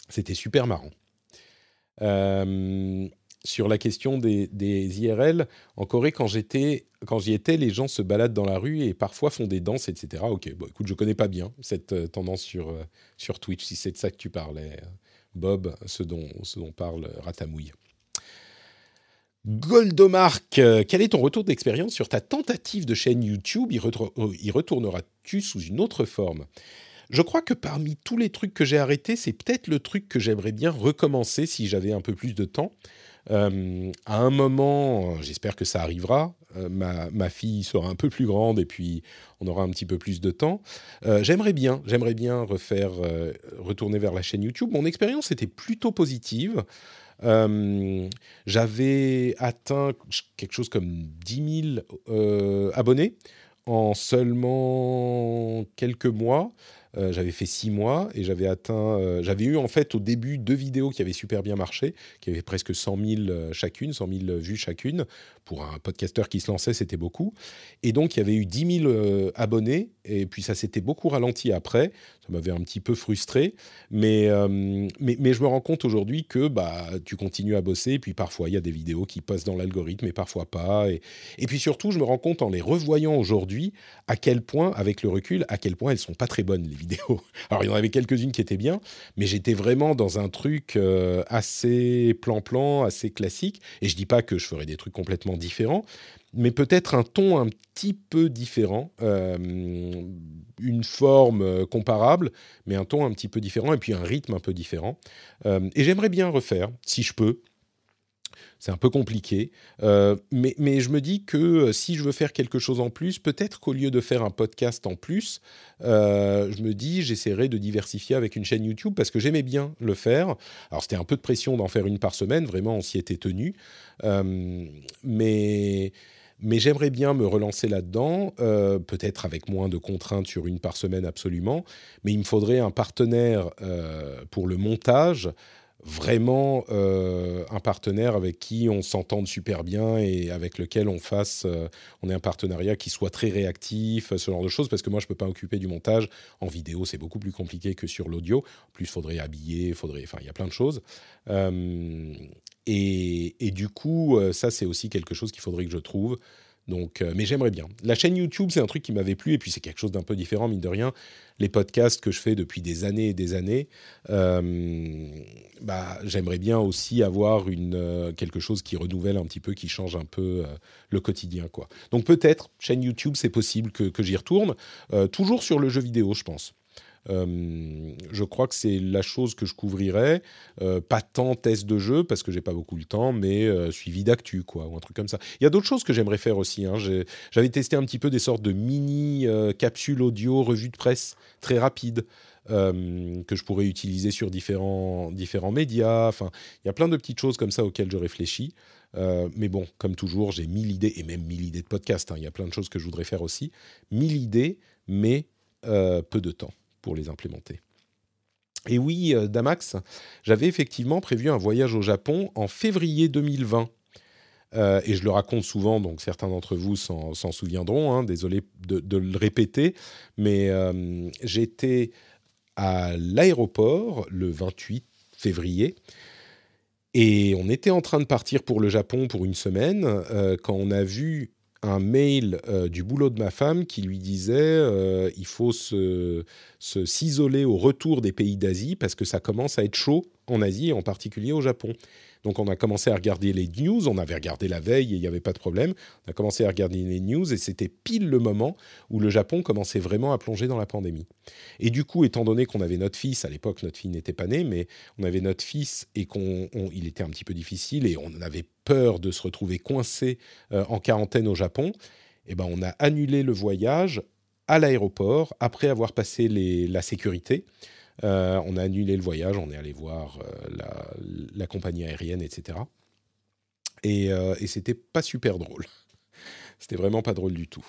c'était super marrant. Euh, sur la question des, IRL, en Corée, quand j'étais, quand j'y étais, les gens se baladent dans la rue et parfois font des danses, etc. Ok, bon, écoute, je connais pas bien cette euh, tendance sur sur Twitch. Si c'est de ça que tu parlais, Bob, ce dont ce dont parle Ratamouille. Goldomark, euh, quel est ton retour d'expérience sur ta tentative de chaîne YouTube? Y, retourneras-tu sous une autre forme? Je crois que parmi tous les trucs que j'ai arrêtés, c'est peut-être le truc que j'aimerais bien recommencer si j'avais un peu plus de temps. Euh, à un moment, j'espère que ça arrivera, euh, ma, fille sera un peu plus grande et puis on aura un petit peu plus de temps. Euh, j'aimerais bien, j'aimerais bien refaire, retourner vers la chaîne YouTube. Mon expérience était plutôt positive. J'avais atteint quelque chose comme 10 000 abonnés en seulement quelques mois. Euh, j'avais fait six mois et j'avais atteint. Euh, j'avais eu en fait au début deux vidéos qui avaient super bien marché, qui avaient presque 100 000 euh, chacune, 100 000 vues chacune. Pour un podcasteur qui se lançait, c'était beaucoup. Et donc il y avait eu 10 000 abonnés et puis ça s'était beaucoup ralenti après. Ça m'avait un petit peu frustré, mais, mais, mais, je me rends compte aujourd'hui que bah, tu continues à bosser et puis parfois il y a des vidéos qui passent dans l'algorithme et parfois pas. Et, et puis surtout, je me rends compte en les revoyant aujourd'hui à quel point, avec le recul, à quel point elles sont pas très bonnes les vidéos. [laughs] Alors, il y en avait quelques-unes qui étaient bien, mais j'étais vraiment dans un truc euh, assez plan-plan, assez classique. Et je dis pas que je ferais des trucs complètement différents, mais peut-être un ton un petit peu différent, euh, une forme euh, comparable, mais un ton un petit peu différent, et puis un rythme un peu différent. et j'aimerais bien refaire, si je peux, c'est un peu compliqué. Euh, mais, mais, je me dis que euh, si je veux faire quelque chose en plus, peut-être qu'au lieu de faire un podcast en plus, euh, je me dis j'essaierai de diversifier avec une chaîne YouTube parce que j'aimais bien le faire. Alors c'était un peu de pression d'en faire une par semaine, vraiment on s'y était tenu. mais mais j'aimerais bien me relancer là-dedans, peut-être avec moins de contraintes sur une par semaine absolument, mais il me faudrait un partenaire pour le montage vraiment euh, un partenaire avec qui on s'entende super bien et avec lequel on fasse, euh, on ait un partenariat qui soit très réactif, ce genre de choses, parce que moi je peux pas occuper du montage en vidéo, c'est beaucoup plus compliqué que sur l'audio. En plus, faudrait habiller, faudrait, enfin, il y a plein de choses. Euh, et, et, du coup, ça c'est aussi quelque chose qu'il faudrait que je trouve. Donc, mais j'aimerais bien. La chaîne YouTube, c'est un truc qui m'avait plu, et puis c'est quelque chose d'un peu différent, mine de rien les podcasts que je fais depuis des années et des années, euh, bah, j'aimerais bien aussi avoir une, euh, quelque chose qui renouvelle un petit peu, qui change un peu euh, le quotidien. Quoi. Donc peut-être, chaîne YouTube, c'est possible que, que j'y retourne, toujours sur le jeu vidéo, je pense. Euh, je crois que c'est la chose que je couvrirais. Euh, pas tant test de jeu parce que j'ai pas beaucoup le temps, mais euh, suivi d'actu quoi ou un truc comme ça. Il y a d'autres choses que j'aimerais faire aussi. Hein. J'avais testé un petit peu des sortes de mini capsules audio, revues de presse très rapides. que je pourrais utiliser sur différents, différents médias. Enfin, il y a plein de petites choses comme ça auxquelles je réfléchis. mais bon, comme toujours, j'ai mille idées, et même mille idées de podcast. Hein. Il y a plein de choses que je voudrais faire aussi. Mille idées, mais peu de temps pour les implémenter. Et oui, euh, Damax, j'avais effectivement prévu un voyage au Japon en février 2020. Euh, et je le raconte souvent, donc certains d'entre vous s'en souviendront, hein, désolé de, le répéter, mais euh, j'étais à l'aéroport le 28 février, et on était en train de partir pour le Japon pour une semaine, quand on a vu un mail euh, du boulot de ma femme qui lui disait euh, il faut se, s'isoler au retour des pays d'Asie parce que ça commence à être chaud en Asie en particulier au Japon. Donc on a commencé à regarder les news, on avait regardé la veille et il n'y avait pas de problème. On a commencé à regarder les news et c'était pile le moment où le Japon commençait vraiment à plonger dans la pandémie. Et du coup, étant donné qu'on avait notre fils, à l'époque notre fille n'était pas née, mais on avait notre fils et qu'il était un petit peu difficile et on avait peur de se retrouver coincé euh, en quarantaine au Japon, eh ben on a annulé le voyage à l'aéroport après avoir passé la sécurité. Euh, on a annulé le voyage, on est allé voir euh, la, compagnie aérienne, etc. Et, euh, et c'était pas super drôle. [laughs] C'était vraiment pas drôle du tout.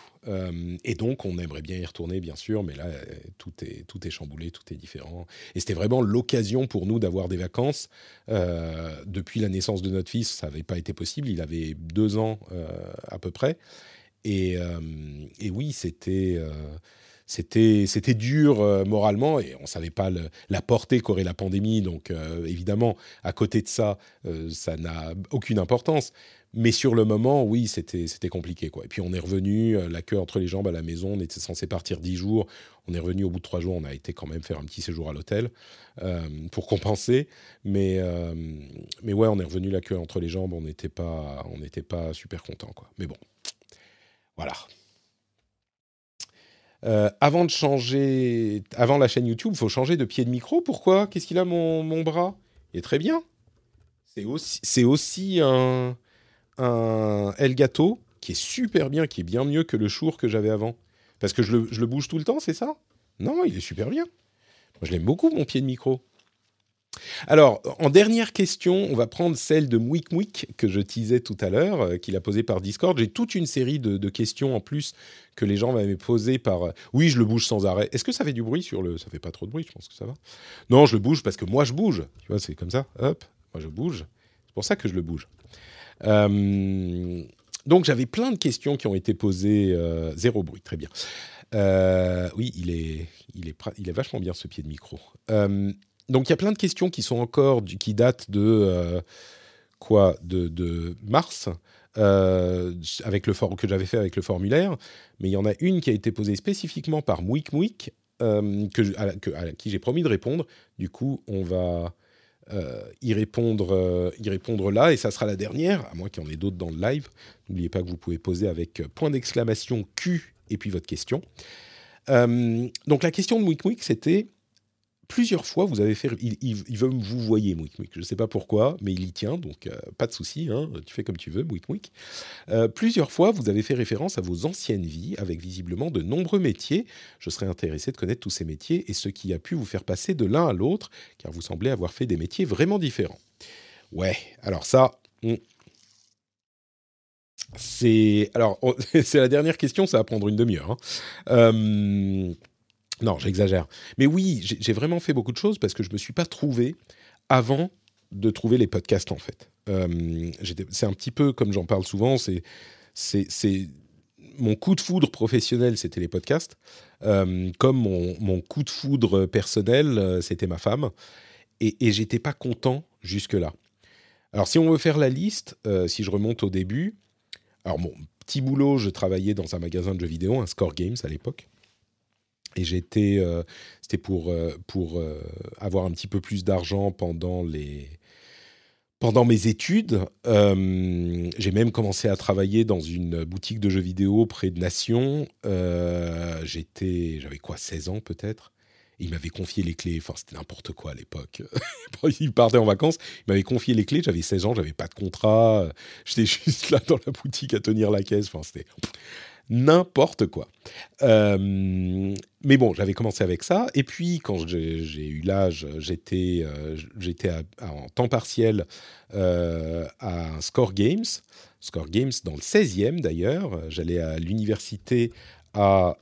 et donc, on aimerait bien y retourner, bien sûr, mais là, tout est, tout est chamboulé, tout est différent. Et c'était vraiment l'occasion pour nous d'avoir des vacances. depuis la naissance de notre fils, ça n'avait pas été possible. Il avait deux ans à peu près. Et oui, c'était c'était dur euh, moralement et on savait pas la portée qu'aurait la pandémie. Donc euh, évidemment, à côté de ça, euh, ça n'a aucune importance. Mais sur le moment, oui, c'était compliqué quoi. Et puis on est revenu, la queue entre les jambes à la maison. On était censé partir dix jours. On est revenu au bout de trois jours. On a été quand même faire un petit séjour à l'hôtel pour compenser. Mais mais ouais, on est revenu la queue entre les jambes. On n'était pas on n'était pas super content. Mais bon, voilà. Euh, avant de changer, avant la chaîne YouTube, faut changer de pied de micro. Pourquoi? Qu'est-ce qu'il a mon, mon bras? Il est très bien. C'est aussi, aussi un, un Elgato qui est super bien, qui est bien mieux que le Shure que j'avais avant. Parce que je le, je le bouge tout le temps, c'est ça? Non, il est super bien. Moi, je l'aime beaucoup, mon pied de micro. Alors, en dernière question, on va prendre celle de Mouik Mouik que je teasais tout à l'heure, euh, qu'il a posée par Discord. J'ai toute une série de, questions en plus que les gens m'avaient posées par. euh, oui, je le bouge sans arrêt. Est-ce que ça fait du bruit sur le. Ça fait pas trop de bruit, je pense que ça va. Non, je le bouge parce que moi je bouge. Tu vois, c'est comme ça. Hop, moi je bouge. C'est pour ça que je le bouge. Euh, donc j'avais plein de questions qui ont été posées. zéro bruit, très bien. Oui, il est, il, est, il est vachement bien ce pied de micro. Donc il y a plein de questions qui sont encore qui datent de euh, quoi de, mars euh, avec le que j'avais fait avec le formulaire, mais il y en a une qui a été posée spécifiquement par Mouik Mouik euh, que, à, qui j'ai promis de répondre. Du coup, on va y répondre y répondre là et ça sera la dernière, à moins qu'il y en ait d'autres dans le live. N'oubliez pas que vous pouvez poser avec point d'exclamation Q et puis votre question. Donc la question de Mouik Mouik, c'était plusieurs fois, vous avez fait. Il, veut vous voyez, Mouik Mouik. Je ne sais pas pourquoi, mais il y tient, donc euh, pas de souci. hein, tu fais comme tu veux, Mouik Mouik. Euh, plusieurs fois, vous avez fait référence à vos anciennes vies, avec visiblement de nombreux métiers. Je serais intéressé de connaître tous ces métiers et ce qui a pu vous faire passer de l'un à l'autre, car vous semblez avoir fait des métiers vraiment différents. Ouais, alors ça. on- C'est alors [laughs] c'est la dernière question, ça va prendre une demi-heure. hein. Euh, non, j'exagère. Mais oui, j'ai vraiment fait beaucoup de choses parce que je me suis pas trouvé avant de trouver les podcasts en fait. Euh, c'est un petit peu comme j'en parle souvent, c'est mon coup de foudre professionnel, c'était les podcasts. Euh, comme mon, coup de foudre personnel, euh, c'était ma femme. Et, et j'étais pas content jusque-là. Alors, si on veut faire la liste, si je remonte au début, alors mon petit boulot, je travaillais dans un magasin de jeux vidéo, un Score Games à l'époque. Et j'étais, euh, c'était pour, euh, pour euh, avoir un petit peu plus d'argent pendant les, pendant mes études, j'ai même commencé à travailler dans une boutique de jeux vidéo près de Nation. J'étais, j'avais quoi, 16 ans peut-être. Il m'avait confié les clés. Enfin, c'était n'importe quoi à l'époque. [laughs] il partait en vacances. Il m'avait confié les clés. J'avais 16 ans. J'avais pas de contrat. J'étais [laughs] juste là dans la boutique à tenir la caisse. Enfin, c'était n'importe quoi. Euh, mais bon, j'avais commencé avec ça. Et puis, quand j'ai eu l'âge, j'étais euh, en temps partiel euh, à Score Games. Score Games dans le 16e d'ailleurs. J'allais à l'université à,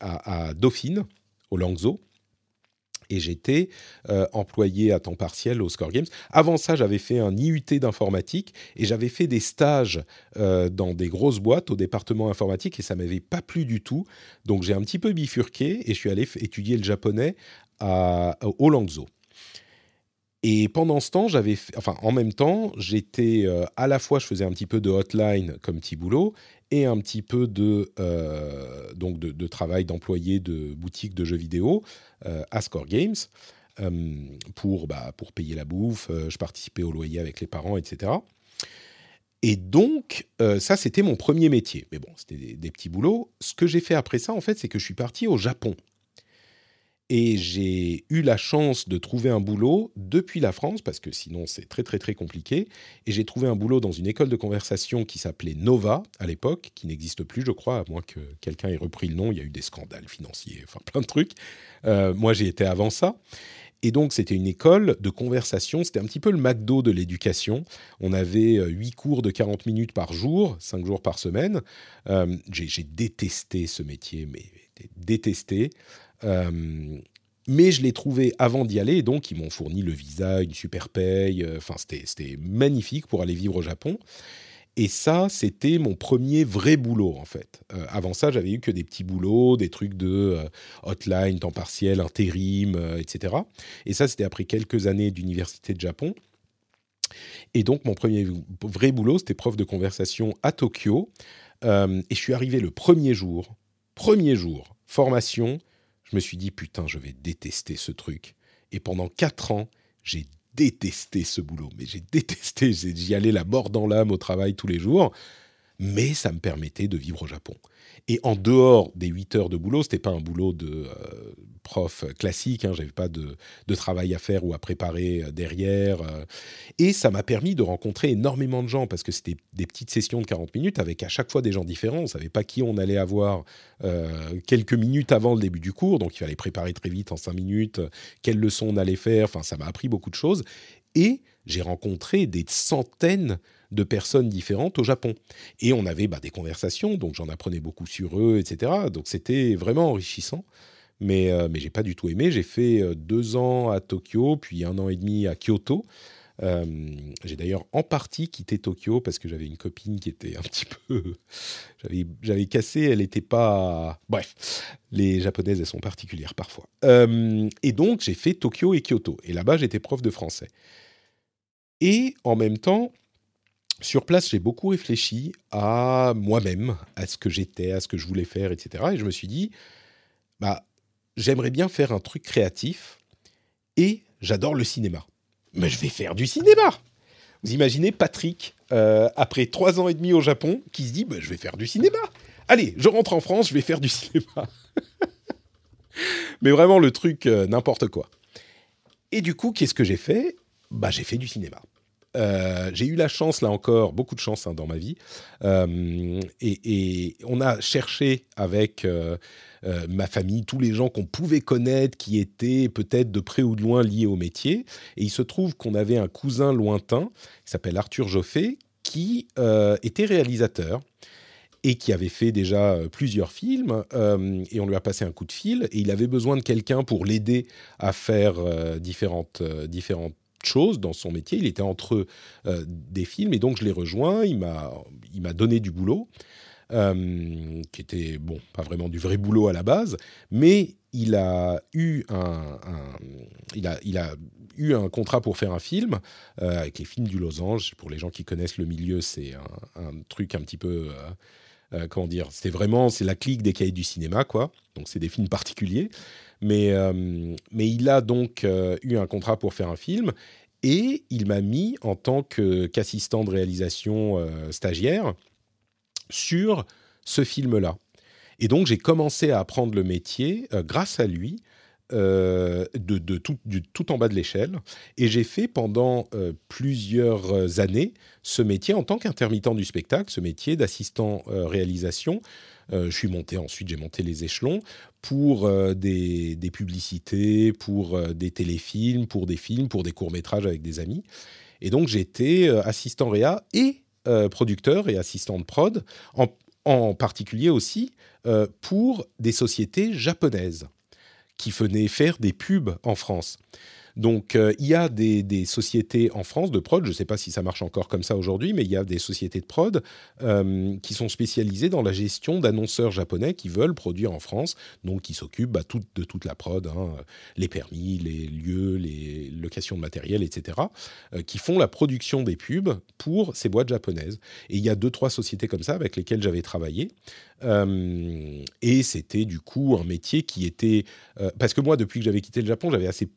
à, à Dauphine, au Langso. Et j'étais euh, employé à temps partiel au Score Games. Avant ça, j'avais fait un IUT d'informatique et j'avais fait des stages euh, dans des grosses boîtes au département informatique et ça m'avait pas plu du tout. Donc j'ai un petit peu bifurqué et je suis allé étudier le japonais à, au Langso. Et pendant ce temps, j'avais, enfin, en même temps, j'étais euh, à la fois, je faisais un petit peu de hotline comme petit boulot et un petit peu de, euh, donc de, travail d'employé de boutique de jeux vidéo euh, à Score Games pour, bah, pour payer la bouffe. je participais au loyer avec les parents, etc. Et donc, ça, c'était mon premier métier. Mais bon, c'était des petits boulots. Ce que j'ai fait après ça, en fait, c'est que je suis parti au Japon. Et j'ai eu la chance de trouver un boulot depuis la France, parce que sinon c'est très très très compliqué. Et j'ai trouvé un boulot dans une école de conversation qui s'appelait Nova à l'époque, qui n'existe plus je crois, à moins que quelqu'un ait repris le nom. Il y a eu des scandales financiers, enfin plein de trucs. Euh, moi j'ai été avant ça. Et donc, c'était une école de conversation. C'était un petit peu le McDo de l'éducation. On avait euh, huit cours de 40 minutes par jour, cinq jours par semaine. Euh, j'ai détesté ce métier, mais détesté. Euh, mais je l'ai trouvé avant d'y aller, donc ils m'ont fourni le visa, une super paye. euh, Enfin, c'était magnifique pour aller vivre au Japon. Et ça, c'était mon premier vrai boulot, en fait. Euh, avant ça, j'avais eu que des petits boulots, des trucs de hotline, temps partiel, intérim, etc. Et ça, c'était après quelques années d'université de Japon. Et donc, mon premier vrai boulot, c'était prof de conversation à Tokyo. Et je suis arrivé le premier jour, premier jour, formation, je me suis dit, putain, je vais détester ce truc. Et pendant quatre ans, j'ai détesté ce boulot. Mais j'ai détesté, j'y allais la mort dans l'âme au travail tous les jours. Mais ça me permettait de vivre au Japon. Et en dehors des 8 heures de boulot, c'était pas un boulot de euh, prof classique, hein, j'avais pas de, travail à faire ou à préparer euh, derrière. Euh. et ça m'a permis de rencontrer énormément de gens parce que c'était des petites sessions de 40 minutes avec à chaque fois des gens différents. On savait pas qui on allait avoir quelques minutes avant le début du cours, donc il fallait préparer très vite en 5 minutes quelles leçons on allait faire. Enfin, ça m'a appris beaucoup de choses. Et j'ai rencontré des centaines de personnes différentes au Japon. Et on avait bah, des conversations, donc j'en apprenais beaucoup sur eux, etc. Donc c'était vraiment enrichissant. Mais, euh, mais j'ai pas du tout aimé. J'ai fait euh, deux ans à Tokyo, puis un an et demi à Kyoto. Euh, j'ai d'ailleurs en partie quitté Tokyo parce que j'avais une copine qui était un petit peu. [laughs] j'avais cassé, elle n'était pas. Bref, les japonaises, elles sont particulières parfois. et donc, j'ai fait Tokyo et Kyoto. Et là-bas, j'étais prof de français. Et en même temps, sur place, j'ai beaucoup réfléchi à moi-même, à ce que j'étais, à ce que je voulais faire, etc. Et je me suis dit, bah, j'aimerais bien faire un truc créatif et j'adore le cinéma. Mais je vais faire du cinéma. Vous imaginez Patrick, euh, après trois ans et demi au Japon, qui se dit, bah, je vais faire du cinéma. Allez, je rentre en France, je vais faire du cinéma. [laughs] Mais vraiment le truc, euh, n'importe quoi. Et du coup, qu'est-ce que j'ai fait? Bah, j'ai fait du cinéma. Euh, j'ai eu la chance, là encore, beaucoup de chance hein, dans ma vie. Euh, et, on a cherché avec euh, ma famille tous les gens qu'on pouvait connaître, qui étaient peut-être de près ou de loin liés au métier. Et il se trouve qu'on avait un cousin lointain, qui s'appelle Arthur Joffé, qui était réalisateur et qui avait fait déjà plusieurs films, et on lui a passé un coup de fil, et il avait besoin de quelqu'un pour l'aider à faire différentes, différentes chose dans son métier. Il était entre euh, des films et donc je l'ai rejoint. Il m'a, donné du boulot, euh, qui était bon, pas vraiment du vrai boulot à la base, mais il a eu un, il a, il a eu un contrat pour faire un film euh, avec les films du Losange. Pour les gens qui connaissent le milieu, c'est un, truc un petit peu comment dire, c'était vraiment c'est la clique des cahiers du cinéma quoi. Donc c'est des films particuliers. Mais, euh, mais il a donc euh, eu un contrat pour faire un film et il m'a mis en tant qu'assistant de réalisation euh, stagiaire sur ce film-là. Et donc j'ai commencé à apprendre le métier grâce à lui. de, tout, en bas de l'échelle. Et j'ai fait pendant plusieurs années ce métier en tant qu'intermittent du spectacle, ce métier d'assistant réalisation je suis monté ensuite, j'ai monté les échelons pour euh, des, publicités, pour euh, des téléfilms, pour des films, pour des courts métrages avec des amis. Et donc j'étais assistant réa et producteur et assistant de prod, en, en particulier aussi pour des sociétés japonaises qui venaient faire des pubs en France. Donc, euh, il y a des, sociétés en France de prod, je ne sais pas si ça marche encore comme ça aujourd'hui, mais il y a des sociétés de prod euh, qui sont spécialisées dans la gestion d'annonceurs japonais qui veulent produire en France, donc qui s'occupent bah, de toute la prod, hein, les permis, les lieux, les locations de matériel, etc., euh, qui font la production des pubs pour ces boîtes japonaises. Et il y a deux, trois sociétés comme ça avec lesquelles j'avais travaillé. et c'était du coup un métier qui était... parce que moi, depuis que j'avais quitté le Japon, j'avais assez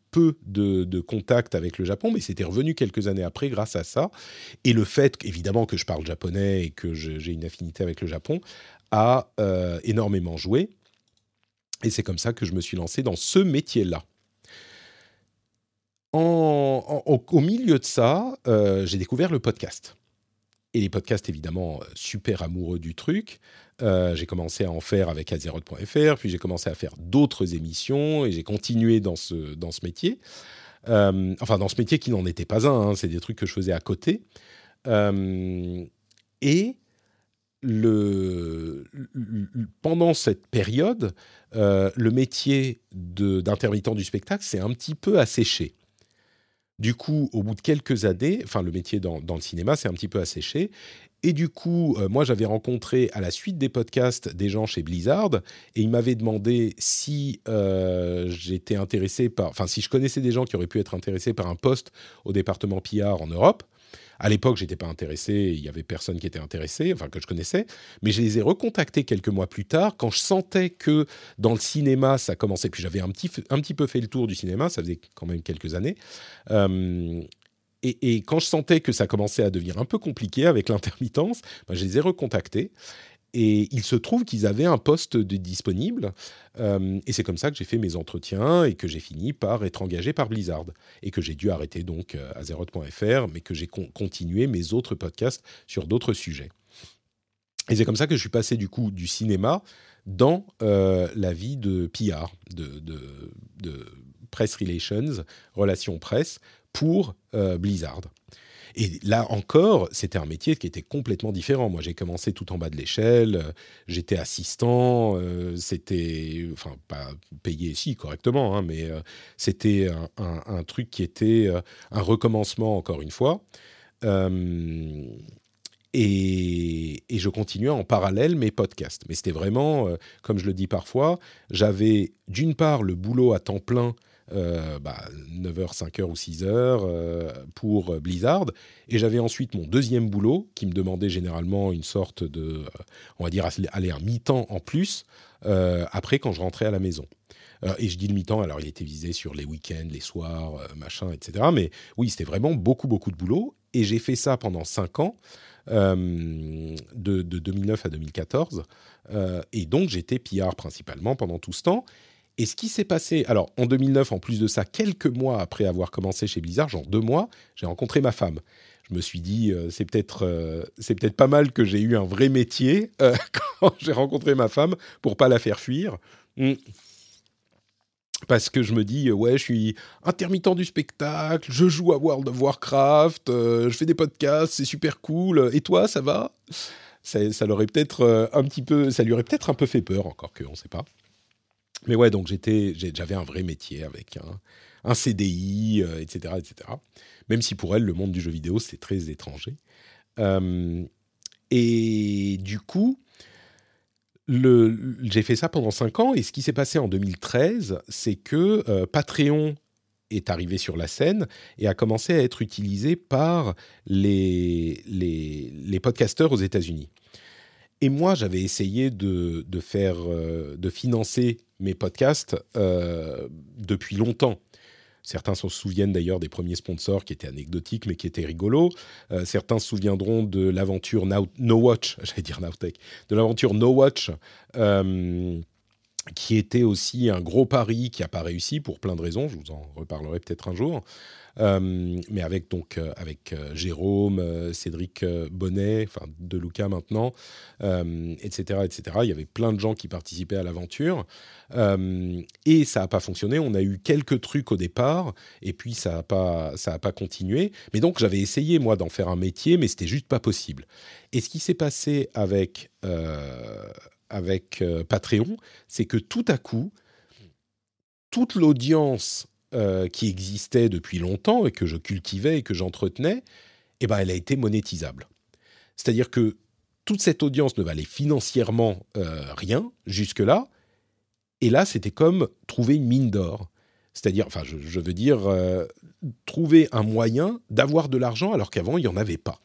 de contact avec le Japon, mais c'était revenu quelques années après grâce à ça. Et le fait, évidemment, que je parle japonais et que j'ai une affinité avec le Japon, a euh, énormément joué. Et c'est comme ça que je me suis lancé dans ce métier-là. En, au, milieu de ça, euh, j'ai découvert le podcast. Et les podcasts, évidemment, euh, super amoureux du truc. Euh, j'ai commencé à en faire avec Azeroth.fr, puis j'ai commencé à faire d'autres émissions et j'ai continué dans ce, dans ce métier. Euh, enfin, dans ce métier qui n'en était pas un, hein, c'est des trucs que je faisais à côté. Euh, et le, pendant cette période, le métier d'intermittent du spectacle s'est un petit peu asséché. Du coup, au bout de quelques années, enfin le métier dans, dans le cinéma s'est un petit peu asséché et du coup, euh, moi, j'avais rencontré à la suite des podcasts des gens chez Blizzard et ils m'avaient demandé si euh, j'étais intéressé par, enfin, si je connaissais des gens qui auraient pu être intéressés par un poste au département PR en Europe. À l'époque, j'étais pas intéressé, il y avait personne qui était intéressé, enfin que je connaissais, mais je les ai recontactés quelques mois plus tard quand je sentais que dans le cinéma ça commençait. Puis j'avais un petit, un petit peu fait le tour du cinéma, ça faisait quand même quelques années. Euh, et, quand je sentais que ça commençait à devenir un peu compliqué avec l'intermittence, ben, je les ai recontactés. Et il se trouve qu'ils avaient un poste de disponible. Euh, et c'est comme ça que j'ai fait mes entretiens et que j'ai fini par être engagé par Blizzard. Et que j'ai dû arrêter donc euh, Azeroth.fr, mais que j'ai continué mes autres podcasts sur d'autres sujets. Et c'est comme ça que je suis passé du coup du cinéma dans euh, la vie de PR, de, press relations, relations presse, pour Blizzard. Et là encore, c'était un métier qui était complètement différent. Moi, j'ai commencé tout en bas de l'échelle, euh, j'étais assistant, euh, c'était, enfin, pas payé ici correctement, hein, mais euh, c'était un, truc qui était un recommencement encore une fois. Et, et, je continuais en parallèle mes podcasts. Mais c'était vraiment, comme je le dis parfois, j'avais d'une part le boulot à temps plein 9h, euh, 5h bah, ou 6h euh, pour Blizzard. Et j'avais ensuite mon deuxième boulot qui me demandait généralement une sorte de, euh, on va dire, aller un mi-temps en plus après quand je rentrais à la maison. et je dis le mi-temps, alors il était visé sur les week-ends, les soirs, machin, etc. Mais oui, c'était vraiment beaucoup, beaucoup de boulot. Et j'ai fait ça pendant 5 ans, de, de, 2009 à 2014. et donc j'étais PR principalement pendant tout ce temps. Et ce qui s'est passé, alors en 2009, en plus de ça, quelques mois après avoir commencé chez Blizzard, genre deux mois, j'ai rencontré ma femme. Je me suis dit, euh, c'est peut-être euh, c'est peut-être pas mal que j'ai eu un vrai métier euh, [laughs] quand j'ai rencontré ma femme pour pas la faire fuir. Hmm. Parce que je me dis, ouais, je suis intermittent du spectacle, je joue à World of Warcraft, je fais des podcasts, c'est super cool. Et toi, ça va? Ça, ça l'aurait peut-être un petit peu, ça lui aurait peut-être un peu fait peur, encore que on ne sait pas. Mais ouais, donc j'étais, j'avais un vrai métier avec un, CDI, etc., etc. Même si pour elle, le monde du jeu vidéo, c'est très étranger. Euh, et du coup, j'ai fait ça pendant 5 ans. Et ce qui s'est passé en 2013, c'est que euh, Patreon est arrivé sur la scène et a commencé à être utilisé par les, les, les podcasteurs aux États-Unis. Et moi, j'avais essayé de, de faire, euh, de financer mes podcasts euh, depuis longtemps. Certains se souviennent d'ailleurs des premiers sponsors qui étaient anecdotiques mais qui étaient rigolos. Euh, certains se souviendront de l'aventure No Watch, [laughs] j'allais dire Nowtech, de l'aventure No Watch, qui était aussi un gros pari qui n'a pas réussi pour plein de raisons. Je vous en reparlerai peut-être un jour. Euh, mais avec donc euh, avec euh, Jérôme, Cédric Bonnet, enfin de Luca maintenant, etc., etc. Il y avait plein de gens qui participaient à l'aventure et ça n'a pas fonctionné. On a eu quelques trucs au départ et puis ça n'a pas ça a pas continué. Mais donc j'avais essayé moi d'en faire un métier, mais c'était juste pas possible. Et ce qui s'est passé avec avec Patreon, c'est que tout à coup toute l'audience euh, qui existait depuis longtemps et que je cultivais et que j'entretenais, eh ben, elle a été monétisable. C'est-à-dire que toute cette audience ne valait financièrement euh, rien jusque-là, et là, c'était comme trouver une mine d'or. C'est-à-dire, enfin, je, veux dire, euh, trouver un moyen d'avoir de l'argent alors qu'avant, il n'y en avait pas.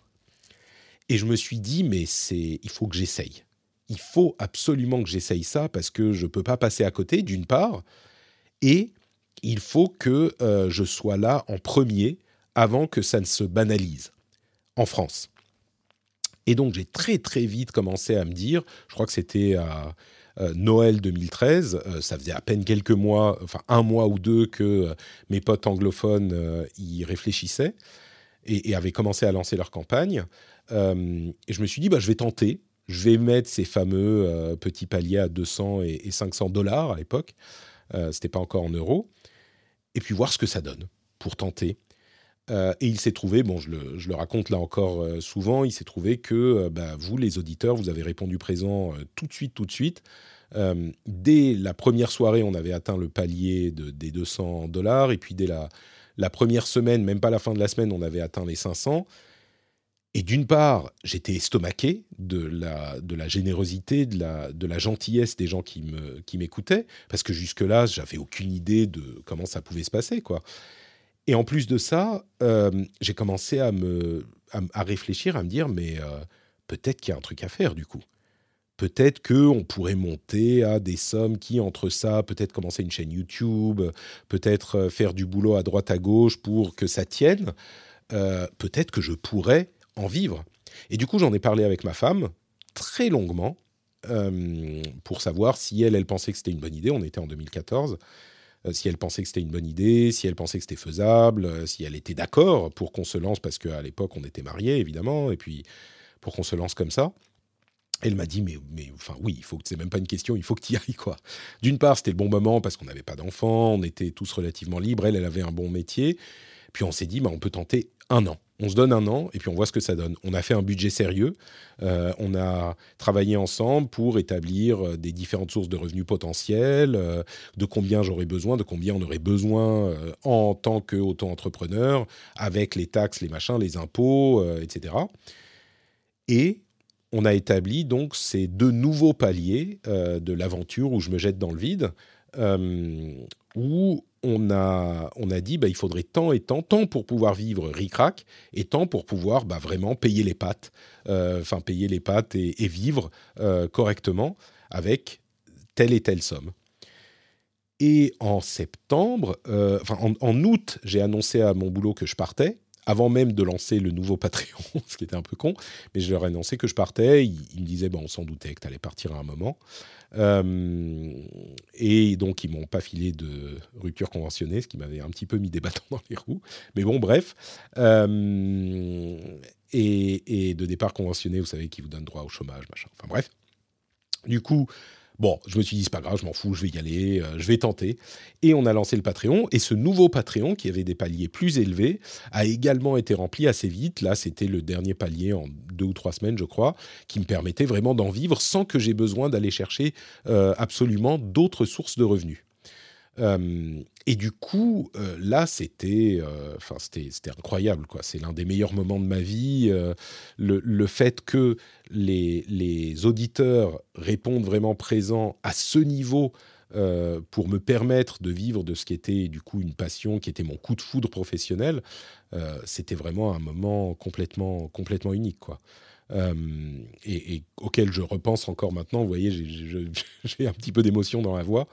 Et je me suis dit, mais c'est, il faut que j'essaye. Il faut absolument que j'essaye ça parce que je ne peux pas passer à côté, d'une part, et il faut que euh, je sois là en premier avant que ça ne se banalise en France. Et donc j'ai très très vite commencé à me dire, je crois que c'était à euh, Noël 2013, euh, ça faisait à peine quelques mois, enfin un mois ou deux que mes potes anglophones y réfléchissaient et, avaient commencé à lancer leur campagne. et je me suis dit, bah, je vais tenter, je vais mettre ces fameux petits paliers à 200 et, et 500 dollars à l'époque. C'était pas encore en euros et puis voir ce que ça donne pour tenter. Euh, et il s'est trouvé, bon, je le, raconte là encore euh, souvent, il s'est trouvé que euh, bah, vous, les auditeurs, vous avez répondu présent tout de suite, tout de suite. dès la première soirée, on avait atteint le palier de, des 200 dollars, et puis dès la, la, première semaine, même pas la fin de la semaine, on avait atteint les 500. Et d'une part, j'étais estomaqué de la, générosité, de la, gentillesse des gens qui, m'écoutaient, parce que jusque-là, j'avais aucune idée de comment ça pouvait se passer, quoi. Et en plus de ça, euh, j'ai commencé à, me, à, réfléchir, à me dire, mais euh, peut-être qu'il y a un truc à faire, du coup. Peut-être qu'on pourrait monter à des sommes qui, entre ça, peut-être commencer une chaîne YouTube, peut-être euh, faire du boulot à droite à gauche pour que ça tienne. peut-être que je pourrais en vivre. Et du coup, j'en ai parlé avec ma femme très longuement pour savoir si elle, elle pensait que c'était une bonne idée. On était en 2014. si elle pensait que c'était une bonne idée, si elle pensait que c'était faisable, si elle était d'accord pour qu'on se lance, parce qu'à l'époque, on était mariés, évidemment, et puis pour qu'on se lance comme ça. Elle m'a dit, mais, mais enfin oui, il faut que c'est même pas une question, il faut que tu y ailles quoi. D'une part, c'était le bon moment parce qu'on n'avait pas d'enfants, on était tous relativement libres. Elle, elle avait un bon métier. Puis on s'est dit, bah, on peut tenter un an. On se donne un an et puis on voit ce que ça donne. On a fait un budget sérieux. Euh, on a travaillé ensemble pour établir euh, des différentes sources de revenus potentiels, euh, de combien j'aurais besoin, de combien on aurait besoin en tant qu'auto-entrepreneur, avec les taxes, les machins, les impôts, etc. Et on a établi donc ces deux nouveaux paliers de l'aventure où je me jette dans le vide, où on a, on a dit bah, il faudrait tant et tant, tant pour pouvoir vivre ric-rac et tant pour pouvoir bah, vraiment payer les pattes, euh, enfin payer les pattes et, vivre correctement avec telle et telle somme. Et en septembre, enfin en août, j'ai annoncé à mon boulot que je partais avant même de lancer le nouveau Patreon, [laughs] ce qui était un peu con, mais je leur ai annoncé que je partais. Ils, me disaient, bon, on s'en doutait que tu allais partir à un moment. Euh, et donc, ils m'ont pas filé de rupture conventionnée, ce qui m'avait un petit peu mis des bâtons dans les roues. Mais bon, bref. Euh, et, et, de départ conventionné, vous savez, qui vous donne droit au chômage, machin. Enfin bref. Du coup, Bon, je me suis dit, c'est pas grave, je m'en fous, je vais y aller, euh, je vais tenter. Et on a lancé le Patreon. Et ce nouveau Patreon, qui avait des paliers plus élevés, a également été rempli assez vite. Là, c'était le dernier palier en deux ou trois semaines, je crois, qui me permettait vraiment d'en vivre sans que j'ai besoin d'aller chercher euh, absolument d'autres sources de revenus. Euh, et du coup, euh, là, c'était, euh, enfin, c'était, c'était incroyable, quoi. C'est l'un des meilleurs moments de ma vie. Le, le, fait que les, les, auditeurs répondent vraiment présents à ce niveau pour me permettre de vivre de ce qui était du coup une passion, qui était mon coup de foudre professionnel, c'était vraiment un moment complètement, complètement unique, quoi. Euh, et, auquel je repense encore maintenant. Vous voyez, [laughs] j'ai un petit peu d'émotion dans la voix.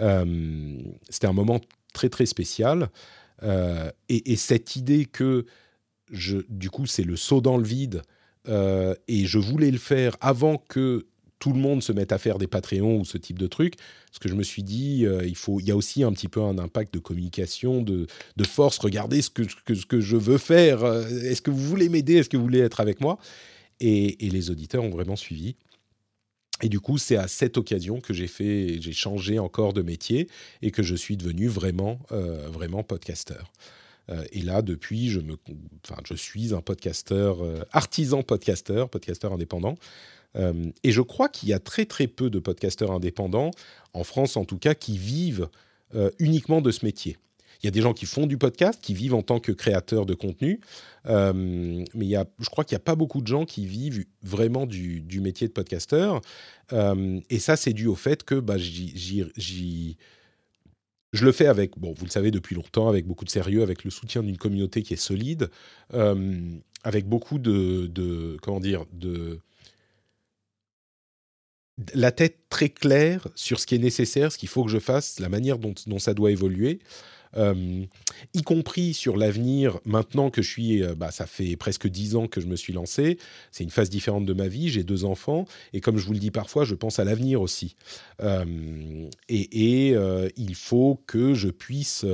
Euh, c'était un moment très très spécial. Euh, et, cette idée que, du coup, c'est le saut dans le vide, et je voulais le faire avant que tout le monde se mette à faire des Patreons ou ce type de trucs, parce que je me suis dit, il, y a aussi un petit peu un impact de communication, de, force. Regardez ce que je veux faire. Est-ce que vous voulez m'aider? Est-ce que vous voulez être avec moi? Et, les auditeurs ont vraiment suivi. Et du coup, c'est à cette occasion que j'ai fait, j'ai changé encore de métier et que je suis devenu vraiment, euh, vraiment podcasteur. Euh, et là, depuis, je me, enfin, je suis un podcasteur, euh, artisan podcasteur, podcasteur indépendant. et je crois qu'il y a très très peu de podcasteurs indépendants en France, en tout cas, qui vivent uniquement de ce métier. Il y a des gens qui font du podcast, qui vivent en tant que créateurs de contenu, euh, mais il y a, je crois qu'il n'y a pas beaucoup de gens qui vivent vraiment du, métier de podcasteur. Euh, et ça, c'est dû au fait que bah, je le fais avec, bon, vous le savez depuis longtemps, avec beaucoup de sérieux, avec le soutien d'une communauté qui est solide, euh, avec beaucoup de, comment dire, de la tête très claire sur ce qui est nécessaire, ce qu'il faut que je fasse, la manière dont ça doit évoluer. Euh, y compris sur l'avenir, maintenant que je suis, euh, bah, ça fait presque dix ans que je me suis lancé, c'est une phase différente de ma vie, j'ai deux enfants, et comme je vous le dis parfois, je pense à l'avenir aussi. Euh, et, il faut que je puisse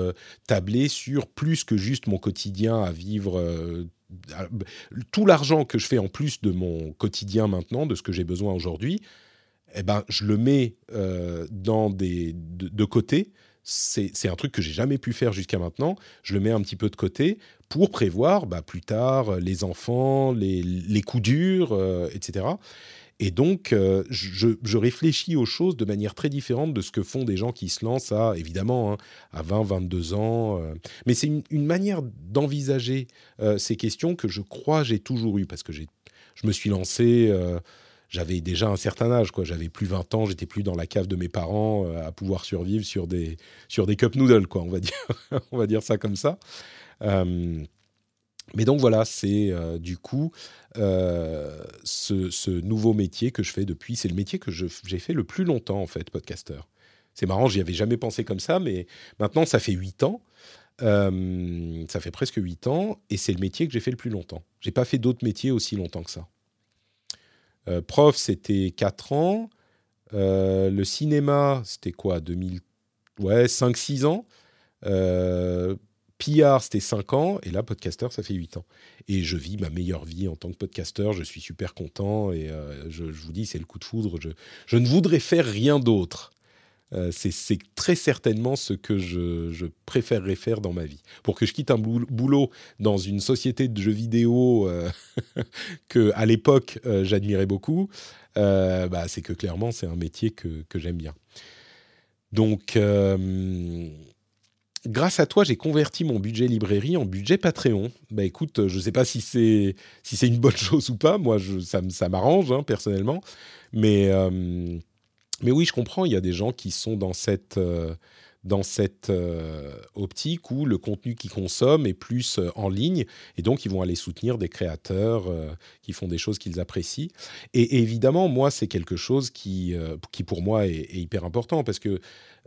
tabler sur plus que juste mon quotidien à vivre tout l'argent que je fais en plus de mon quotidien maintenant, de ce que j'ai besoin aujourd'hui, eh ben, je le mets dans des, de, côté c'est un truc que j'ai jamais pu faire jusqu'à maintenant. Je le mets un petit peu de côté pour prévoir bah, plus tard euh, les enfants, les, les coups durs, euh, etc. Et donc, euh, je, réfléchis aux choses de manière très différente de ce que font des gens qui se lancent à, évidemment, hein, à 20, 22 ans. mais c'est une, manière d'envisager ces questions que je crois j'ai toujours eu, parce que je me suis lancé j'avais déjà un certain âge, quoi. J'avais plus 20 ans, j'étais plus dans la cave de mes parents euh, à pouvoir survivre sur des, sur des cup noodles, quoi, on va [laughs] dire, on va dire ça comme ça. Euh, mais donc voilà, c'est euh, du coup ce, nouveau métier que je fais depuis. C'est le métier que j'ai fait le plus longtemps, en fait, podcasteur. C'est marrant, j'y avais jamais pensé comme ça, mais maintenant, ça fait 8 ans. ça fait presque 8 ans et c'est le métier que j'ai fait le plus longtemps. J'ai pas fait d'autres métiers aussi longtemps que ça. Prof, c'était 4 ans. le cinéma, c'était quoi 2000 Ouais, 5-6 ans. PR, c'était 5 ans, et là, podcaster, ça fait 8 ans. Et je vis ma meilleure vie en tant que podcaster, je suis super content, et euh, je, vous dis, c'est le coup de foudre, je ne voudrais faire rien d'autre. Euh, c'est très certainement ce que je, préférerais faire dans ma vie. Pour que je quitte un boulot dans une société de jeux vidéo euh, [laughs] que à l'époque j'admirais beaucoup, bah, c'est que clairement c'est un métier que, j'aime bien. Donc grâce à toi, j'ai converti mon budget librairie en budget Patreon. Bah écoute, je ne sais pas si c'est une bonne [laughs] chose ou pas. Moi, je, ça, m'arrange hein, personnellement, mais euh, mais oui, je comprends. Il y a des gens qui sont dans cette euh, dans cette euh, optique où le contenu qu'ils consomment est plus en ligne et donc ils vont aller soutenir des créateurs qui font des choses qu'ils apprécient. Et, évidemment, moi, c'est quelque chose qui, qui pour moi est, est, hyper important parce que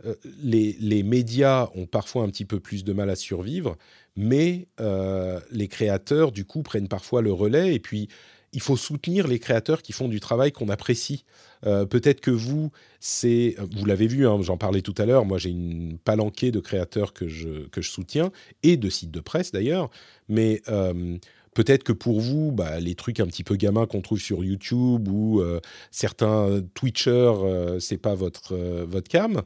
euh, les, médias ont parfois un petit peu plus de mal à survivre, mais euh, les créateurs, du coup, prennent parfois le relais. Et puis, il faut soutenir les créateurs qui font du travail qu'on apprécie. Euh, peut-être que vous, c'est, vous l'avez vu, hein, j'en parlais tout à l'heure. Moi, j'ai une palanquée de créateurs que je, que je soutiens et de sites de presse d'ailleurs. Mais peut-être que pour vous, bah, les trucs un petit peu gamins qu'on trouve sur YouTube ou certains Twitchers, c'est pas votre votre cam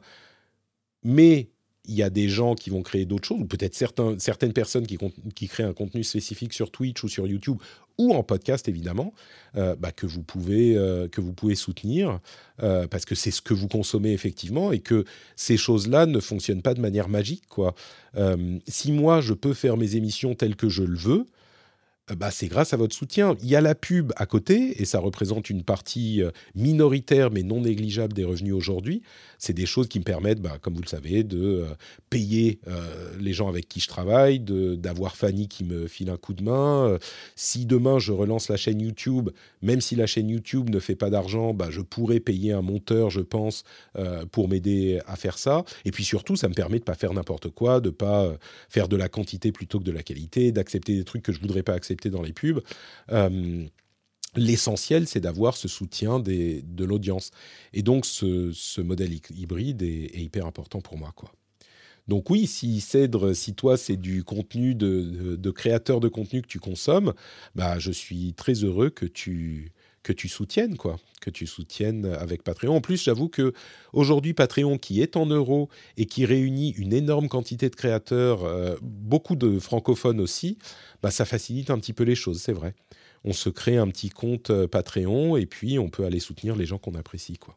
mais il y a des gens qui vont créer d'autres choses, ou peut-être certaines personnes qui, créent un contenu spécifique sur Twitch ou sur YouTube, ou en podcast évidemment, euh, bah, que, vous pouvez, euh, que vous pouvez soutenir, euh, parce que c'est ce que vous consommez effectivement, et que ces choses-là ne fonctionnent pas de manière magique. Quoi. si moi, je peux faire mes émissions telles que je le veux, bah, c'est grâce à votre soutien. Il y a la pub à côté, et ça représente une partie euh, minoritaire mais non négligeable des revenus aujourd'hui. C'est des choses qui me permettent, bah, comme vous le savez, de euh, payer les gens avec qui je travaille, d'avoir Fanny qui me file un coup de main. si demain je relance la chaîne YouTube, même si la chaîne YouTube ne fait pas d'argent, bah, je pourrais payer un monteur, je pense, pour m'aider à faire ça. Et puis surtout, ça me permet de pas faire n'importe quoi, de pas faire de la quantité plutôt que de la qualité, d'accepter des trucs que je voudrais pas accepter dans les pubs. Euh, l'essentiel, c'est d'avoir ce soutien de l'audience. Et donc, ce, modèle hybride est, hyper important pour moi. Quoi. Donc oui, si Cèdre, si toi, c'est du contenu de, de, créateur de contenu que tu consommes, bah, je suis très heureux que tu, que tu soutiennes, quoi, que tu soutiennes avec Patreon. En plus, j'avoue que aujourd'hui, Patreon, qui est en euros et qui réunit une énorme quantité de créateurs, euh, beaucoup de francophones aussi, bah, ça facilite un petit peu les choses, c'est vrai. On se crée un petit compte euh, Patreon et puis on peut aller soutenir les gens qu'on apprécie, quoi.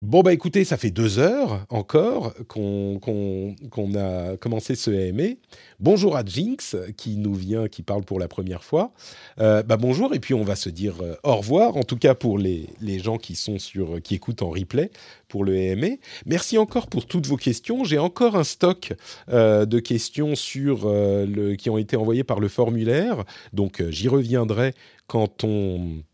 Bon, bah écoutez, ça fait deux heures encore qu'on a commencé ce AMA. Bonjour à Jinx qui nous vient, qui parle pour la première fois. Euh, bah bonjour, et puis on va se dire euh, au revoir, en tout cas pour les, les, gens qui, sont sur, qui écoutent en replay pour le AMA. Merci encore pour toutes vos questions. J'ai encore un stock euh, de questions sur, qui ont été envoyées par le formulaire, donc j'y reviendrai quand on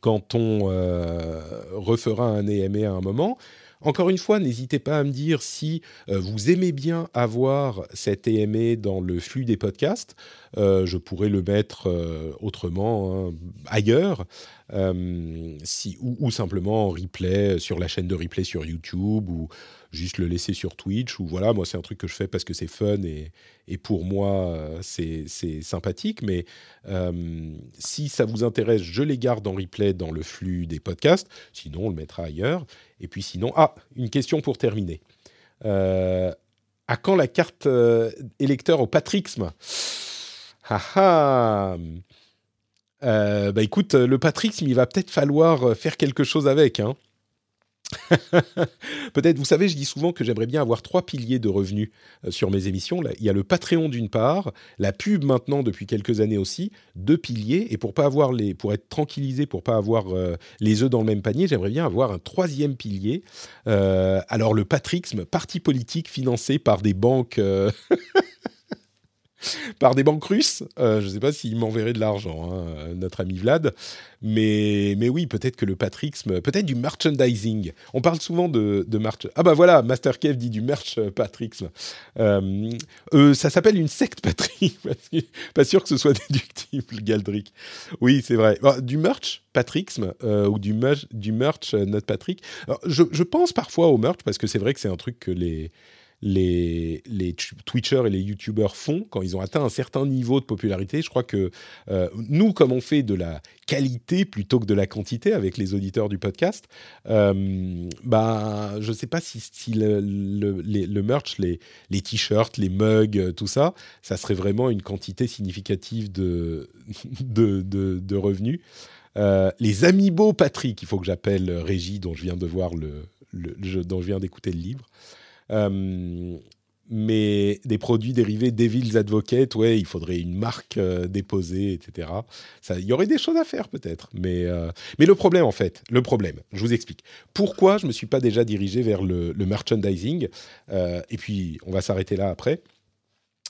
quand on euh, refera un EMA à un moment. Encore une fois, n'hésitez pas à me dire si euh, vous aimez bien avoir cet EMA dans le flux des podcasts. Euh, je pourrais le mettre autrement, hein, ailleurs, ou, ou, simplement en replay sur la chaîne de replay sur YouTube, ou juste le laisser sur Twitch ou voilà, moi c'est un truc que je fais parce que c'est fun et, et, pour moi euh, c'est sympathique. Mais euh, si ça vous intéresse, je les garde en replay dans le flux des podcasts. Sinon, on le mettra ailleurs. Et puis sinon, ah, une question pour terminer. Euh, à quand la carte électeur au Patrixme? Ah, ah. bah écoute, le Patrixme, il va peut-être falloir faire quelque chose avec. Hein. [laughs] Peut-être, vous savez, je dis souvent que j'aimerais bien avoir trois piliers de revenus euh, sur mes émissions. il y a le Patreon d'une part, la pub maintenant depuis quelques années aussi, deux piliers. Et pour pas avoir les, pour être tranquillisé, pour pas avoir euh, les œufs dans le même panier, j'aimerais bien avoir un troisième pilier. Euh, alors le patrixme, parti politique financé par des banques. [laughs] [laughs] par des banques russes. Euh, je ne sais pas s'il m'enverrait de l'argent, hein, notre ami Vlad. Mais, mais oui, peut-être que le patrixme, peut-être du merchandising. On parle souvent de, merch. Ah bah voilà, Master Kev dit du merch euh, patrixme. Euh, euh, ça s'appelle une secte [laughs] patrie. pas sûr que ce soit [laughs] déductible, Galdric. Oui, c'est vrai. du merch patrixme ou du, merch, du notre Patrick. je, je pense parfois au merch parce que c'est vrai que c'est un truc que les les, Twitchers et les YouTubers font quand ils ont atteint un certain niveau de popularité. Je crois que euh, nous, comme on fait de la qualité plutôt que de la quantité avec les auditeurs du podcast, euh, bah, je ne sais pas si, le, merch, les, t-shirts, les mugs, tout ça, ça serait vraiment une quantité significative [laughs] de, revenus. Euh, les Amiibo Patrick, il faut que j'appelle Régie, dont je viens le dont je viens d'écouter le livre. Euh, mais des produits dérivés Devil's Advocate, ouais, il faudrait une marque euh, déposée, etc. Il y aurait des choses à faire peut-être, mais euh, mais le problème en fait, le problème, je vous explique. Pourquoi je me suis pas déjà dirigé vers le, merchandising Et puis on va s'arrêter là après.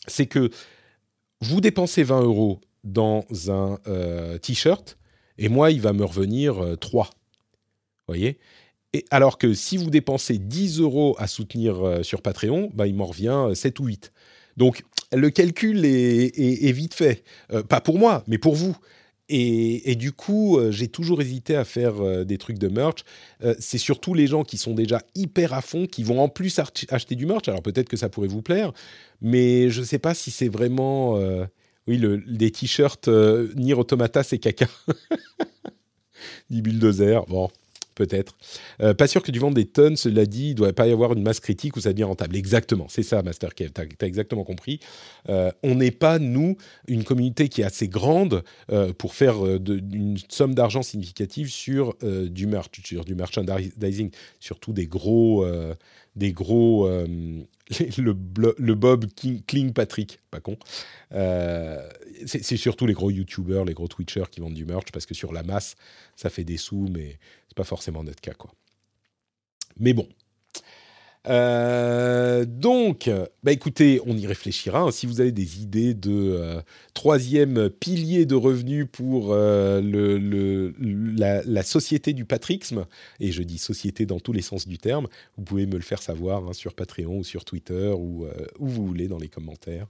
C'est que vous dépensez 20 euros dans un t-shirt et moi il va me revenir 3. Vous voyez? Alors que si vous dépensez 10 euros à soutenir euh, sur Patreon, bah, il m'en revient 7 euh, ou 8. Donc le calcul est, vite fait. Euh, pas pour moi, mais pour vous. Et, du coup, j'ai toujours hésité à faire des trucs de merch. c'est surtout les gens qui sont déjà hyper à fond, qui vont en plus acheter du merch. Alors peut-être que ça pourrait vous plaire, mais je ne sais pas si c'est vraiment... oui, le, des t-shirts Nier Automata, c'est caca. [laughs] Ni bulldozer, bon peut-être. Euh, pas sûr que tu vendes des tonnes, cela dit, il doit pas y avoir une masse critique où ça devient rentable. Exactement, c'est ça, Master Kev, tu as, exactement compris. Euh, on n'est pas, nous, une communauté qui est assez grande euh, pour faire une somme d'argent significative sur du merch, du merchandising, surtout des gros des gros. [laughs] Le, Bob King, Patrick, pas con. C'est surtout les gros YouTubers, les gros Twitchers qui vendent du merch parce que sur la masse, ça fait des sous, mais pas forcément notre cas, quoi. Mais bon, euh, donc, bah écoutez, on y réfléchira. Hein. Si vous avez des idées de euh, troisième pilier de revenus pour euh, le, la, société du patrixme, et je dis société dans tous les sens du terme, vous pouvez me le faire savoir hein, sur Patreon ou sur Twitter ou où vous voulez dans les commentaires.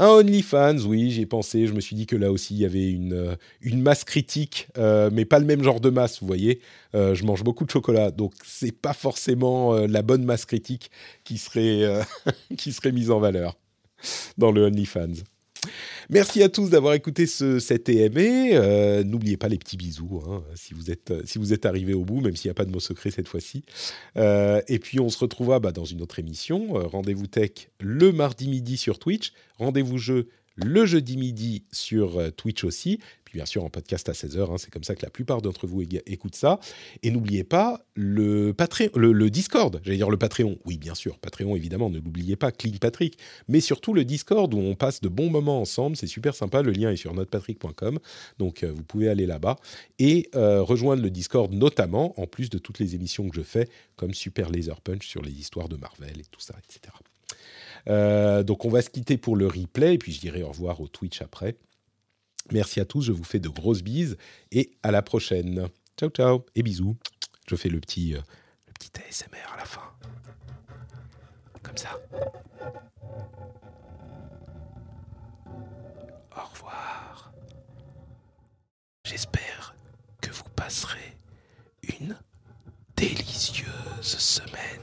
Un OnlyFans, oui, j'y ai pensé. Je me suis dit que là aussi, il y avait une, euh, une masse critique, euh, mais pas le même genre de masse, vous voyez. Euh, je mange beaucoup de chocolat, donc c'est pas forcément la bonne masse critique qui serait, [laughs] qui serait mise en valeur dans le OnlyFans. Merci à tous d'avoir écouté ce, cet EME. Euh, n'oubliez pas les petits bisous hein, si vous êtes si êtes arrivé au bout, même s'il n'y a pas de mot secret cette fois-ci. Euh, et puis on se retrouvera bah, dans une autre émission. Euh, rendez-vous tech le mardi midi sur Twitch. Rendez-vous jeu le jeudi midi sur Twitch aussi bien sûr en podcast à 16h, hein, c'est comme ça que la plupart d'entre vous écoutent ça. Et n'oubliez pas le, le, Discord, j'allais dire le Patreon, oui bien sûr, Patreon évidemment, ne l'oubliez pas, Clean Patrick, mais surtout le Discord où on passe de bons moments ensemble, c'est super sympa, le lien est sur notrepatrick.com, donc euh, vous pouvez aller là-bas et euh, rejoindre le Discord notamment, en plus de toutes les émissions que je fais, comme Super Laser Punch sur les histoires de Marvel et tout ça, etc. Euh, donc on va se quitter pour le replay, et puis je dirai au revoir au Twitch après. Merci à tous, je vous fais de grosses bises et à la prochaine. Ciao ciao et bisous. Je fais le petit, euh, le petit ASMR à la fin. Comme ça. Au revoir. J'espère que vous passerez une délicieuse semaine.